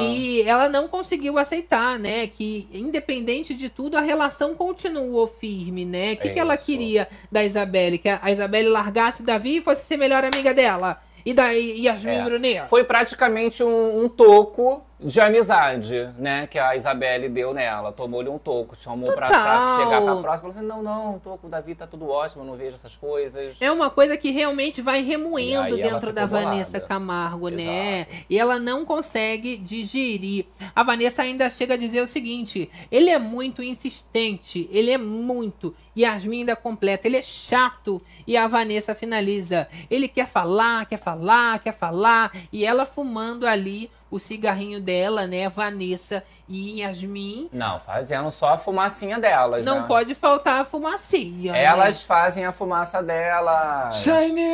Speaker 1: E ela não conseguiu aceitar, né? Que, independente de tudo, a relação continuou firme, né? O que,
Speaker 2: É
Speaker 1: que ela
Speaker 2: isso.
Speaker 1: queria da Isabelle? Que a Isabelle largasse o Davi e fosse ser melhor amiga dela. E daí Yasmin
Speaker 2: É.
Speaker 1: Brunet?
Speaker 2: Foi praticamente um, um toco de amizade, né? Que a Isabelle deu nela. Tomou-lhe um toco, chamou pra, pra chegar pra próxima. Falou assim: não, não, toco, o Davi tá tudo ótimo, eu não vejo essas coisas.
Speaker 1: É uma coisa que realmente vai remoendo dentro da
Speaker 2: bolada.
Speaker 1: Vanessa Camargo, né?
Speaker 2: Exato.
Speaker 1: E ela não consegue digerir. A Vanessa ainda chega a dizer o seguinte: ele é muito insistente, ele é muito. Yasmin ainda completa, ele é chato. E a Vanessa finaliza: ele quer falar, quer falar, quer falar. E ela fumando ali o cigarrinho dela, né? Vanessa e Yasmin.
Speaker 2: Não, fazendo só a fumacinha delas,
Speaker 1: Não
Speaker 2: né?
Speaker 1: pode faltar a fumacinha. né?
Speaker 2: Elas fazem a fumaça delas.
Speaker 9: Shine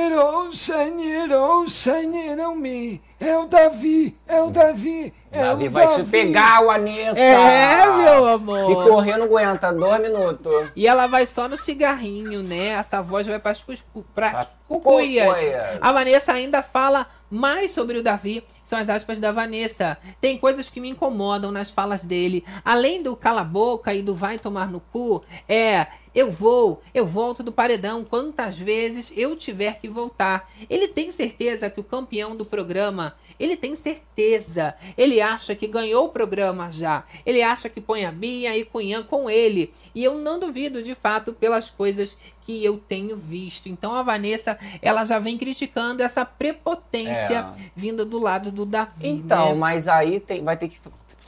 Speaker 12: Senhor, Senhor, Senhor, me. É o Davi, é o Davi, é
Speaker 2: Davi
Speaker 12: o
Speaker 2: vai
Speaker 12: Davi.
Speaker 2: te pegar, Vanessa.
Speaker 1: É, meu amor.
Speaker 2: Se correr, não aguenta. Dois minutos.
Speaker 1: E ela vai só no cigarrinho, né? Essa voz vai para as
Speaker 2: Pra
Speaker 1: cucuias.
Speaker 2: cucuias.
Speaker 1: A Vanessa ainda fala mais sobre o Davi. São as aspas da Vanessa. Tem coisas que me incomodam nas falas dele. Além do cala boca e do vai tomar no cu, é. Eu vou, eu volto do paredão quantas vezes eu tiver que voltar. Ele tem certeza que o campeão do programa ele tem certeza. Ele acha que ganhou o programa já. Ele acha que põe a Bia e Cunhã com ele. E eu não duvido, de fato, pelas coisas que eu tenho visto. Então a Vanessa, ela já vem criticando essa prepotência vinda do lado do Davi.
Speaker 2: Então,
Speaker 1: né?
Speaker 2: mas aí tem- vai ter que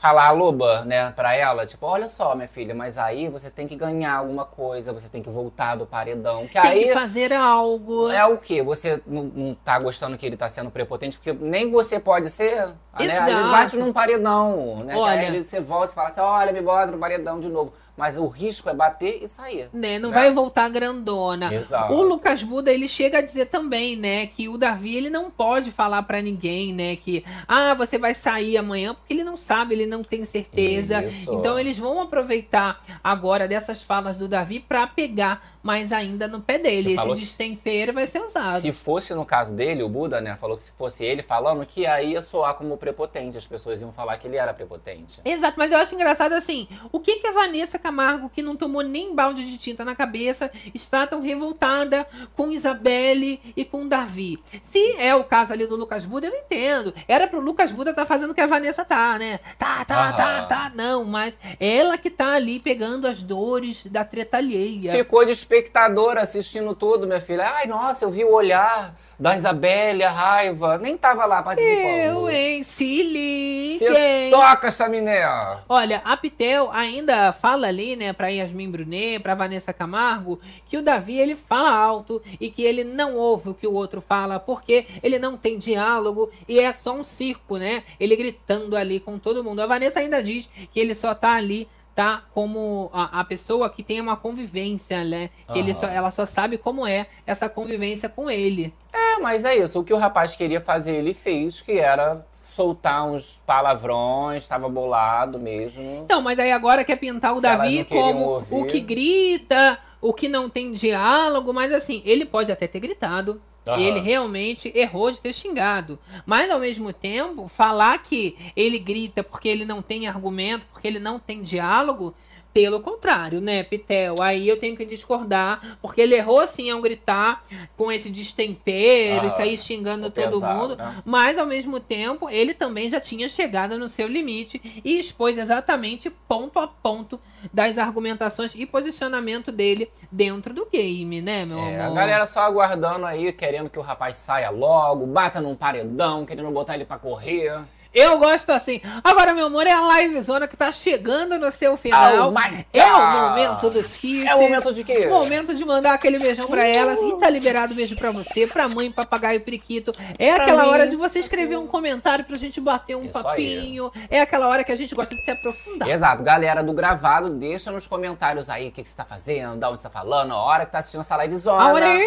Speaker 2: falar a loba, né, pra ela, tipo, olha só, minha filha, mas aí você tem que ganhar alguma coisa, você tem que voltar do paredão. Que
Speaker 1: Tem
Speaker 2: aí
Speaker 1: que fazer algo.
Speaker 2: é o quê? Você não, não tá gostando que ele tá sendo prepotente, porque nem você pode ser, né? Ele bate num paredão, né?
Speaker 1: Olha.
Speaker 2: Aí você volta e fala assim, olha, me bota no paredão de novo. Mas o risco é bater e sair.
Speaker 1: Né, não
Speaker 2: né?
Speaker 1: vai voltar grandona.
Speaker 2: Exato.
Speaker 1: O Lucas Buda, ele chega a dizer também, né, que o Davi, ele não pode falar pra ninguém, né, que ah, você vai sair amanhã, porque ele não sabe, ele não tem certeza.
Speaker 2: Isso.
Speaker 1: Então eles vão aproveitar agora dessas falas do Davi pra pegar mais ainda no pé dele.
Speaker 2: Você
Speaker 1: Esse destempero vai ser usado.
Speaker 2: Se fosse no caso dele, o Buda, né, falou que se fosse ele falando, que aí ia soar como prepotente. As pessoas iam falar que ele era prepotente.
Speaker 1: Exato, mas eu acho engraçado assim, o que que a Vanessa Camargo, que não tomou nem balde de tinta na cabeça, está tão revoltada com Isabelle e com Davi? Se é o caso ali do Lucas Buda, eu entendo. Era pro Lucas Buda estar fazendo o que a Vanessa tá, né? Tá, tá, tá,
Speaker 2: Aham.
Speaker 1: tá, não, mas ela que tá ali pegando as dores da treta alheia.
Speaker 2: Ficou de espectador assistindo tudo, minha filha. Ai, nossa, eu vi o olhar da Isabelle, a raiva. Nem tava lá participando.
Speaker 1: Eu, hein? Se liguem.
Speaker 2: Toca essa miné.
Speaker 1: Olha, a Pitel ainda fala ali, né, pra Yasmin Brunet, pra Vanessa Camargo, que o Davi ele fala alto e que ele não ouve o que o outro fala, porque ele não tem diálogo e é só um circo, né? Ele gritando ali com todo mundo. A Vanessa ainda diz que ele só tá ali tá como a, a pessoa que tem uma convivência, né? Que ele só, ela só sabe como é essa convivência com ele.
Speaker 2: É, mas é isso. O que o rapaz queria fazer, ele fez, que era soltar uns palavrões, tava bolado mesmo.
Speaker 1: Então, mas aí agora quer pintar o
Speaker 2: Se
Speaker 1: Davi como
Speaker 2: ouvir.
Speaker 1: o que grita, o que não tem diálogo, mas assim, ele pode até ter gritado.
Speaker 2: Aham.
Speaker 1: Ele realmente errou de ter xingado. Mas ao mesmo tempo, falar que ele grita porque ele não tem argumento, porque ele não tem diálogo, pelo contrário, né, Pitel? Aí eu tenho que discordar, porque ele errou sim ao gritar com esse destempero,
Speaker 2: Ah,
Speaker 1: e sair xingando todo
Speaker 2: pesado,
Speaker 1: mundo.
Speaker 2: né?
Speaker 1: Mas ao mesmo tempo, ele também já tinha chegado no seu limite e expôs exatamente ponto a ponto das argumentações e posicionamento dele dentro do game, né, meu
Speaker 2: É, a
Speaker 1: amor?
Speaker 2: galera só aguardando aí, querendo que o rapaz saia logo, bata num paredão, querendo botar ele pra correr.
Speaker 1: Eu gosto assim. Agora, meu amor, é a livezona que tá chegando no seu final.
Speaker 2: Oh
Speaker 1: é o momento dos kisses.
Speaker 2: É o momento de quê?
Speaker 1: O momento de mandar aquele beijão pra elas. E tá liberado beijo pra você, pra mãe, papagaio e periquito. É
Speaker 2: Pra
Speaker 1: aquela
Speaker 2: mim.
Speaker 1: hora de você escrever um comentário pra gente bater um
Speaker 2: Isso aí.
Speaker 1: papinho. É aquela hora que a gente gosta de se aprofundar.
Speaker 2: Exato, galera do gravado, deixa nos comentários aí o que, que você tá fazendo, da onde você tá falando, a hora que tá assistindo essa livezona.
Speaker 1: A hora é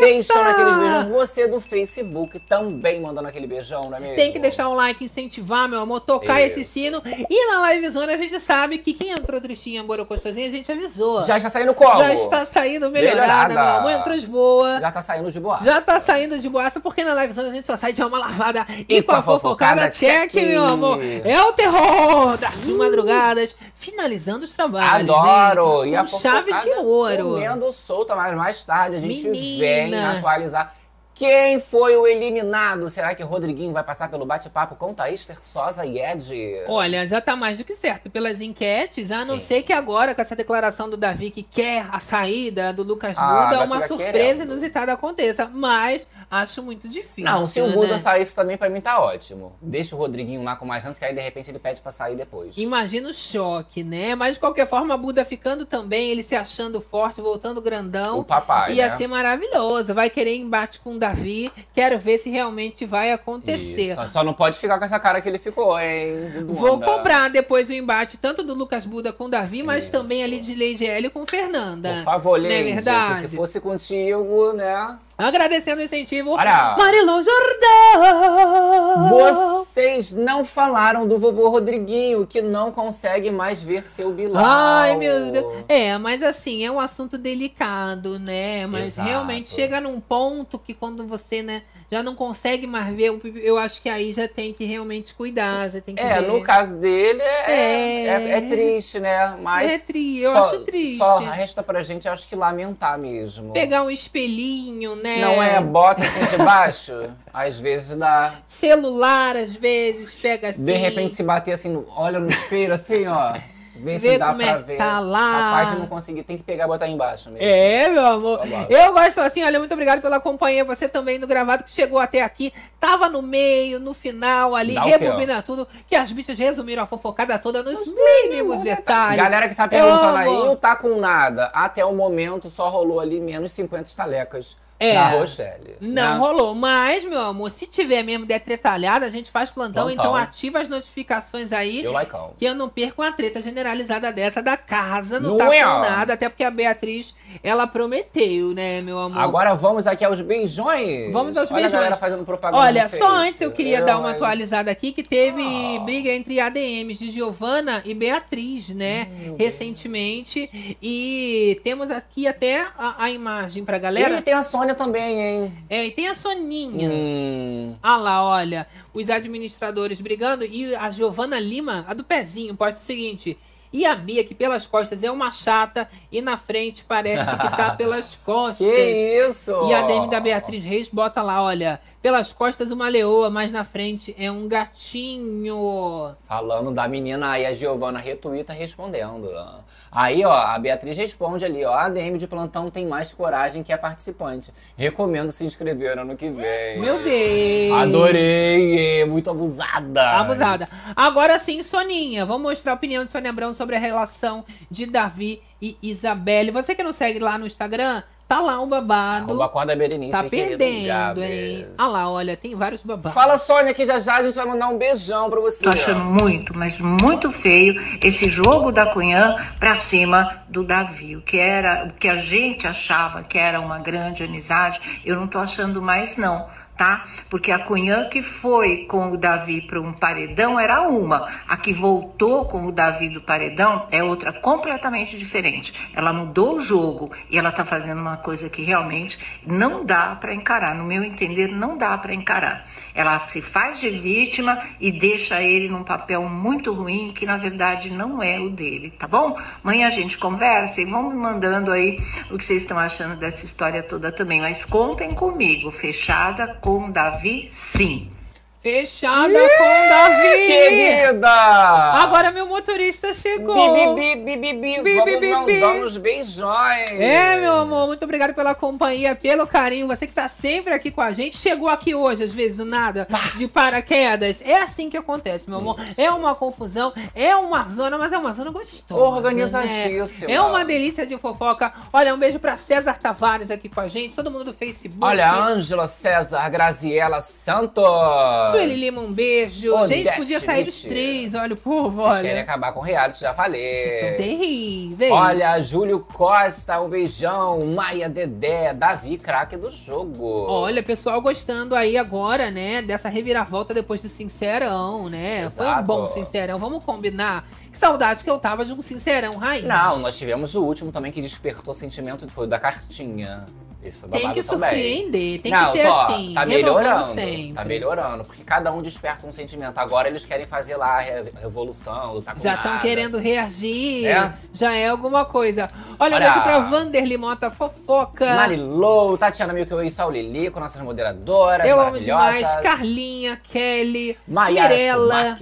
Speaker 2: Deixando aqueles beijões. Você do Facebook também mandando aquele beijão, não é mesmo?
Speaker 1: Tem que deixar o like, incentivar, meu amor, tocar
Speaker 2: Isso.
Speaker 1: esse sino. E na livezona a gente sabe que quem entrou tristinha, borocostosinha, a gente avisou.
Speaker 2: Já está saindo como?
Speaker 1: Já está saindo melhorada, meu amor. Entrou de boa.
Speaker 2: Já tá saindo de boa.
Speaker 1: Já tá saindo de boaça, porque na livezona a gente só sai de alma lavada e, com a fofocada, check,
Speaker 2: check.
Speaker 1: meu amor. É o terror das madrugadas, finalizando os trabalhos.
Speaker 2: Adoro!
Speaker 1: hein?
Speaker 2: E a
Speaker 1: Com chave de
Speaker 2: fofocada
Speaker 1: ouro.
Speaker 2: Comendo solta, mas mais tarde a gente vem
Speaker 1: Menina.
Speaker 2: atualizar. Quem foi o eliminado? Será que o Rodriguinho vai passar pelo bate-papo com Thaís Versosa e Ed?
Speaker 1: Olha, já tá mais do que certo pelas enquetes, a não
Speaker 2: Sim.
Speaker 1: ser que agora, com essa declaração do Davi que quer a saída do Lucas
Speaker 2: Ah,
Speaker 1: uma surpresa
Speaker 2: querendo.
Speaker 1: inusitada aconteça. Mas acho muito difícil.
Speaker 2: Não, se o Buda
Speaker 1: né?
Speaker 2: saísse também, pra mim tá ótimo. Deixa o Rodriguinho lá com mais chance, que aí de repente ele pede pra sair depois.
Speaker 1: Imagina o choque, né? Mas de qualquer forma, Buda ficando também, ele se achando forte, voltando grandão.
Speaker 2: O papai,
Speaker 1: Ia
Speaker 2: né?
Speaker 1: ser maravilhoso. Vai querer embate com o Davi. Quero ver se realmente vai acontecer.
Speaker 2: Isso. Só não pode ficar com essa cara que ele ficou, hein?
Speaker 1: Vou cobrar depois o embate, tanto do Lucas Buda com o Davi, mas também ali de Lady L com Fernanda.
Speaker 2: Por favor,
Speaker 1: é
Speaker 2: Leide,
Speaker 1: verdade?
Speaker 2: se fosse contigo, né?
Speaker 1: Agradecendo o incentivo.
Speaker 2: Olha.
Speaker 1: Marilon Jordão.
Speaker 2: Vocês não falaram do vovô Rodriguinho, que não consegue mais ver seu Bilal.
Speaker 1: Ai, meu Deus. É, mas assim, é um assunto delicado, né? Mas
Speaker 2: Exato.
Speaker 1: realmente chega num ponto que quando você, né, já não consegue mais ver, eu- eu acho que aí já tem que realmente cuidar, já tem que
Speaker 2: É,
Speaker 1: ver.
Speaker 2: no caso dele é,
Speaker 1: É.
Speaker 2: é, é triste, né? Mas
Speaker 1: É tri- eu
Speaker 2: só-
Speaker 1: acho triste.
Speaker 2: Só resta pra gente, acho que lamentar mesmo.
Speaker 1: Pegar um espelhinho, né?
Speaker 2: Não é bota assim de baixo? Às vezes dá.
Speaker 1: Celular, às vezes, pega assim.
Speaker 2: De repente se bater assim, no- olha no espelho assim, ó. Vê se
Speaker 1: Vê
Speaker 2: dá
Speaker 1: como
Speaker 2: pra
Speaker 1: é
Speaker 2: ver.
Speaker 1: tá lá.
Speaker 2: Capaz de não conseguir, tem que pegar e botar embaixo mesmo.
Speaker 1: É, meu amor.
Speaker 2: Tá.
Speaker 1: Eu gosto assim, olha, muito obrigado pela companhia. Você também no gravado que chegou até aqui. Tava no meio, no final ali,
Speaker 2: Dá
Speaker 1: rebobina tudo. Que as bichas resumiram a fofocada toda nos mínimos detalhes.
Speaker 2: Galera que tá
Speaker 1: Eu
Speaker 2: perguntando aí, o tá com nada. Até o momento só rolou ali menos 50 estalecas
Speaker 1: É.
Speaker 2: da Rochelle.
Speaker 1: Não
Speaker 2: né?
Speaker 1: rolou. Mas, meu amor, se tiver mesmo der tretalhada, a gente faz plantão.
Speaker 2: Plantão.
Speaker 1: Então ativa as notificações aí.
Speaker 2: Eu like.
Speaker 1: Que eu não perco uma treta generalizada dessa da casa. Não,
Speaker 2: Não
Speaker 1: tá
Speaker 2: é,
Speaker 1: com nada. Até porque a Beatriz, ela prometeu, né, meu amor?
Speaker 2: Agora vamos aqui aos beijões.
Speaker 1: Vamos aos
Speaker 2: Olha
Speaker 1: beijões.
Speaker 2: a galera fazendo propaganda.
Speaker 1: Olha, só antes eu queria dar uma
Speaker 2: hein?
Speaker 1: atualizada aqui que teve briga entre ADMs de Giovana e Beatriz, né? Recentemente. E temos aqui até a, a imagem pra galera.
Speaker 2: E tem a Sônia também, hein?
Speaker 1: É, e tem a Soninha.
Speaker 2: Hum.
Speaker 1: Ah lá, olha, os administradores brigando e a Giovana Lima, a do pezinho, posta o seguinte. E a Bia, que pelas costas é uma chata e na frente parece que tá pelas costas.
Speaker 2: Que isso?
Speaker 1: E a DM da Beatriz Reis bota lá, olha, pelas costas uma leoa, mas na frente é um gatinho.
Speaker 2: Falando da menina aí, a Giovana retuita respondendo. Aí, ó, a Beatriz responde ali, ó, a ADM de plantão tem mais coragem que a participante. Recomendo se inscrever ano que vem.
Speaker 1: Meu Deus.
Speaker 2: Adorei, muito abusada.
Speaker 1: Abusada. Agora sim, Soninha, vamos mostrar a opinião de Sônia Abrão sobre a relação de Davi e Isabelle. Você que não segue lá no Instagram, tá lá um babado.
Speaker 2: Arroba Acorda Berenice,
Speaker 1: Tá perdendo, hein? Ah lá, olha, tem vários babados.
Speaker 2: Fala, Sônia, que já já a gente vai mandar um beijão pra você.
Speaker 13: Tô achando muito, mas muito feio esse jogo da Cunhã pra cima do Davi. O que era, o que a gente achava que era uma grande amizade, eu não tô achando mais não. Tá? Porque a Cunhã que foi com o Davi para um paredão era uma, a que voltou com o Davi do paredão é outra completamente diferente. Ela mudou o jogo e ela tá fazendo uma coisa que realmente não dá para encarar. No meu entender, não dá para encarar. Ela se faz de vítima e deixa ele num papel muito ruim que na verdade não é o dele, tá bom? Amanhã a gente conversa e vão me mandando aí o que vocês estão achando dessa história toda também. Mas contem comigo, fechada com Davi, sim.
Speaker 1: Fechada com o Davi!
Speaker 2: Querida!
Speaker 1: Agora meu motorista chegou.
Speaker 2: Bi, bi, bi, bi, bi,
Speaker 1: Bi,
Speaker 2: Vamos
Speaker 1: bi,
Speaker 2: os beijões.
Speaker 1: É, meu amor, muito obrigado pela companhia, pelo carinho. Você que tá sempre aqui com a gente. Chegou aqui hoje, às vezes, do nada, de paraquedas. É assim que acontece, meu amor. É uma confusão, é uma zona, mas é uma zona gostosa.
Speaker 2: Organizadíssima.
Speaker 1: né? É uma delícia de fofoca. Olha, um beijo pra César Tavares aqui com a gente, todo mundo do Facebook.
Speaker 2: Olha, Ângela César Graziela Santos.
Speaker 1: Sueli Lima, um beijo. Gente, podia sair
Speaker 2: Witt.
Speaker 1: três, olha o povo,
Speaker 2: Vocês
Speaker 1: olha.
Speaker 2: querem acabar com o reality, já falei.
Speaker 1: Vocês são terríveis.
Speaker 2: Olha, Júlio Costa, um beijão. Maia Dedé, Davi, craque do jogo.
Speaker 1: Olha, pessoal gostando aí agora, né, dessa reviravolta depois do Sincerão, né? Foi um
Speaker 2: Exato.
Speaker 1: bom Sincerão, vamos combinar. Que saudade que eu tava de um Sincerão, raiz.
Speaker 2: Não, nós tivemos o último também que despertou sentimento, foi o da cartinha. Esse foi
Speaker 1: Tem
Speaker 2: babado
Speaker 1: que
Speaker 2: também.
Speaker 1: surpreender, tem
Speaker 2: Não,
Speaker 1: que ser
Speaker 2: ó,
Speaker 1: assim,
Speaker 2: Tá melhorando.
Speaker 1: sempre.
Speaker 2: Tá melhorando, porque cada um desperta um sentimento. Agora eles querem fazer lá a re- revolução, lutar com
Speaker 1: Já estão querendo reagir.
Speaker 2: É?
Speaker 1: Já é alguma coisa. Olha,
Speaker 2: Olha.
Speaker 1: beijo pra Vanderly Mota Fofoca.
Speaker 2: Marilou, Tatiana Milk e Saul Lilico, nossas moderadoras
Speaker 1: Eu amo demais. Carlinha, Kelly, Mirella,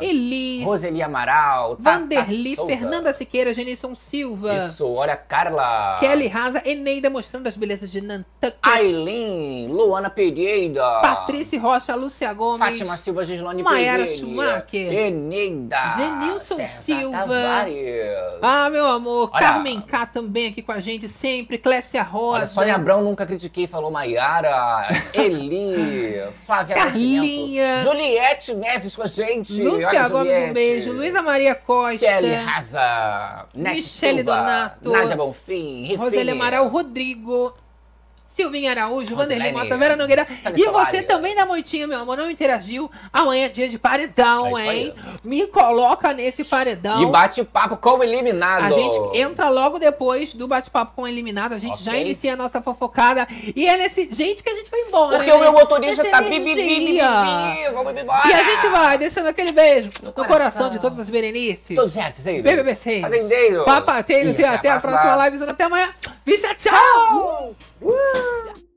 Speaker 1: Eli,
Speaker 2: Roseli Amaral,
Speaker 1: Vanderly. Fernanda Siqueira, Genilson Silva.
Speaker 2: Isso, olha, Carla.
Speaker 1: Kelly Raza, Eneida mostrando as belezas de Nantucket.
Speaker 2: Aileen, Luana Pereira.
Speaker 1: Patrícia Rocha, Lúcia Gomes.
Speaker 2: Fátima Silva, Gislane
Speaker 1: Maiara
Speaker 2: Pereira.
Speaker 1: Schumacher.
Speaker 2: Eneida.
Speaker 1: Genilson
Speaker 2: César
Speaker 1: Silva.
Speaker 2: Tavares.
Speaker 1: Ah, meu amor.
Speaker 2: Olha.
Speaker 1: Carmen K também aqui com a gente sempre. Clécia Rosa.
Speaker 2: Olha, Sônia Abrão, nunca critiquei, falou Maiara. Eli, Flávia
Speaker 1: Carlinha.
Speaker 2: Nascimento. Juliette Neves com a gente.
Speaker 1: Lúcia
Speaker 2: Olha,
Speaker 1: Gomes,
Speaker 2: Juliette.
Speaker 1: um beijo. Luísa Maria Costa.
Speaker 2: Kelly Raza.
Speaker 1: Michele
Speaker 2: Silva,
Speaker 1: Donato.
Speaker 2: Nádia Bonfim.
Speaker 1: Roseli Amaral, Rodrigo. Silvinha Araújo, Vanderlei Mota, Vera Nogueira. E você também da Moitinha, meu amor, não interagiu. Amanhã é dia de paredão,
Speaker 2: É
Speaker 1: hein? Me coloca nesse paredão.
Speaker 2: E bate-papo como eliminado.
Speaker 1: A gente entra logo depois do bate-papo com o eliminado. A gente já
Speaker 2: Ok.
Speaker 1: inicia a nossa fofocada. E é nesse jeito que a gente vai embora.
Speaker 2: Porque
Speaker 1: né?
Speaker 2: o meu motorista
Speaker 1: Nessa
Speaker 2: tá bi, bi, bi, bi, bi,
Speaker 1: energia.
Speaker 2: bi, vamos embora.
Speaker 1: E a gente vai deixando aquele beijo no, coração.
Speaker 2: coração.
Speaker 1: de todas as Berenices.
Speaker 2: Todos certos, aí.
Speaker 1: BBB6.
Speaker 2: Fazendeiros.
Speaker 1: Papateiros. E até a próxima live. Até amanhã. Bicha, tchau! Woo!